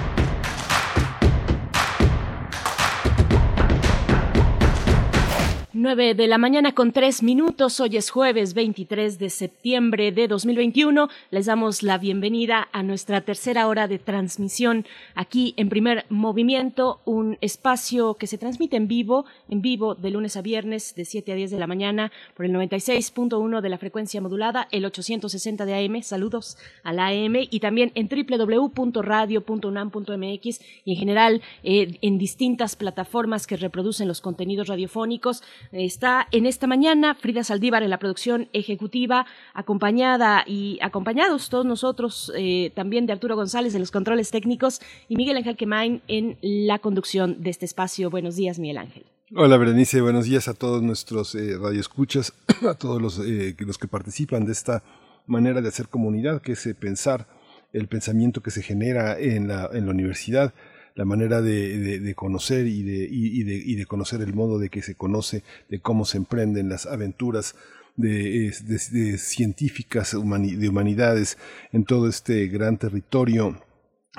9 de la mañana con tres minutos. Hoy es jueves 23 de septiembre de 2021. Les damos la bienvenida a nuestra tercera hora de transmisión aquí en Primer Movimiento, un espacio que se transmite en vivo, en vivo de lunes a viernes de 7 a 10 de la mañana por el 96.1 de la frecuencia modulada, el 860 de AM. Saludos a la AM y también en www.radio.unam.mx y en general eh, en distintas plataformas que reproducen los contenidos radiofónicos. Está en esta mañana Frida Saldívar en la producción ejecutiva, acompañada y acompañados todos nosotros eh, también de Arturo González en los controles técnicos y Miguel Ángel Quemain en la conducción de este espacio. Buenos días, Miguel Ángel. Hola Berenice, buenos días a todos nuestros eh, radioescuchas, a todos los, eh, los que participan de esta manera de hacer comunidad, que es eh, pensar el pensamiento que se genera en la, en la universidad, la manera de, de, conocer y de, y, de, y de conocer el modo de que se conoce, de cómo se emprenden las aventuras de, de, científicas, de humanidades en todo este gran territorio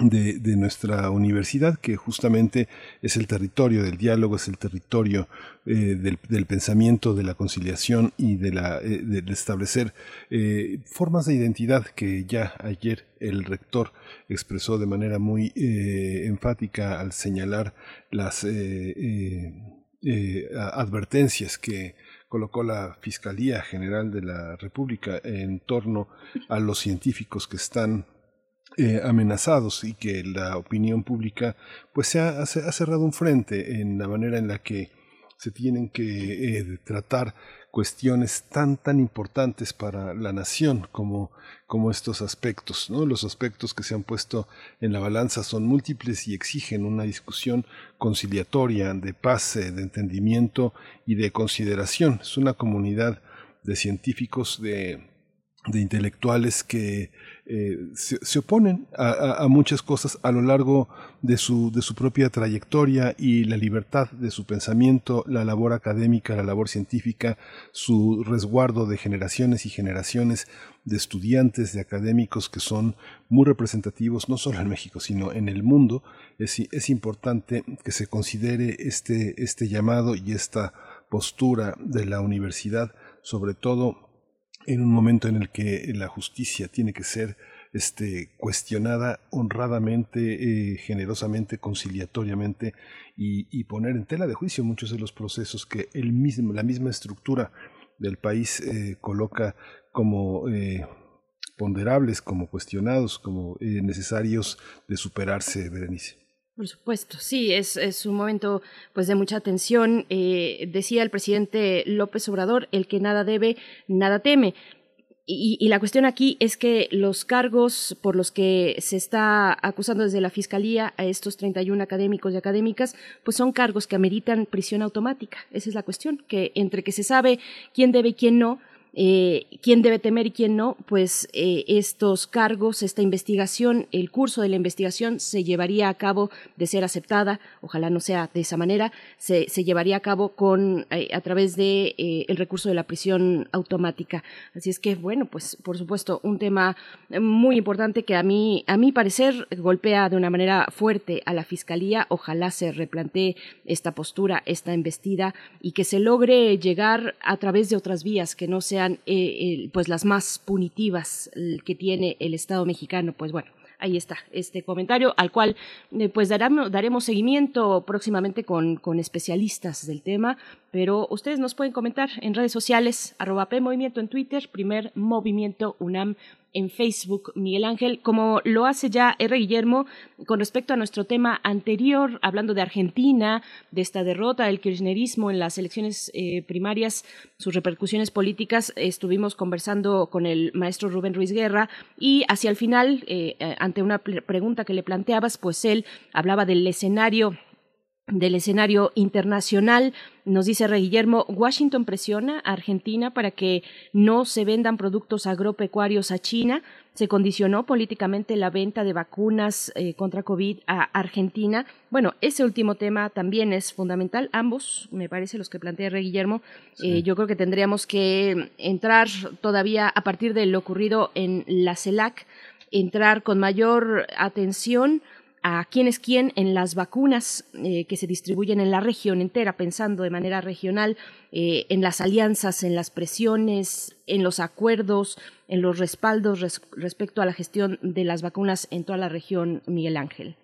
de, nuestra universidad, que justamente es el territorio del diálogo, es el territorio eh, del, del, pensamiento, de la conciliación y de, la, eh, de establecer eh, formas de identidad que ya ayer el rector expresó de manera muy eh, enfática al señalar las advertencias que colocó la Fiscalía General de la República en torno a los científicos que están eh, amenazados y que la opinión pública pues se ha, cerrado un frente en la manera en la que se tienen que eh, tratar cuestiones tan tan importantes para la nación como, como estos aspectos. ¿no? Los aspectos que se han puesto en la balanza son múltiples y exigen una discusión conciliatoria, de paz, eh, de entendimiento y de consideración. Es una comunidad de científicos, de, de intelectuales que eh, se, oponen a, muchas cosas a lo largo de su, de su propia trayectoria y la libertad de su pensamiento, la labor académica, la labor científica, su resguardo de generaciones y generaciones de estudiantes, de académicos que son muy representativos, no solo en México, sino en el mundo. Es, es importante que se considere este, este llamado y esta postura de la universidad, sobre todo en un momento en el que la justicia tiene que ser este, cuestionada honradamente, eh, generosamente, conciliatoriamente y, poner en tela de juicio muchos de los procesos que el mismo, la misma estructura del país eh, coloca como eh, ponderables, como cuestionados, como necesarios de superarse, Berenice. Por supuesto, sí, es, es, un momento pues de mucha atención. Eh, decía el presidente López Obrador, el que nada debe, nada teme. Y, la cuestión aquí es que los cargos por los que se está acusando desde la Fiscalía a estos 31 académicos y académicas, pues son cargos que ameritan prisión automática. Esa es la cuestión, que entre que se sabe quién debe y quién no, eh, quién debe temer y quién no, pues eh, estos cargos, esta investigación, el curso de la investigación se llevaría a cabo de ser aceptada, ojalá no sea de esa manera, se, llevaría a cabo con eh, a través de el recurso de la prisión automática. Así es que bueno, pues por supuesto un tema muy importante que a mí a mi parecer golpea de una manera fuerte a la fiscalía. Ojalá se replantee esta postura, esta embestida y que se logre llegar a través de otras vías que no sea eh, pues las más punitivas que tiene el Estado mexicano, pues bueno, ahí está este comentario al cual eh, pues daremos, daremos seguimiento próximamente con, con, especialistas del tema, pero ustedes nos pueden comentar en redes sociales, arroba P Movimiento en Twitter, primer movimiento UNAM en Facebook, Miguel Ángel, como lo hace ya R. Guillermo con respecto a nuestro tema anterior, hablando de Argentina, de esta derrota del kirchnerismo en las elecciones eh, primarias, sus repercusiones políticas, estuvimos conversando con el maestro Rubén Ruiz Guerra y hacia el final, eh, eh, ante una pregunta que le planteabas, pues él hablaba del escenario del escenario internacional. Nos dice Rey Guillermo, Washington presiona a Argentina para que no se vendan productos agropecuarios a China. Se condicionó políticamente la venta de vacunas eh, contra COVID a Argentina. Bueno, ese último tema también es fundamental. Ambos, me parece, los que plantea Rey Guillermo. Eh, yo creo que tendríamos que entrar todavía a partir de lo ocurrido en la CELAC, entrar con mayor atención a quién es quién en las vacunas eh, que se distribuyen en la región entera, pensando de manera regional eh, en las alianzas, en las presiones, en los acuerdos, en los respaldos respecto a la gestión de las vacunas en toda la región, Miguel Ángel.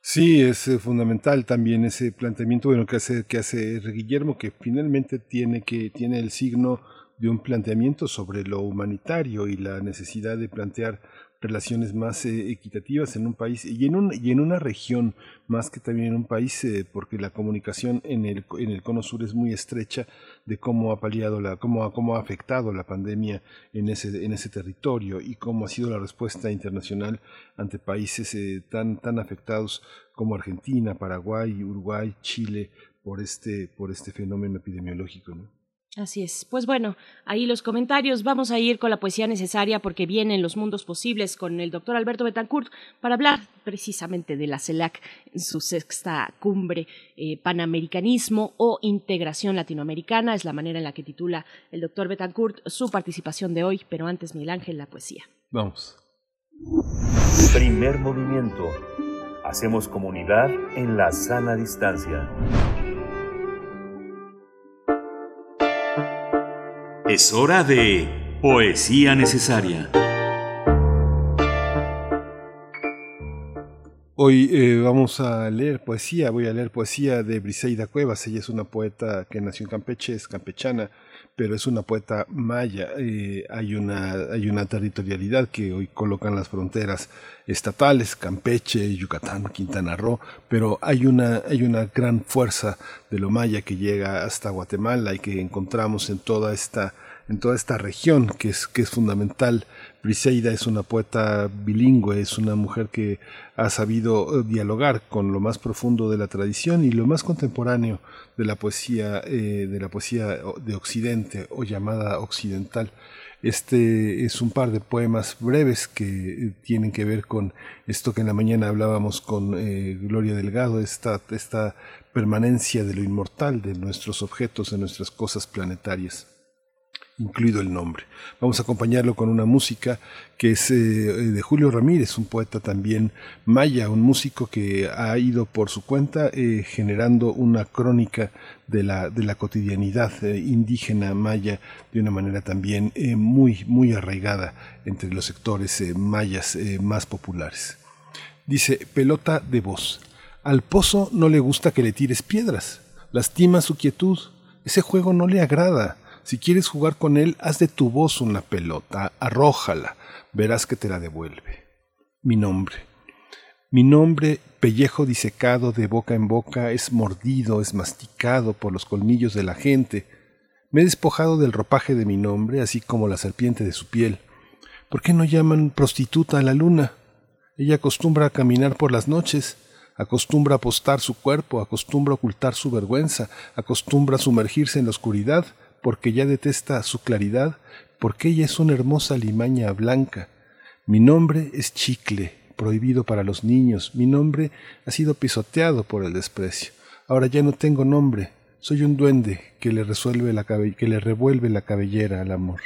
Sí, es eh, fundamental también ese planteamiento bueno, que hace, que hace Guillermo, que finalmente tiene, que, tiene el signo de un planteamiento sobre lo humanitario y la necesidad de plantear relaciones más eh, equitativas en un país y en, un, y en una región más que también en un país, eh, porque la comunicación en el, en el cono sur es muy estrecha de cómo ha paliado la, cómo, cómo ha afectado la pandemia en ese, en ese territorio y cómo ha sido la respuesta internacional ante países eh, tan, tan afectados como Argentina, Paraguay, Uruguay, Chile por este, por este fenómeno epidemiológico. Así es. Pues bueno, ahí los comentarios. Vamos a ir con la poesía necesaria porque vienen los mundos posibles con el doctor Alberto Betancourt para hablar precisamente de la CELAC en su sexta cumbre, eh, Panamericanismo o Integración Latinoamericana. Es la manera en la que titula el doctor Betancourt su participación de hoy. Pero antes, Miguel Ángel, la poesía. Vamos. Primer movimiento. Hacemos comunidad en la sana distancia. Es hora de Poesía Necesaria. Hoy eh, vamos a leer poesía, voy a leer poesía de Briseida Cuevas, ella es una poeta que nació en Campeche, es campechana, pero es una poeta maya. Eh, hay, una, hay una territorialidad que hoy colocan las fronteras estatales, Campeche, Yucatán, Quintana Roo, pero hay una, hay una gran fuerza de lo maya que llega hasta Guatemala y que encontramos en toda esta en toda esta región que es, que es fundamental. Briseida es una poeta bilingüe, es una mujer que ha sabido eh, dialogar con lo más profundo de la tradición y lo más contemporáneo de la poesía, eh, de la poesía de Occidente o llamada occidental. Este es un par de poemas breves que eh, tienen que ver con esto que en la mañana hablábamos con Gloria Delgado, esta, esta permanencia de lo inmortal, de nuestros objetos, de nuestras cosas planetarias incluido el nombre. Vamos a acompañarlo con una música que es eh, de Julio Ramírez, un poeta también maya, un músico que ha ido por su cuenta eh, generando una crónica de la, de la cotidianidad eh, indígena maya de una manera también muy, muy arraigada entre los sectores mayas más populares. Dice, pelota de voz. Al pozo no le gusta que le tires piedras, lastima su quietud, ese juego no le agrada si quieres jugar con él, haz de tu voz una pelota, arrójala, verás que te la devuelve. Mi nombre. Mi nombre, pellejo disecado de boca en boca, es mordido, es masticado por los colmillos de la gente. Me he despojado del ropaje de mi nombre, así como la serpiente de su piel. ¿Por qué no llaman prostituta a la luna? Ella acostumbra a caminar por las noches, acostumbra a apostar su cuerpo, acostumbra a ocultar su vergüenza, acostumbra a sumergirse en la oscuridad, porque ya detesta su claridad, porque ella es una hermosa limaña blanca. Mi nombre es chicle, prohibido para los niños, mi nombre ha sido pisoteado por el desprecio. Ahora ya no tengo nombre, soy un duende que le, resuelve la que le revuelve la cabellera al amor.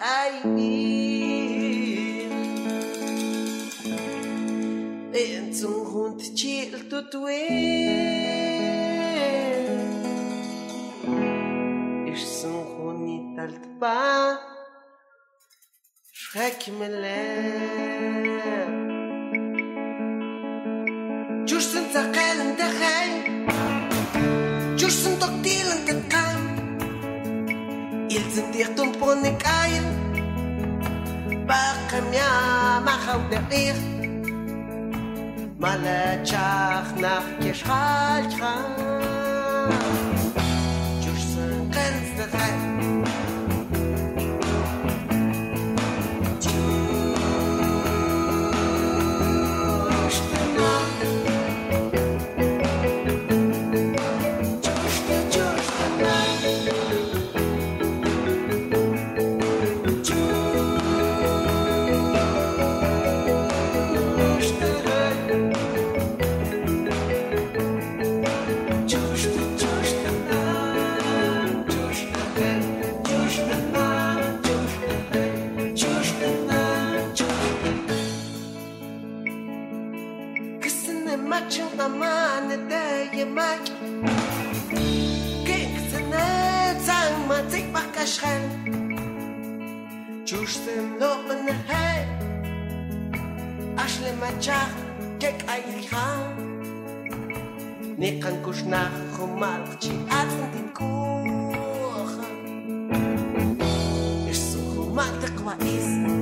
I need. Entzun junt txiltu tuen Ixzun junit altpa Shrak melen Gjushtën të kërën të hajnë Gjushtën të këtilën këtë يلزم تنبونك كاين باقم يا ما خود ريخ مالا تشاخ ناخ كيش خال عشقم. جوشتم لقمه نهی. اصل مچخ تک ایخم نیقن کش نخ و ملخچی اتن دین کوخم. اشتو منطق و ایست.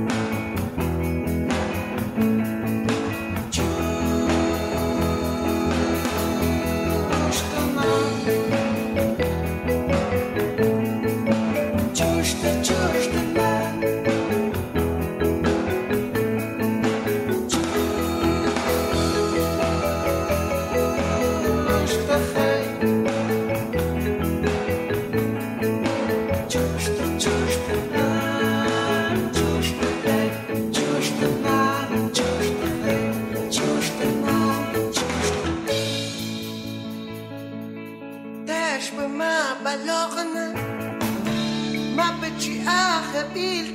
feel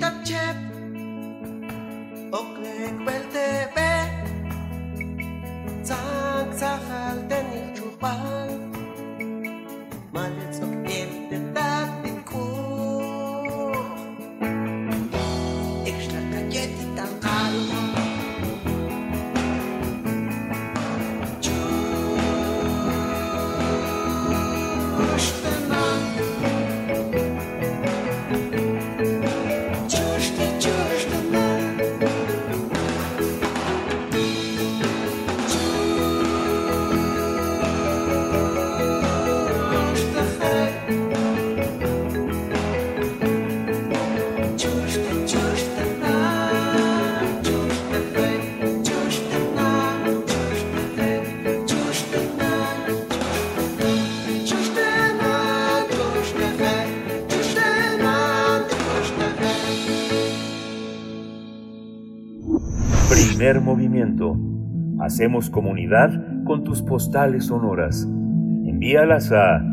Hacemos comunidad con tus postales sonoras. Envíalas a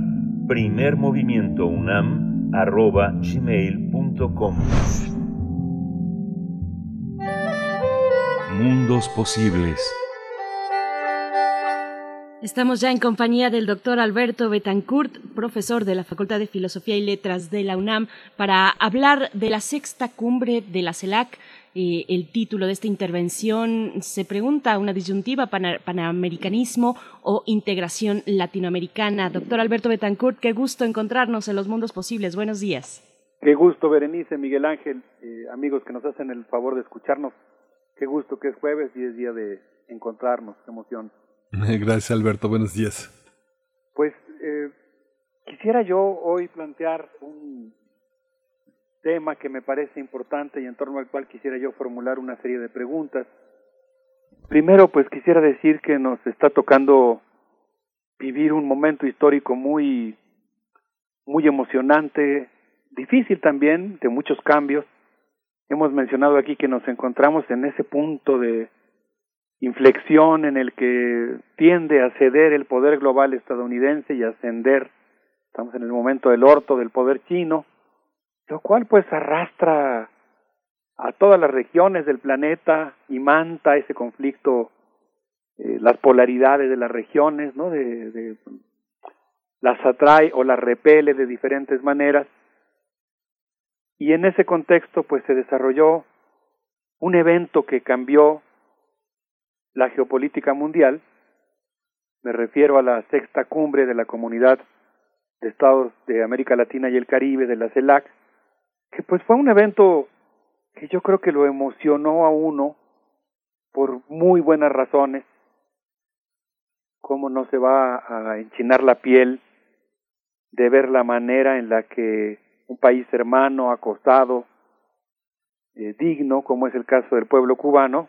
primermovimientounam.gmail.com Mundos posibles. Estamos ya en compañía del doctor Alberto Betancourt, profesor de la Facultad de Filosofía y Letras de la UNAM, para hablar de la sexta cumbre de la CELAC. Eh, el título de esta intervención se pregunta una disyuntiva panamericanismo o integración latinoamericana. Doctor Alberto Betancourt, qué gusto encontrarnos en los mundos posibles. Buenos días. Qué gusto, Berenice, Miguel Ángel, eh, amigos que nos hacen el favor de escucharnos. Qué gusto que es jueves y es día de encontrarnos. Qué emoción. Gracias, Alberto. Buenos días. Pues eh, quisiera yo hoy plantear un tema que me parece importante y en torno al cual quisiera yo formular una serie de preguntas. Primero, pues quisiera decir que nos está tocando vivir un momento histórico muy muy emocionante, difícil también, de muchos cambios. Hemos mencionado aquí que nos encontramos en ese punto de inflexión en el que tiende a ceder el poder global estadounidense y ascender, estamos en el momento del orto del poder chino, lo cual pues arrastra a todas las regiones del planeta y manta ese conflicto, eh, las polaridades de las regiones, ¿no? De, de, las atrae o las repele de diferentes maneras. Y en ese contexto pues se desarrolló un evento que cambió la geopolítica mundial, me refiero a la sexta cumbre de la Comunidad de Estados de América Latina y el Caribe, de la CELAC, que pues fue un evento que yo creo que lo emocionó a uno por muy buenas razones, cómo no se va a enchinar la piel de ver la manera en la que un país hermano, acostado, eh, digno, como es el caso del pueblo cubano,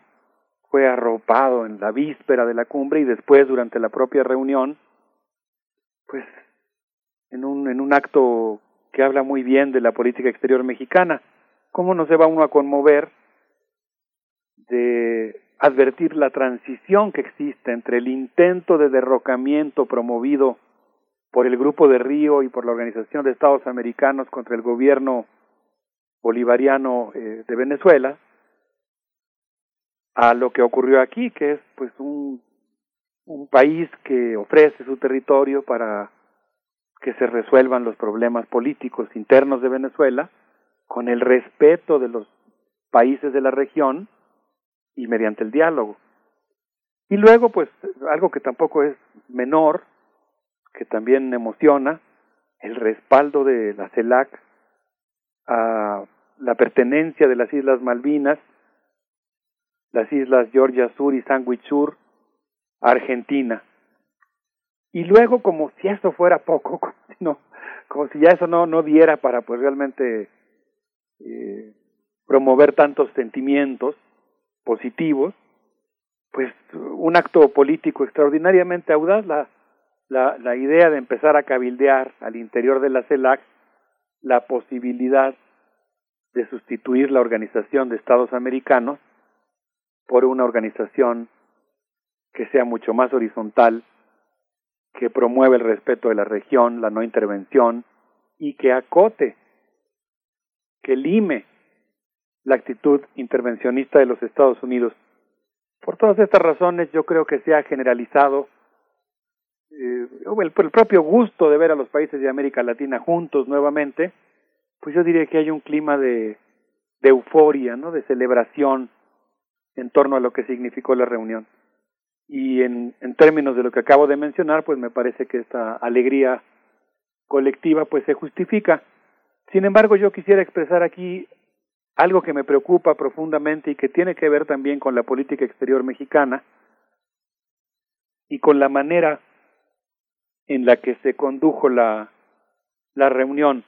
fue arropado en la víspera de la cumbre y después durante la propia reunión, pues en un, en un acto que habla muy bien de la política exterior mexicana. ¿Cómo no se va uno a conmover de advertir la transición que existe entre el intento de derrocamiento promovido por el Grupo de Río y por la Organización de Estados Americanos contra el gobierno bolivariano eh, de Venezuela a lo que ocurrió aquí, que es pues un, un país que ofrece su territorio para que se resuelvan los problemas políticos internos de Venezuela con el respeto de los países de la región y mediante el diálogo. Y luego, pues, algo que tampoco es menor, que también emociona, el respaldo de la CELAC a la pertenencia de las Islas Malvinas las islas Georgia Sur y Sandwich Sur, Argentina. Y luego, como si eso fuera poco, como si, ya eso no, no diera para pues realmente eh, promover tantos sentimientos positivos, pues un acto político extraordinariamente audaz, la, la, la idea de empezar a cabildear al interior de la CELAC la posibilidad de sustituir la Organización de Estados Americanos por una organización que sea mucho más horizontal, que promueva el respeto de la región, la no intervención y que acote, que lime la actitud intervencionista de los Estados Unidos. Por todas estas razones yo creo que se ha generalizado eh, el, propio gusto de ver a los países de América Latina juntos nuevamente, pues yo diría que hay un clima de, de euforia, ¿no? de celebración, en torno a lo que significó la reunión. Y en, en términos de lo que acabo de mencionar, pues me parece que esta alegría colectiva pues se justifica. Sin embargo, yo quisiera expresar aquí algo que me preocupa profundamente y que tiene que ver también con la política exterior mexicana y con la manera en la que se condujo la, la reunión.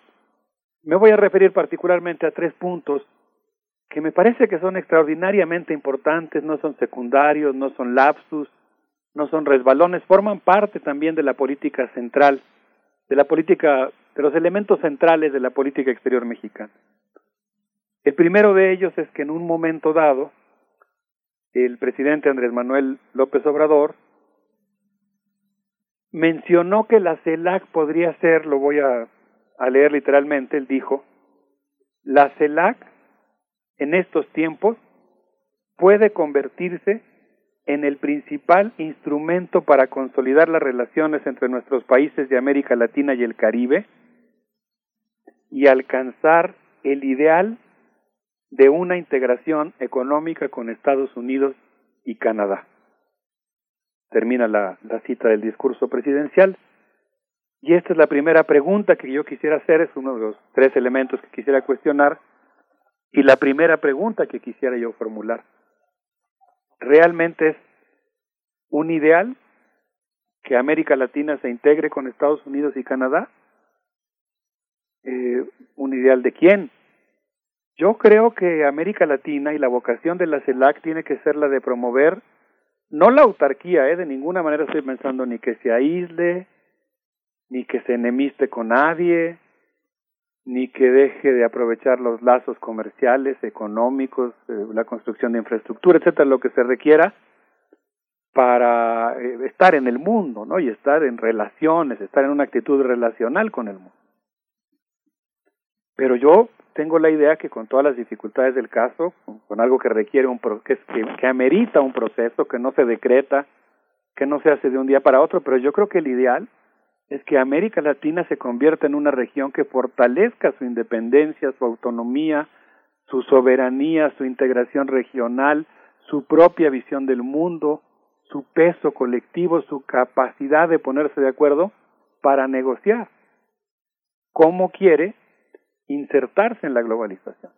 Me voy a referir particularmente a tres puntos que me parece que son extraordinariamente importantes, no son secundarios, no son lapsus, no son resbalones, forman parte también de la política central, de la política, de los elementos centrales de la política exterior mexicana. El primero de ellos es que en un momento dado, el presidente Andrés Manuel López Obrador mencionó que la CELAC podría ser, lo voy a, a leer literalmente, él dijo, la CELAC en estos tiempos puede convertirse en el principal instrumento para consolidar las relaciones entre nuestros países de América Latina y el Caribe y alcanzar el ideal de una integración económica con Estados Unidos y Canadá. Termina la, la, cita del discurso presidencial. Y esta es la primera pregunta que yo quisiera hacer, es uno de los tres elementos que quisiera cuestionar, y la primera pregunta que quisiera yo formular. ¿Realmente es un ideal que América Latina se integre con Estados Unidos y Canadá? Eh, ¿Un ideal de quién? Yo creo que América Latina y la vocación de la CELAC tiene que ser la de promover no la autarquía, eh, de ninguna manera estoy pensando ni que se aísle, ni que se enemiste con nadie, ni que deje de aprovechar los lazos comerciales, económicos, eh, la construcción de infraestructura, etcétera, lo que se requiera para eh, estar en el mundo, ¿no? Y estar en relaciones, estar en una actitud relacional con el mundo. Pero yo tengo la idea que con todas las dificultades del caso, con, algo que requiere un que, que amerita un proceso, que no se decreta, que no se hace de un día para otro, pero yo creo que el ideal es que América Latina se convierta en una región que fortalezca su independencia, su autonomía, su soberanía, su integración regional, su propia visión del mundo, su peso colectivo, su capacidad de ponerse de acuerdo para negociar cómo quiere insertarse en la globalización.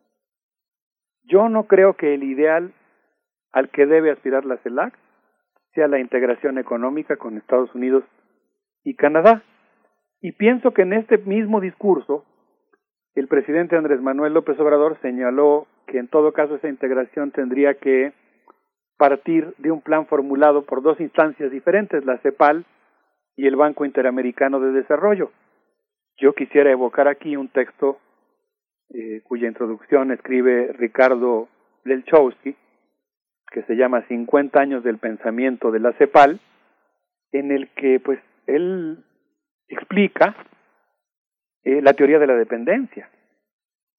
Yo no creo que el ideal al que debe aspirar la CELAC sea la integración económica con Estados Unidos y Canadá. Y pienso que en este mismo discurso, el presidente Andrés Manuel López Obrador señaló que en todo caso esa integración tendría que partir de un plan formulado por dos instancias diferentes, la CEPAL y el Banco Interamericano de Desarrollo. Yo quisiera evocar aquí un texto eh, cuya introducción escribe Ricardo Lelchowski, que se llama 50 años del pensamiento de la CEPAL, en el que pues él explica eh, la teoría de la dependencia.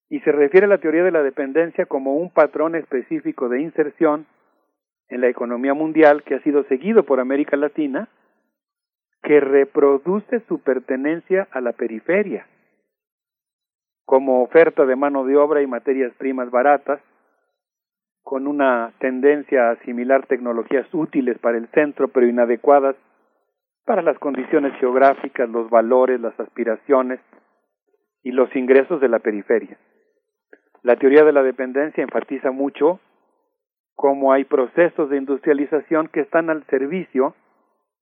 Y se refiere a la teoría de la dependencia como un patrón específico de inserción en la economía mundial que ha sido seguido por América Latina, que reproduce su pertenencia a la periferia como oferta de mano de obra y materias primas baratas, con una tendencia a asimilar tecnologías útiles para el centro pero inadecuadas para las condiciones geográficas, los valores, las aspiraciones y los ingresos de la periferia. La teoría de la dependencia enfatiza mucho cómo hay procesos de industrialización que están al servicio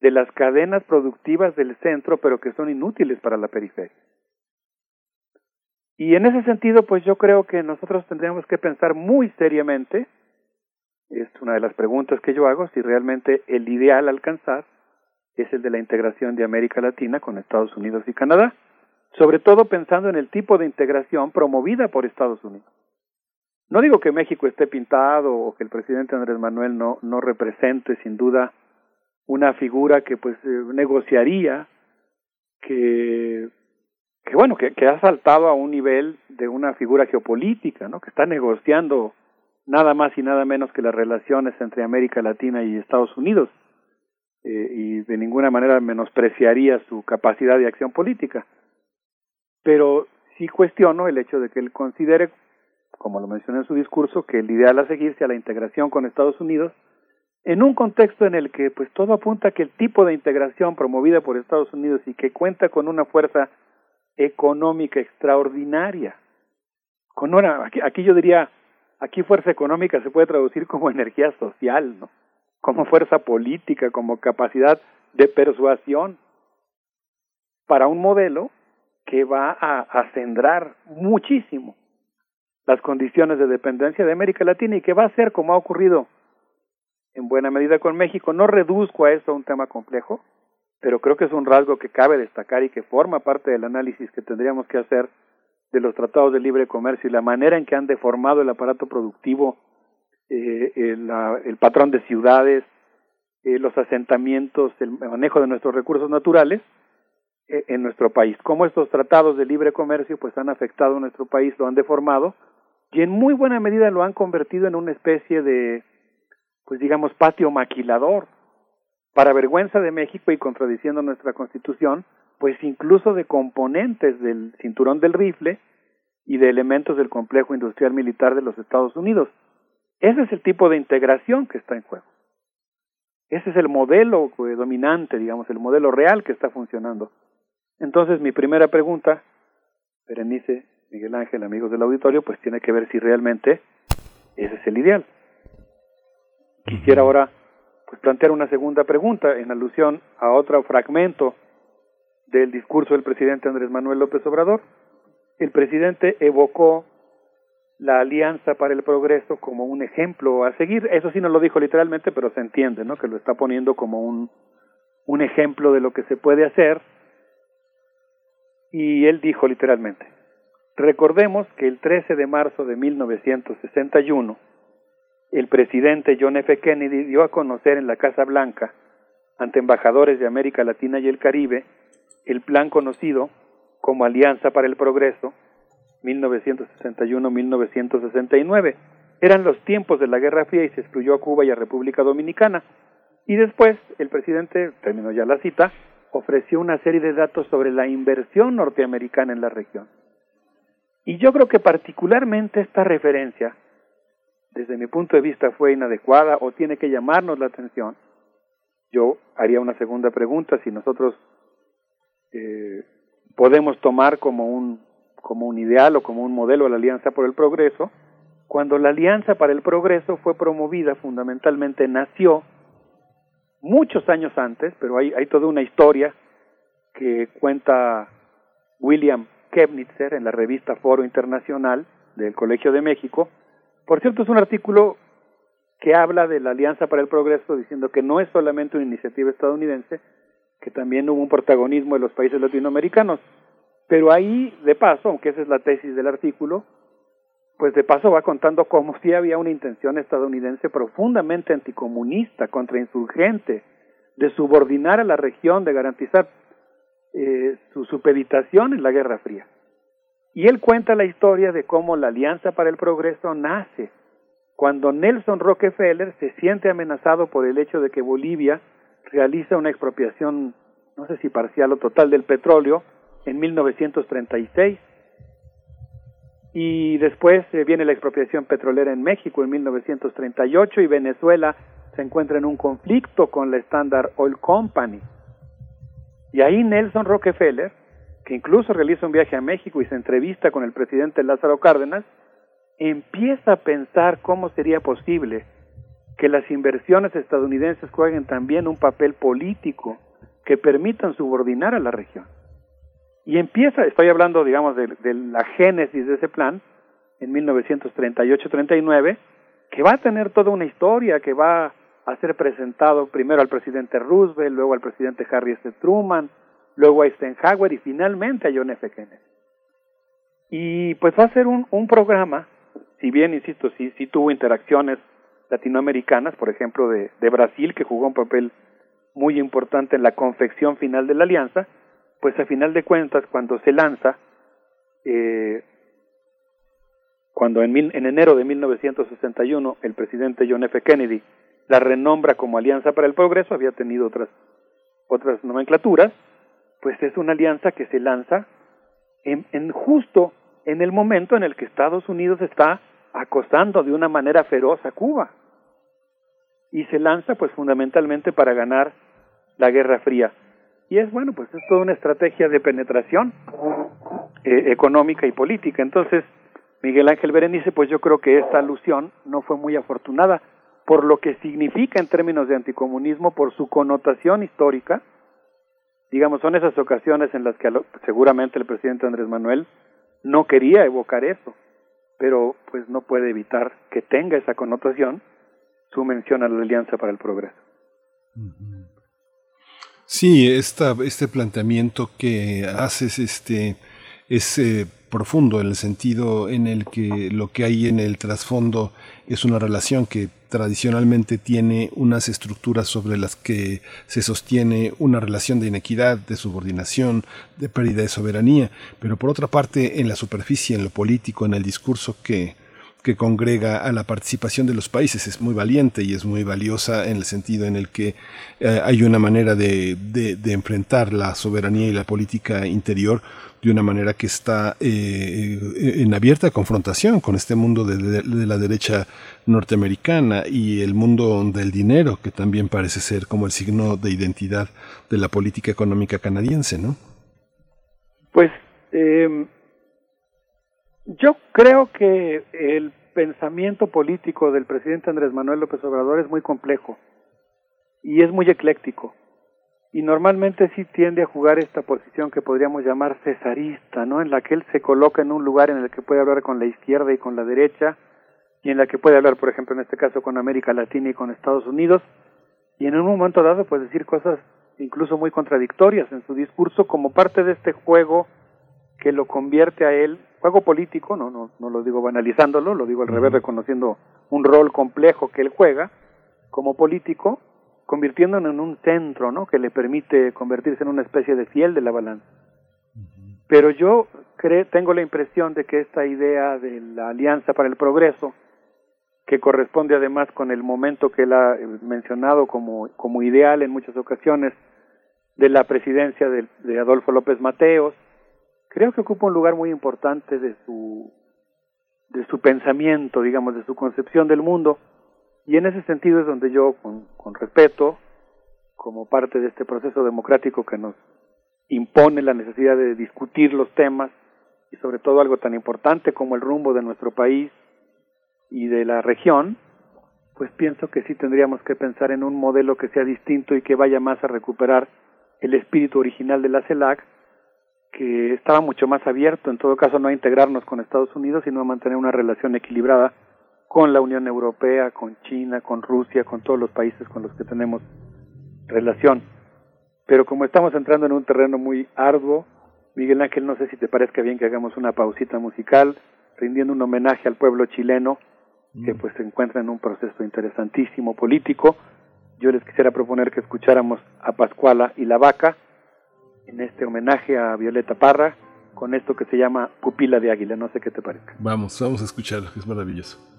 de las cadenas productivas del centro pero que son inútiles para la periferia. Y en ese sentido, pues yo creo que nosotros tendríamos que pensar muy seriamente, es una de las preguntas que yo hago, si realmente el ideal alcanzar es el de la integración de América Latina con Estados Unidos y Canadá, sobre todo pensando en el tipo de integración promovida por Estados Unidos. No digo que México esté pintado o que el presidente Andrés Manuel no, no represente sin duda una figura que pues eh, negociaría, que que bueno, que, que ha saltado a un nivel de una figura geopolítica, ¿no? Que está negociando nada más y nada menos que las relaciones entre América Latina y Estados Unidos eh, y de ninguna manera menospreciaría su capacidad de acción política. Pero sí cuestiono el hecho de que él considere, como lo mencioné en su discurso, que el ideal a seguir sea la integración con Estados Unidos en un contexto en el que pues todo apunta a que el tipo de integración promovida por Estados Unidos y que cuenta con una fuerza económica extraordinaria. Con una, aquí yo diría, aquí fuerza económica se puede traducir como energía social, ¿no? Como fuerza política, como capacidad de persuasión para un modelo que va a acendrar muchísimo las condiciones de dependencia de América Latina y que va a ser como ha ocurrido en buena medida con México. No reduzco a eso un tema complejo, pero creo que es un rasgo que cabe destacar y que forma parte del análisis que tendríamos que hacer de los tratados de libre comercio y la manera en que han deformado el aparato productivo eh, el, el, patrón de ciudades, eh, los asentamientos, el manejo de nuestros recursos naturales eh, en nuestro país. Cómo estos tratados de libre comercio pues han afectado a nuestro país, lo han deformado y en muy buena medida lo han convertido en una especie de, pues digamos, patio maquilador. Para vergüenza de México y contradiciendo nuestra constitución, pues incluso de componentes del cinturón del rifle y de elementos del complejo industrial militar de los Estados Unidos. Ese es el tipo de integración que está en juego. Ese es el modelo eh, dominante, digamos, el modelo real que está funcionando. Entonces, mi primera pregunta, Berenice, Miguel Ángel, amigos del auditorio, pues tiene que ver si realmente ese es el ideal. Quisiera ahora pues plantear una segunda pregunta en alusión a otro fragmento del discurso del presidente Andrés Manuel López Obrador. El presidente evocó la Alianza para el Progreso como un ejemplo a seguir. Eso sí no lo dijo literalmente, pero se entiende, ¿no? Que lo está poniendo como un, un ejemplo de lo que se puede hacer. Y él dijo literalmente, recordemos que el 13 de marzo de 1961, el presidente John F. Kennedy dio a conocer en la Casa Blanca, ante embajadores de América Latina y el Caribe, el plan conocido como Alianza para el Progreso 1961-1969. Eran los tiempos de la Guerra Fría y se excluyó a Cuba y a República Dominicana. Y después el presidente, terminó ya la cita, ofreció una serie de datos sobre la inversión norteamericana en la región. Y yo creo que particularmente esta referencia, desde mi punto de vista, fue inadecuada o tiene que llamarnos la atención. Yo haría una segunda pregunta si nosotros eh, podemos tomar como un, como un ideal o como un modelo la Alianza por el Progreso, cuando la Alianza para el Progreso fue promovida fundamentalmente, nació muchos años antes, pero hay, hay toda una historia que cuenta William Kebnitzer en la revista Foro Internacional del Colegio de México. Por cierto, es un artículo que habla de la Alianza para el Progreso diciendo que no es solamente una iniciativa estadounidense, que también hubo un protagonismo de los países latinoamericanos. Pero ahí, de paso, aunque esa es la tesis del artículo, pues de paso va contando cómo sí había una intención estadounidense profundamente anticomunista, contrainsurgente, de subordinar a la región, de garantizar eh, su supeditación en la Guerra Fría. Y él cuenta la historia de cómo la Alianza para el Progreso nace cuando Nelson Rockefeller se siente amenazado por el hecho de que Bolivia realiza una expropiación, no sé si parcial o total, del petróleo en 1936. Y después eh, viene la expropiación petrolera en México en 1938 y Venezuela se encuentra en un conflicto con la Standard Oil Company. Y ahí Nelson Rockefeller, que incluso realiza un viaje a México y se entrevista con el presidente Lázaro Cárdenas, empieza a pensar cómo sería posible que las inversiones estadounidenses jueguen también un papel político que permitan subordinar a la región. Y empieza, estoy hablando, digamos, de, la génesis de ese plan, en 1938-39, que va a tener toda una historia, que va a ser presentado primero al presidente Roosevelt, luego al presidente Harry S. Truman, luego a Eisenhower y finalmente a John F. Kennedy. Y pues va a ser un, un programa, si bien, insisto, sí, sí tuvo interacciones latinoamericanas, por ejemplo de, de Brasil, que jugó un papel muy importante en la confección final de la alianza, pues a final de cuentas, cuando se lanza, eh, cuando en, en enero de 1961 el presidente John F. Kennedy la renombra como Alianza para el Progreso, había tenido otras, otras nomenclaturas, pues es una alianza que se lanza en, en justo en el momento en el que Estados Unidos está acosando de una manera feroz a Cuba y se lanza pues fundamentalmente para ganar la Guerra Fría. Y es bueno, pues es toda una estrategia de penetración eh, económica y política. Entonces, Miguel Ángel Berenice, pues yo creo que esta alusión no fue muy afortunada por lo que significa en términos de anticomunismo, por su connotación histórica. Digamos, son esas ocasiones en las que seguramente el presidente Andrés Manuel no quería evocar eso, pero pues no puede evitar que tenga esa connotación su mención a la Alianza para el Progreso. Sí, esta, este planteamiento que haces este, es eh, profundo, en el sentido en el que lo que hay en el trasfondo es una relación que tradicionalmente tiene unas estructuras sobre las que se sostiene una relación de inequidad, de subordinación, de pérdida de soberanía, pero por otra parte en la superficie, en lo político, en el discurso que, que congrega a la participación de los países es muy valiente y es muy valiosa en el sentido en el que eh, hay una manera de, de, enfrentar la soberanía y la política interior de una manera que está eh, en abierta confrontación con este mundo de, la derecha norteamericana y el mundo del dinero, que también parece ser como el signo de identidad de la política económica canadiense, ¿no? Pues eh, yo creo que el pensamiento político del presidente Andrés Manuel López Obrador es muy complejo y es muy ecléctico y normalmente sí tiende a jugar esta posición que podríamos llamar cesarista, ¿no? En la que él se coloca en un lugar en el que puede hablar con la izquierda y con la derecha, y en la que puede hablar, por ejemplo, en este caso con América Latina y con Estados Unidos, y en un momento dado puede decir cosas incluso muy contradictorias en su discurso como parte de este juego que lo convierte a él, juego político, no, no, no lo digo banalizándolo, lo digo al revés, reconociendo un rol complejo que él juega como político, convirtiéndolo en un centro, ¿no? Que le permite convertirse en una especie de fiel de la balanza. Pero yo creo, tengo la impresión de que esta idea de la Alianza para el Progreso, que corresponde además con el momento que él ha eh, mencionado como, como ideal en muchas ocasiones de la presidencia de, de Adolfo López Mateos, creo que ocupa un lugar muy importante de su de su pensamiento, digamos, de su concepción del mundo, y en ese sentido es donde yo, con, con respeto, como parte de este proceso democrático que nos impone la necesidad de discutir los temas y sobre todo algo tan importante como el rumbo de nuestro país y de la región, pues pienso que sí tendríamos que pensar en un modelo que sea distinto y que vaya más a recuperar el espíritu original de la CELAC, que estaba mucho más abierto, en todo caso no a integrarnos con Estados Unidos, sino a mantener una relación equilibrada con la Unión Europea, con China, con Rusia, con todos los países con los que tenemos relación. Pero como estamos entrando en un terreno muy arduo, Miguel Ángel, no sé si te parezca bien que hagamos una pausita musical, rindiendo un homenaje al pueblo chileno, que pues se encuentra en un proceso interesantísimo político. Yo les quisiera proponer que escucháramos a Pascuala y la Vaca en este homenaje a Violeta Parra con esto que se llama Pupila de Águila. No sé qué te parezca. Vamos, vamos a escucharlo, es maravilloso.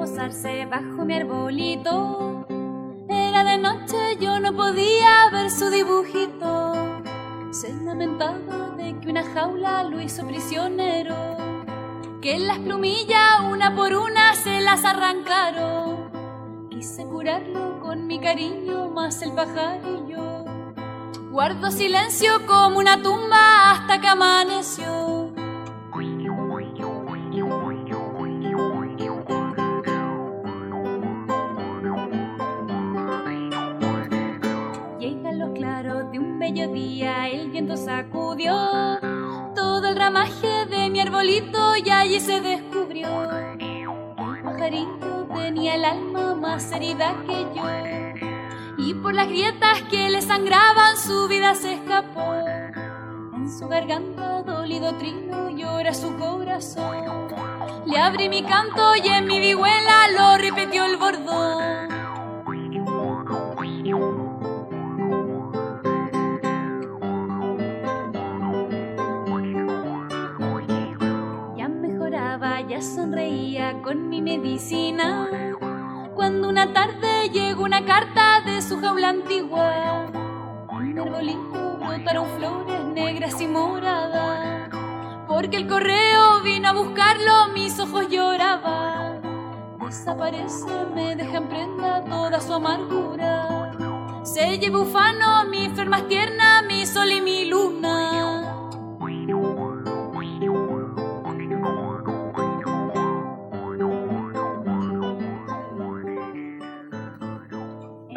posarse bajo mi arbolito. Era de noche, yo no podía ver su dibujito. Se lamentaba de que una jaula lo hizo prisionero. Que las plumillas una por una se las arrancaron. Quise curarlo con mi cariño, más el pajarillo. Guardo silencio como una tumba hasta que amaneció. día el viento sacudió todo el ramaje de y allí se descubrió. Pajarito tenía el alma más herida que yo y por las grietas que le sangraban su vida se escapó. En su garganta dolido trino llora su corazón. Le abrí mi canto y en mi vihuela lo repitió el bordón. Sonreía con mi medicina. Cuando una tarde llegó una carta de su jaula antigua, mi arbolito brotaron flores negras y moradas. Porque el correo vino a buscarlo, mis ojos lloraban. Desaparece, me deja en prenda toda su amargura. Se lleva ufano, mi más tierna, mi sol y mi luna.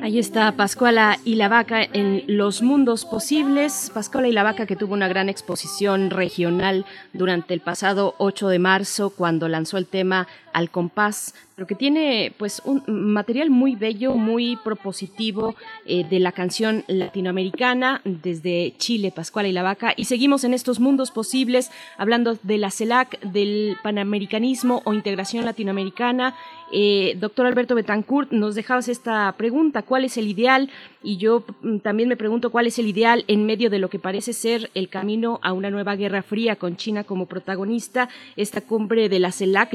Ahí está Pascuala y la Vaca en Los Mundos Posibles. Pascuala y la Vaca que tuvo una gran exposición regional durante el pasado 8 de marzo cuando lanzó el tema al compás, pero que tiene pues un material muy bello, muy propositivo eh, de la canción latinoamericana desde Chile, Pascual y la Vaca. Y seguimos en estos mundos posibles hablando de la CELAC, del panamericanismo o integración latinoamericana. Eh, doctor Alberto Betancourt, nos dejabas esta pregunta, ¿cuál es el ideal? Y yo mm, también me pregunto cuál es el ideal en medio de lo que parece ser el camino a una nueva guerra fría con China como protagonista. Esta cumbre de la CELAC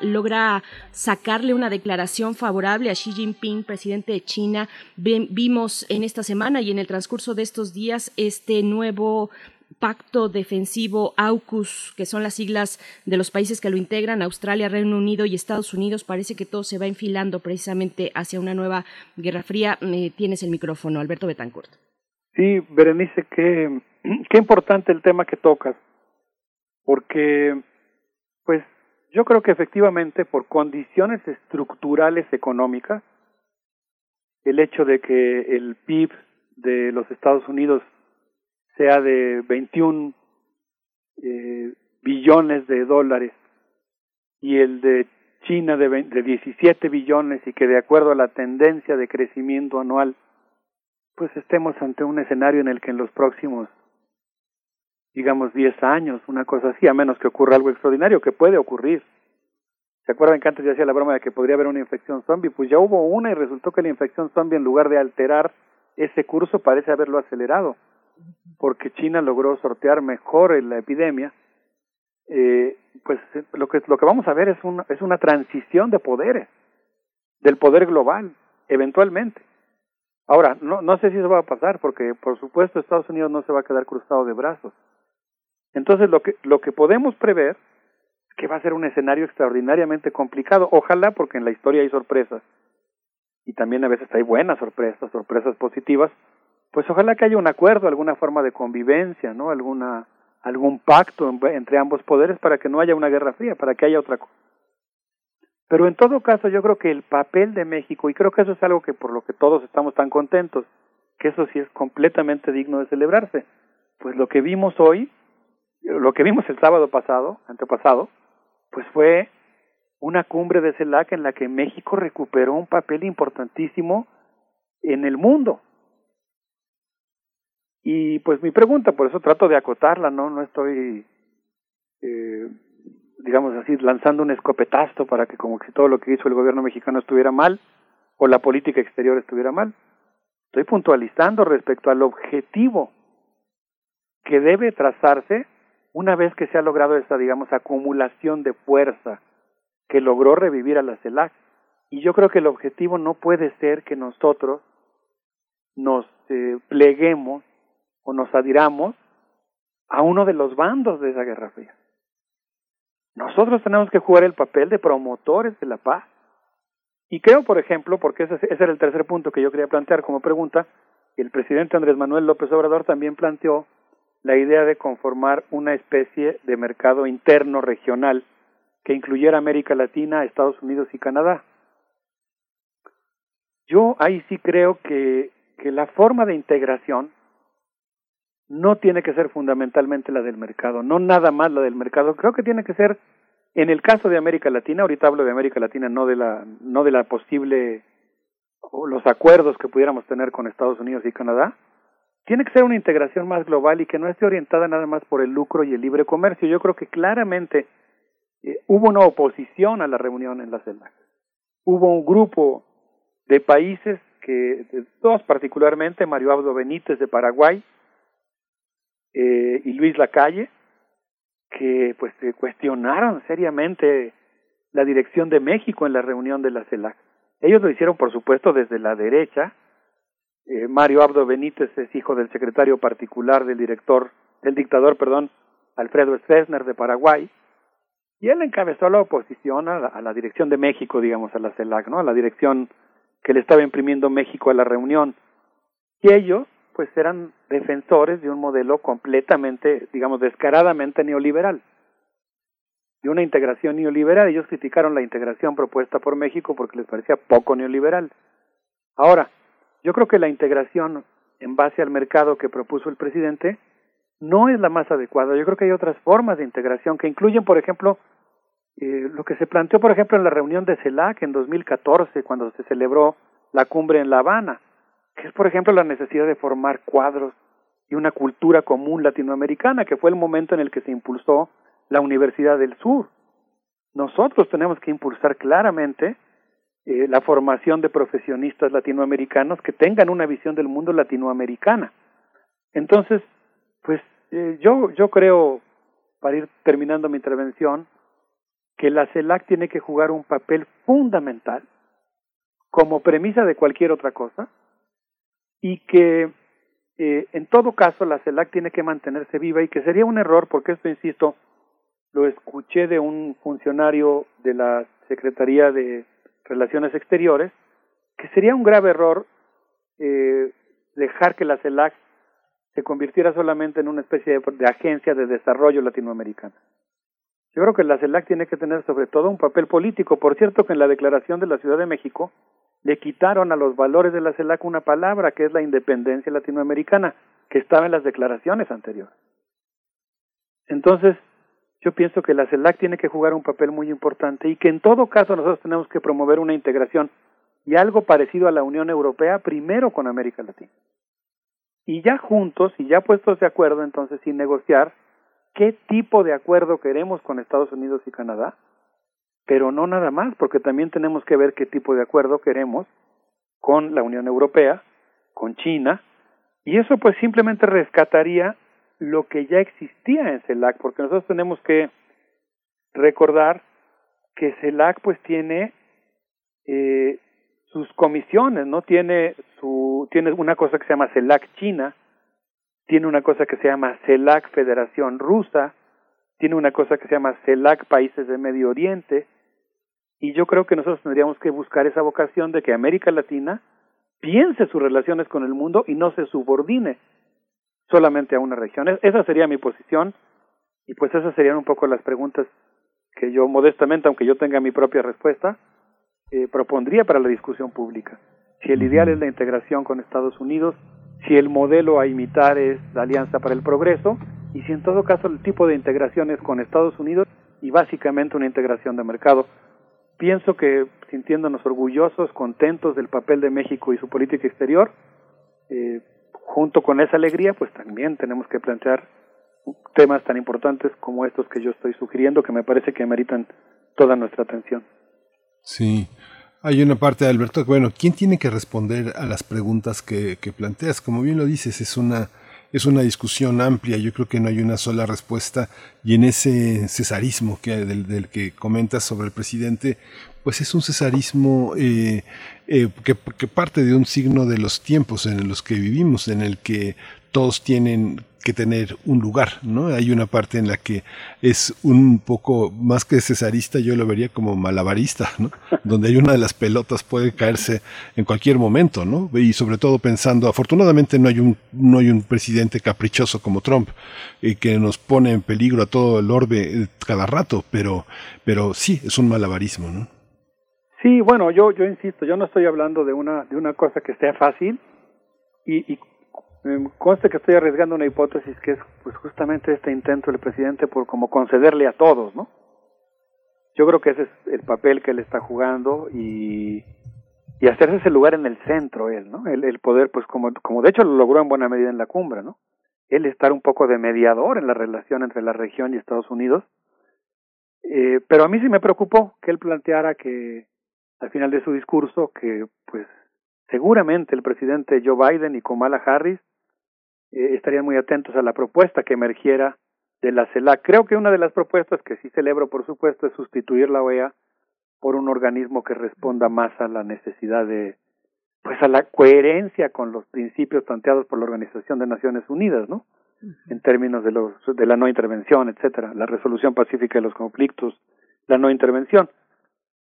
logra sacarle una declaración favorable a Xi Jinping, presidente de China. vimos en esta semana y en el transcurso de estos días este nuevo Pacto Defensivo AUKUS, que son las siglas de los países que lo integran, Australia, Reino Unido y Estados Unidos, parece que todo se va enfilando precisamente hacia una nueva Guerra Fría. tienes el micrófono, Alberto Betancourt. Sí, Berenice, qué, qué importante el tema que tocas, porque, pues, yo creo que efectivamente por condiciones estructurales económicas, el hecho de que el PIB de los Estados Unidos sea de 21 eh, billones de dólares y el de China de, de 17 billones y que de acuerdo a la tendencia de crecimiento anual, pues estemos ante un escenario en el que en los próximos, digamos, 10 años, una cosa así, a menos que ocurra algo extraordinario, que puede ocurrir. ¿Se acuerdan que antes ya hacía la broma de que podría haber una infección zombie? Pues ya hubo una y resultó que la infección zombie en lugar de alterar ese curso parece haberlo acelerado porque China logró sortear mejor la epidemia, eh, pues lo que lo que vamos a ver es una es una transición de poderes del poder global eventualmente. Ahora no no sé si eso va a pasar porque por supuesto Estados Unidos no se va a quedar cruzado de brazos. Entonces lo que lo que podemos prever es que va a ser un escenario extraordinariamente complicado. Ojalá porque en la historia hay sorpresas y también a veces hay buenas sorpresas, sorpresas positivas pues ojalá que haya un acuerdo, alguna forma de convivencia, ¿no? Alguna algún pacto entre ambos poderes para que no haya una guerra fría, para que haya otra cosa. Pero en todo caso, yo creo que el papel de México, y creo que eso es algo que por lo que todos estamos tan contentos, que eso sí es completamente digno de celebrarse. Pues lo que vimos hoy, lo que vimos el sábado pasado, antepasado, pues fue una cumbre de CELAC en la que México recuperó un papel importantísimo en el mundo. Y pues mi pregunta, por eso trato de acotarla, no, no estoy, eh, digamos así, lanzando un escopetazo para que como que todo lo que hizo el gobierno mexicano estuviera mal o la política exterior estuviera mal. Estoy puntualizando respecto al objetivo que debe trazarse una vez que se ha logrado esa, digamos, acumulación de fuerza que logró revivir a la CELAC. Y yo creo que el objetivo no puede ser que nosotros nos eh, pleguemos o nos adhiramos a uno de los bandos de esa guerra fría. Nosotros tenemos que jugar el papel de promotores de la paz. Y creo, por ejemplo, porque ese, ese era el tercer punto que yo quería plantear como pregunta, el presidente Andrés Manuel López Obrador también planteó la idea de conformar una especie de mercado interno regional que incluyera América Latina, Estados Unidos y Canadá. Yo ahí sí creo que, que la forma de integración no tiene que ser fundamentalmente la del mercado, no nada más la del mercado, creo que tiene que ser en el caso de América Latina, ahorita hablo de América Latina, no de la no de la posible o los acuerdos que pudiéramos tener con Estados Unidos y Canadá, tiene que ser una integración más global y que no esté orientada nada más por el lucro y el libre comercio. Yo creo que claramente eh, hubo una oposición a la reunión en la CELAC. Hubo un grupo de países que, dos particularmente, Mario Abdo Benítez de Paraguay, eh, y Luis Lacalle, que pues cuestionaron seriamente la dirección de México en la reunión de la CELAC. Ellos lo hicieron, por supuesto, desde la derecha. Eh, Mario Abdo Benítez es hijo del secretario particular del director, del dictador, perdón, Alfredo Stroessner de Paraguay, y él encabezó la oposición a la, a la dirección de México, digamos, a la CELAC, ¿no? A la dirección que le estaba imprimiendo México a la reunión. Y ellos, pues eran defensores de un modelo completamente, digamos, descaradamente neoliberal, de una integración neoliberal. Ellos criticaron la integración propuesta por México porque les parecía poco neoliberal. Ahora, yo creo que la integración en base al mercado que propuso el presidente no es la más adecuada. Yo creo que hay otras formas de integración que incluyen, por ejemplo, eh, lo que se planteó, por ejemplo, en la reunión de CELAC en 2014, cuando se celebró la cumbre en La Habana, que es, por ejemplo, la necesidad de formar cuadros y una cultura común latinoamericana, que fue el momento en el que se impulsó la Universidad del Sur. Nosotros tenemos que impulsar claramente eh, la formación de profesionistas latinoamericanos que tengan una visión del mundo latinoamericana. Entonces, pues eh, yo, yo creo, para ir terminando mi intervención, que la CELAC tiene que jugar un papel fundamental como premisa de cualquier otra cosa y que eh, en todo caso la CELAC tiene que mantenerse viva y que sería un error, porque esto, insisto, lo escuché de un funcionario de la Secretaría de Relaciones Exteriores, que sería un grave error eh, dejar que la CELAC se convirtiera solamente en una especie de, de, agencia de desarrollo latinoamericana. Yo creo que la CELAC tiene que tener sobre todo un papel político. Por cierto que en la Declaración de la Ciudad de México le quitaron a los valores de la CELAC una palabra que es la independencia latinoamericana, que estaba en las declaraciones anteriores. Entonces, yo pienso que la CELAC tiene que jugar un papel muy importante y que en todo caso nosotros tenemos que promover una integración y algo parecido a la Unión Europea primero con América Latina. Y ya juntos y ya puestos de acuerdo entonces sin negociar qué tipo de acuerdo queremos con Estados Unidos y Canadá, pero no nada más, porque también tenemos que ver qué tipo de acuerdo queremos con la Unión Europea, con China, y eso pues simplemente rescataría lo que ya existía en CELAC, porque nosotros tenemos que recordar que CELAC pues tiene eh, sus comisiones, ¿no? Tiene su tiene una cosa que se llama CELAC China, tiene una cosa que se llama CELAC Federación Rusa, tiene una cosa que se llama CELAC Países de Medio Oriente, y yo creo que nosotros tendríamos que buscar esa vocación de que América Latina piense sus relaciones con el mundo y no se subordine solamente a una región. Esa sería mi posición y pues esas serían un poco las preguntas que yo modestamente, aunque yo tenga mi propia respuesta, eh, propondría para la discusión pública. Si el ideal es la integración con Estados Unidos, si el modelo a imitar es la Alianza para el Progreso, y si en todo caso el tipo de integración es con Estados Unidos y básicamente una integración de mercado. Pienso que sintiéndonos orgullosos, contentos del papel de México y su política exterior, eh, junto con esa alegría, pues también tenemos que plantear temas tan importantes como estos que yo estoy sugiriendo, que me parece que meritan toda nuestra atención. Sí. Hay una parte, de Alberto, bueno, ¿quién tiene que responder a las preguntas que, que planteas? Como bien lo dices, es una, es una discusión amplia, yo creo que no hay una sola respuesta. Y en ese cesarismo que, del, que comentas sobre el presidente, pues es un cesarismo eh, eh, que, parte de un signo de los tiempos en los que vivimos, en el que todos tienen que tener un lugar, ¿no? Hay una parte en la que es un poco más que cesarista, yo lo vería como malabarista, ¿no? Donde hay una de las pelotas puede caerse en cualquier momento, ¿no? Y sobre todo pensando, afortunadamente no hay un no hay un presidente caprichoso como Trump y que nos pone en peligro a todo el orbe eh, cada rato, pero pero sí es un malabarismo, ¿no? Sí, bueno, yo yo insisto, yo no estoy hablando de una de una cosa que sea fácil y, y me consta que estoy arriesgando una hipótesis que es pues justamente este intento del presidente por como concederle a todos, ¿no? Yo creo que ese es el papel que él está jugando y y hacerse ese lugar en el centro él, ¿no? El, poder pues como como de hecho lo logró en buena medida en la cumbre, ¿no? Él estar un poco de mediador en la relación entre la región y Estados Unidos. Eh, pero a mí sí me preocupó que él planteara que al final de su discurso que pues seguramente el presidente Joe Biden y Kamala Harris eh, estarían muy atentos a la propuesta que emergiera de la CELAC. Creo que una de las propuestas que sí celebro, por supuesto, es sustituir la OEA por un organismo que responda más a la necesidad de, pues a la coherencia con los principios planteados por la Organización de Naciones Unidas, ¿no? En términos de los de la no intervención, etcétera, la resolución pacífica de los conflictos, la no intervención.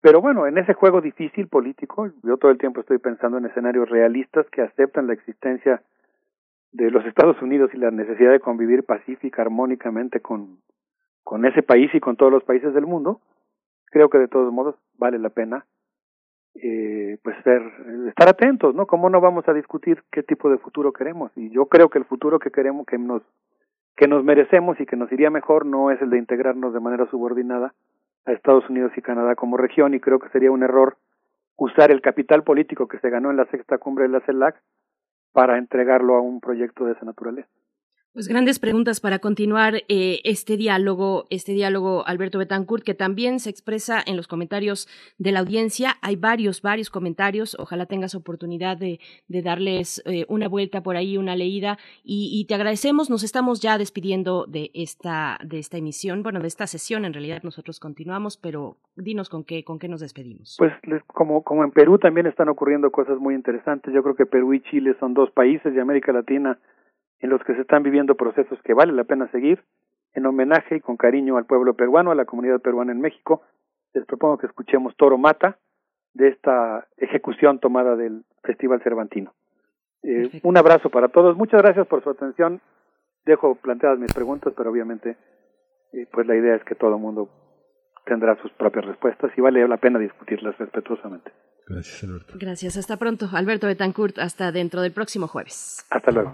Pero bueno, en ese juego difícil político, yo todo el tiempo estoy pensando en escenarios realistas que aceptan la existencia de los Estados Unidos y la necesidad de convivir pacífica, armónicamente con, con ese país y con todos los países del mundo, creo que de todos modos vale la pena eh, pues ser, estar atentos, ¿no? ¿Cómo no vamos a discutir qué tipo de futuro queremos? Y yo creo que el futuro que queremos, que nos, que nos merecemos y que nos iría mejor no es el de integrarnos de manera subordinada, a Estados Unidos y Canadá como región y creo que sería un error usar el capital político que se ganó en la sexta cumbre de la CELAC para entregarlo a un proyecto de esa naturaleza. Pues grandes preguntas para continuar eh, este diálogo, este diálogo, Alberto Betancourt, que también se expresa en los comentarios de la audiencia. Hay varios, varios comentarios. Ojalá tengas oportunidad de, darles eh, una vuelta por ahí, una leída. Y, y, te agradecemos. Nos estamos ya despidiendo de esta, de esta emisión, bueno, de esta sesión. En realidad nosotros continuamos, pero dinos con qué, con qué nos despedimos. Pues como, como en Perú también están ocurriendo cosas muy interesantes. Yo creo que Perú y Chile son dos países de América Latina en los que se están viviendo procesos que vale la pena seguir, en homenaje y con cariño al pueblo peruano, a la comunidad peruana en México, les propongo que escuchemos Toro Mata de esta ejecución tomada del Festival Cervantino. Eh, un abrazo para todos, muchas gracias por su atención. Dejo planteadas mis preguntas, pero obviamente eh, pues la idea es que todo el mundo tendrá sus propias respuestas y vale la pena discutirlas respetuosamente. Gracias, Alberto. Gracias, hasta pronto. Alberto Betancourt, hasta dentro del próximo jueves. Hasta luego.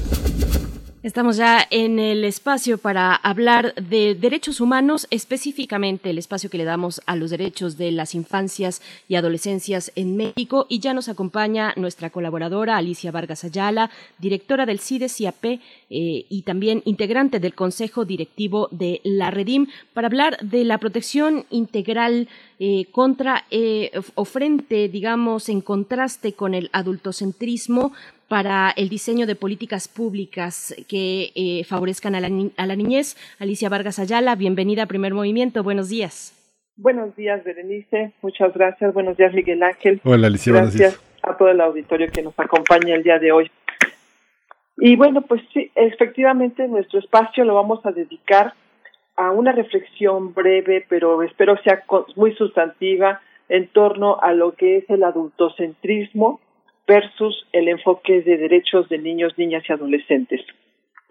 Estamos ya en el espacio para hablar de derechos humanos, específicamente el espacio que le damos a los derechos de las infancias y adolescencias en México. Y ya nos acompaña nuestra colaboradora Alicia Vargas Ayala, directora del CIDES-IAP eh, y también integrante del Consejo Directivo de la Redim, para hablar de la protección integral eh, contra eh, o frente, digamos, en contraste con el adultocentrismo para el diseño de políticas públicas que eh, favorezcan a la, a la, niñez. Alicia Vargas Ayala, bienvenida a Primer Movimiento. Buenos días. Buenos días, Berenice. Muchas gracias. Buenos días, Miguel Ángel. Hola, Alicia. Gracias a todo el auditorio que nos acompaña el día de hoy. Y bueno, pues sí, efectivamente nuestro espacio lo vamos a dedicar a una reflexión breve, pero espero sea muy sustantiva en torno a lo que es el adultocentrismo versus el enfoque de derechos de niños, niñas y adolescentes.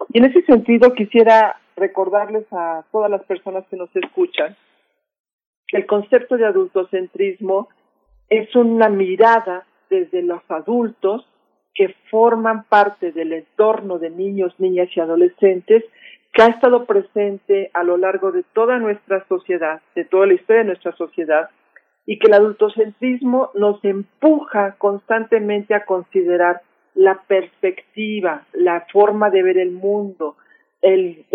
Y en ese sentido quisiera recordarles a todas las personas que nos escuchan que el concepto de adultocentrismo es una mirada desde los adultos que forman parte del entorno de niños, niñas y adolescentes que ha estado presente a lo largo de toda nuestra sociedad, de toda la historia de nuestra sociedad, y que el adultocentrismo nos empuja constantemente a considerar la perspectiva, la forma de ver el mundo, el,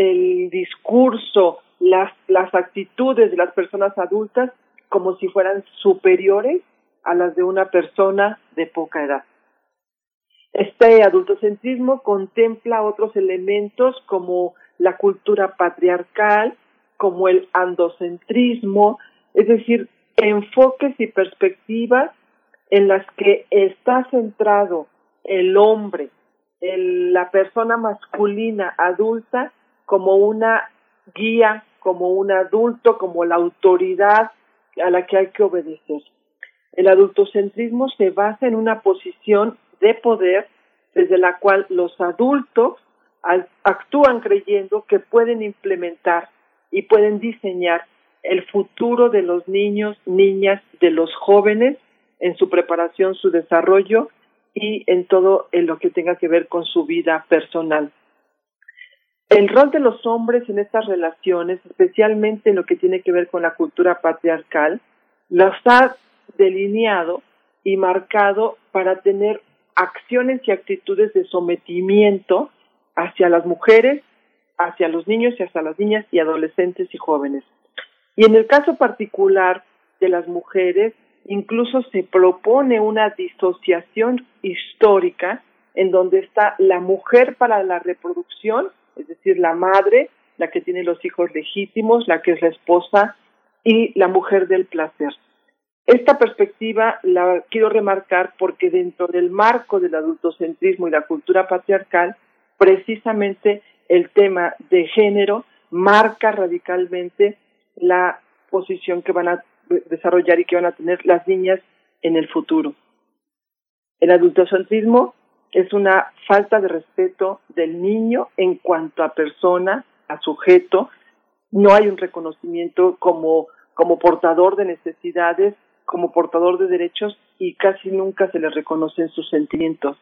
discurso, las, las actitudes de las personas adultas como si fueran superiores a las de una persona de poca edad. Este adultocentrismo contempla otros elementos como la cultura patriarcal, como el andocentrismo, es decir, enfoques y perspectivas en las que está centrado el hombre, el, la persona masculina adulta como una guía, como un adulto, como la autoridad a la que hay que obedecer. El adultocentrismo se basa en una posición de poder desde la cual los adultos actúan creyendo que pueden implementar y pueden diseñar el futuro de los niños, niñas, de los jóvenes en su preparación, su desarrollo y en todo en lo que tenga que ver con su vida personal. El rol de los hombres en estas relaciones, especialmente en lo que tiene que ver con la cultura patriarcal, los ha delineado y marcado para tener acciones y actitudes de sometimiento hacia las mujeres, hacia los niños y hacia las niñas y adolescentes y jóvenes. Y en el caso particular de las mujeres, incluso se propone una disociación histórica en donde está la mujer para la reproducción, es decir, la madre, la que tiene los hijos legítimos, la que es la esposa, y la mujer del placer. Esta perspectiva la quiero remarcar porque dentro del marco del adultocentrismo y la cultura patriarcal, precisamente el tema de género marca radicalmente la posición que van a desarrollar y que van a tener las niñas en el futuro. El adultocentrismo es una falta de respeto del niño en cuanto a persona, a sujeto. No hay un reconocimiento como, como portador de necesidades, como portador de derechos y casi nunca se le reconocen sus sentimientos.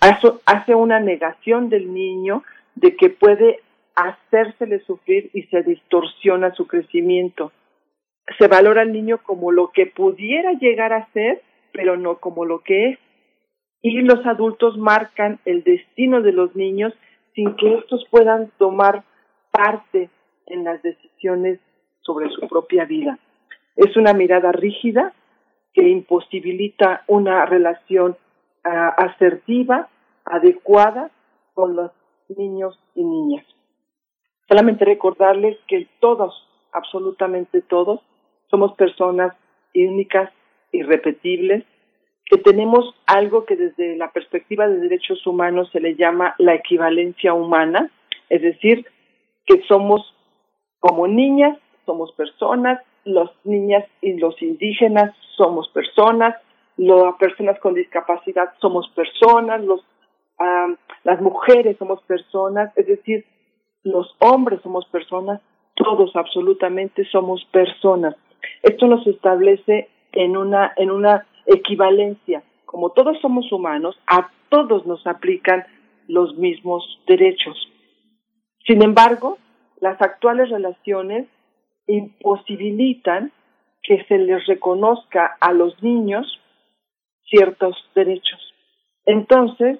Eso hace una negación del niño de que puede hacérsele sufrir y se distorsiona su crecimiento. Se valora al niño como lo que pudiera llegar a ser, pero no como lo que es. Y los adultos marcan el destino de los niños sin que estos puedan tomar parte en las decisiones sobre su propia vida. Es una mirada rígida que imposibilita una relación ah, asertiva, adecuada con los niños y niñas. Solamente recordarles que todos, absolutamente todos, somos personas únicas, irrepetibles, que tenemos algo que desde la perspectiva de derechos humanos se le llama la equivalencia humana, es decir, que somos como niñas, somos personas, las niñas y los indígenas somos personas, las personas con discapacidad somos personas, los, las mujeres somos personas, es decir, los hombres somos personas, todos absolutamente somos personas. Esto nos establece en una, en una equivalencia. Como todos somos humanos, a todos nos aplican los mismos derechos. Sin embargo, las actuales relaciones imposibilitan que se les reconozca a los niños ciertos derechos. Entonces,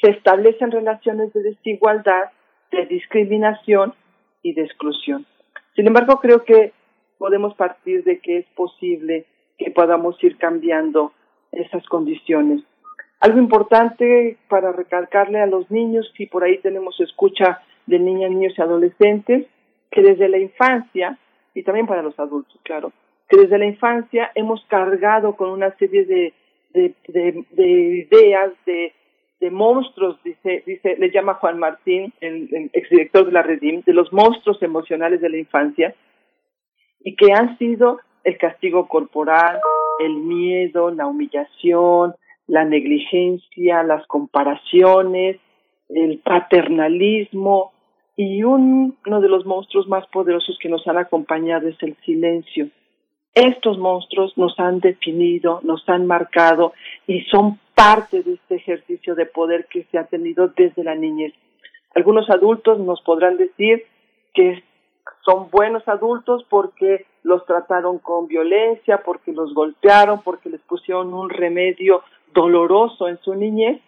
se establecen relaciones de desigualdad de discriminación y de exclusión. Sin embargo, creo que podemos partir de que es posible que podamos ir cambiando esas condiciones. Algo importante para recalcarle a los niños, si por ahí tenemos escucha de niñas, niños y adolescentes, que desde la infancia, y también para los adultos, claro, que desde la infancia hemos cargado con una serie de, de, de ideas, de de monstruos, dice, dice, le llama Juan Martín, el, exdirector de la Redim, de los monstruos emocionales de la infancia, y que han sido el castigo corporal, el miedo, la humillación, la negligencia, las comparaciones, el paternalismo, y un- uno de los monstruos más poderosos que nos han acompañado es el silencio. Estos monstruos nos han definido, nos han marcado y son parte de este ejercicio de poder que se ha tenido desde la niñez. Algunos adultos nos podrán decir que son buenos adultos porque los trataron con violencia, porque los golpearon, porque les pusieron un remedio doloroso en su niñez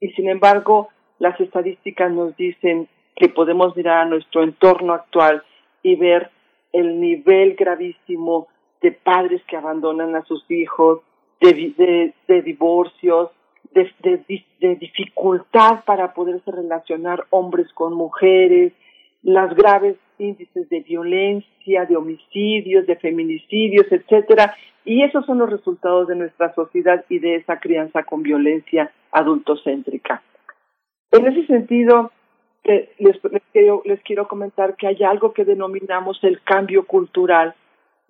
y sin embargo las estadísticas nos dicen que podemos mirar a nuestro entorno actual y ver el nivel gravísimo de padres que abandonan a sus hijos, de, de, divorcios, de, de de dificultad para poderse relacionar hombres con mujeres, las graves índices de violencia, de homicidios, de feminicidios, etcétera, y esos son los resultados de nuestra sociedad y de esa crianza con violencia adultocéntrica. En ese sentido, eh, les, les quiero, les quiero comentar que hay algo que denominamos el cambio cultural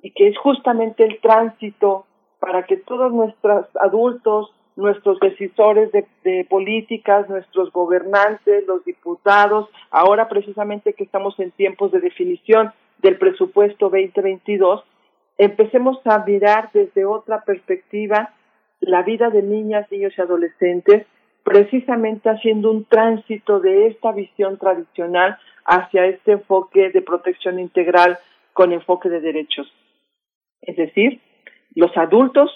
y que es justamente el tránsito para que todos nuestros adultos, nuestros decisores de, de políticas, nuestros gobernantes, los diputados, ahora precisamente que estamos en tiempos de definición del presupuesto 2022, empecemos a mirar desde otra perspectiva la vida de niñas, niños y adolescentes, precisamente haciendo un tránsito de esta visión tradicional hacia este enfoque de protección integral con enfoque de derechos. Es decir, los adultos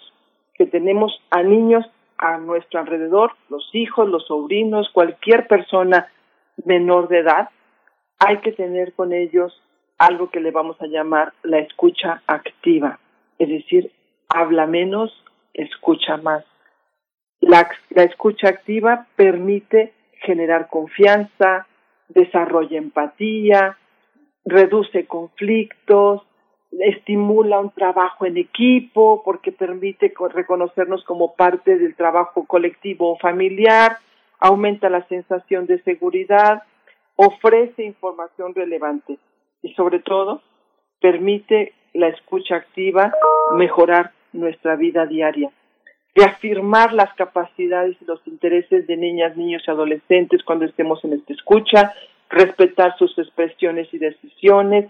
que tenemos a niños a nuestro alrededor, los hijos, los sobrinos, cualquier persona menor de edad, hay que tener con ellos algo que le vamos a llamar la escucha activa, es decir, habla menos, escucha más. La, la escucha activa permite generar confianza, desarrolla empatía, reduce conflictos, estimula un trabajo en equipo porque permite co- reconocernos como parte del trabajo colectivo o familiar, aumenta la sensación de seguridad, ofrece información relevante y sobre todo permite la escucha activa mejorar nuestra vida diaria, reafirmar las capacidades y los intereses de niñas, niños y adolescentes cuando estemos en esta escucha, respetar sus expresiones y decisiones,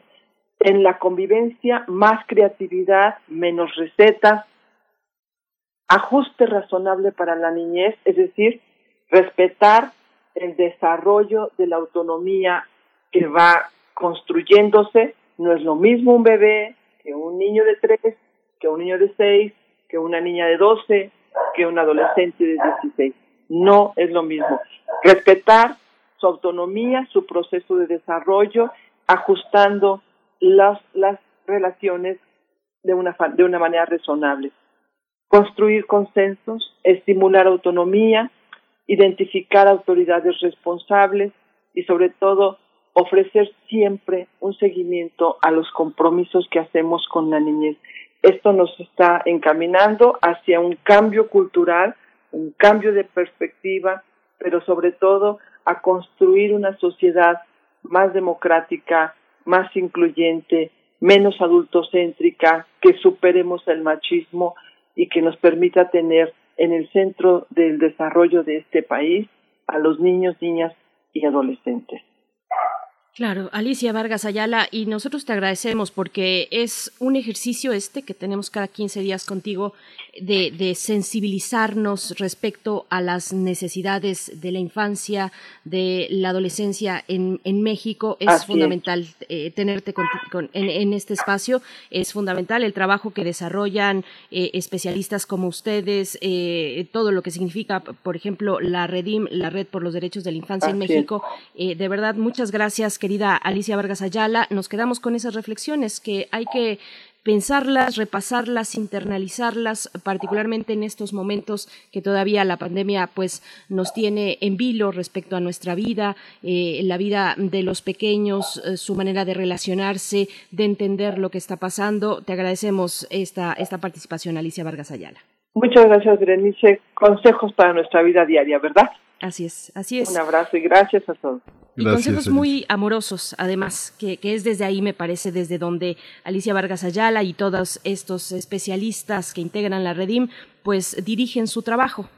en la convivencia más creatividad, menos recetas, ajuste razonable para la niñez, es decir, respetar el desarrollo de la autonomía que va construyéndose. No es lo mismo un bebé que un niño de tres, que un niño de seis, que una niña de doce, que un adolescente de dieciséis. No es lo mismo. Respetar su autonomía, su proceso de desarrollo, ajustando las, relaciones de una, de una manera razonable. Construir consensos, estimular autonomía, identificar autoridades responsables y sobre todo ofrecer siempre un seguimiento a los compromisos que hacemos con la niñez. Esto nos está encaminando hacia un cambio cultural, un cambio de perspectiva, pero sobre todo a construir una sociedad más democrática, más incluyente, menos adultocéntrica, que superemos el machismo y que nos permita tener en el centro del desarrollo de este país a los niños, niñas y adolescentes. Claro, Alicia Vargas Ayala, y nosotros te agradecemos porque es un ejercicio este que tenemos cada 15 días contigo de, de sensibilizarnos respecto a las necesidades de la infancia, de la adolescencia en, en México. Es Así es. fundamental eh, tenerte con- con- en, en este espacio. Es fundamental el trabajo que desarrollan eh, especialistas como ustedes, eh, todo lo que significa, por ejemplo, la Redim, la Red por los Derechos de la Infancia en Así. México. De verdad, muchas gracias, querida Alicia Vargas Ayala. Nos quedamos con esas reflexiones que hay que pensarlas, repasarlas, internalizarlas, particularmente en estos momentos que todavía la pandemia pues nos tiene en vilo respecto a nuestra vida, eh, la vida de los pequeños, eh, su manera de relacionarse, de entender lo que está pasando. Te agradecemos esta, esta participación, Alicia Vargas Ayala. Muchas gracias, Berenice. Consejos para nuestra vida diaria, ¿verdad? Así es, así es. Un abrazo y gracias a todos. Y consejos muy amorosos, además, que, que es desde ahí, me parece, desde donde Alicia Vargas Ayala y todos estos especialistas que integran la Redim pues dirigen su trabajo,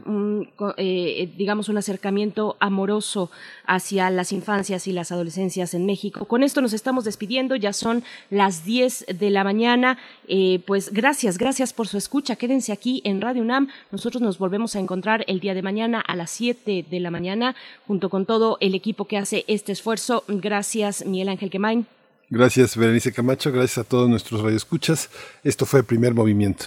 eh, digamos un acercamiento amoroso hacia las infancias y las adolescencias en México. Con esto nos estamos despidiendo, ya son las 10 de la mañana. Eh, pues gracias, gracias por su escucha. Quédense aquí en Radio UNAM. Nosotros nos volvemos a encontrar el día de mañana a las 7 de la mañana junto con todo el equipo que hace este esfuerzo. Gracias, Miguel Ángel Quemain. Gracias, Berenice Camacho. Gracias a todos nuestros radioescuchas. Esto fue el primer movimiento.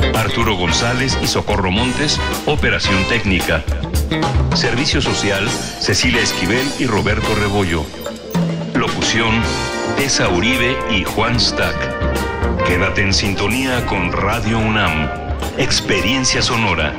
Arturo González y Socorro Montes, operación técnica. Servicio social, Cecilia Esquivel y Roberto Rebollo. Locución, Tessa Uribe y Juan Stack. Quédate en sintonía con Radio UNAM. Experiencia sonora.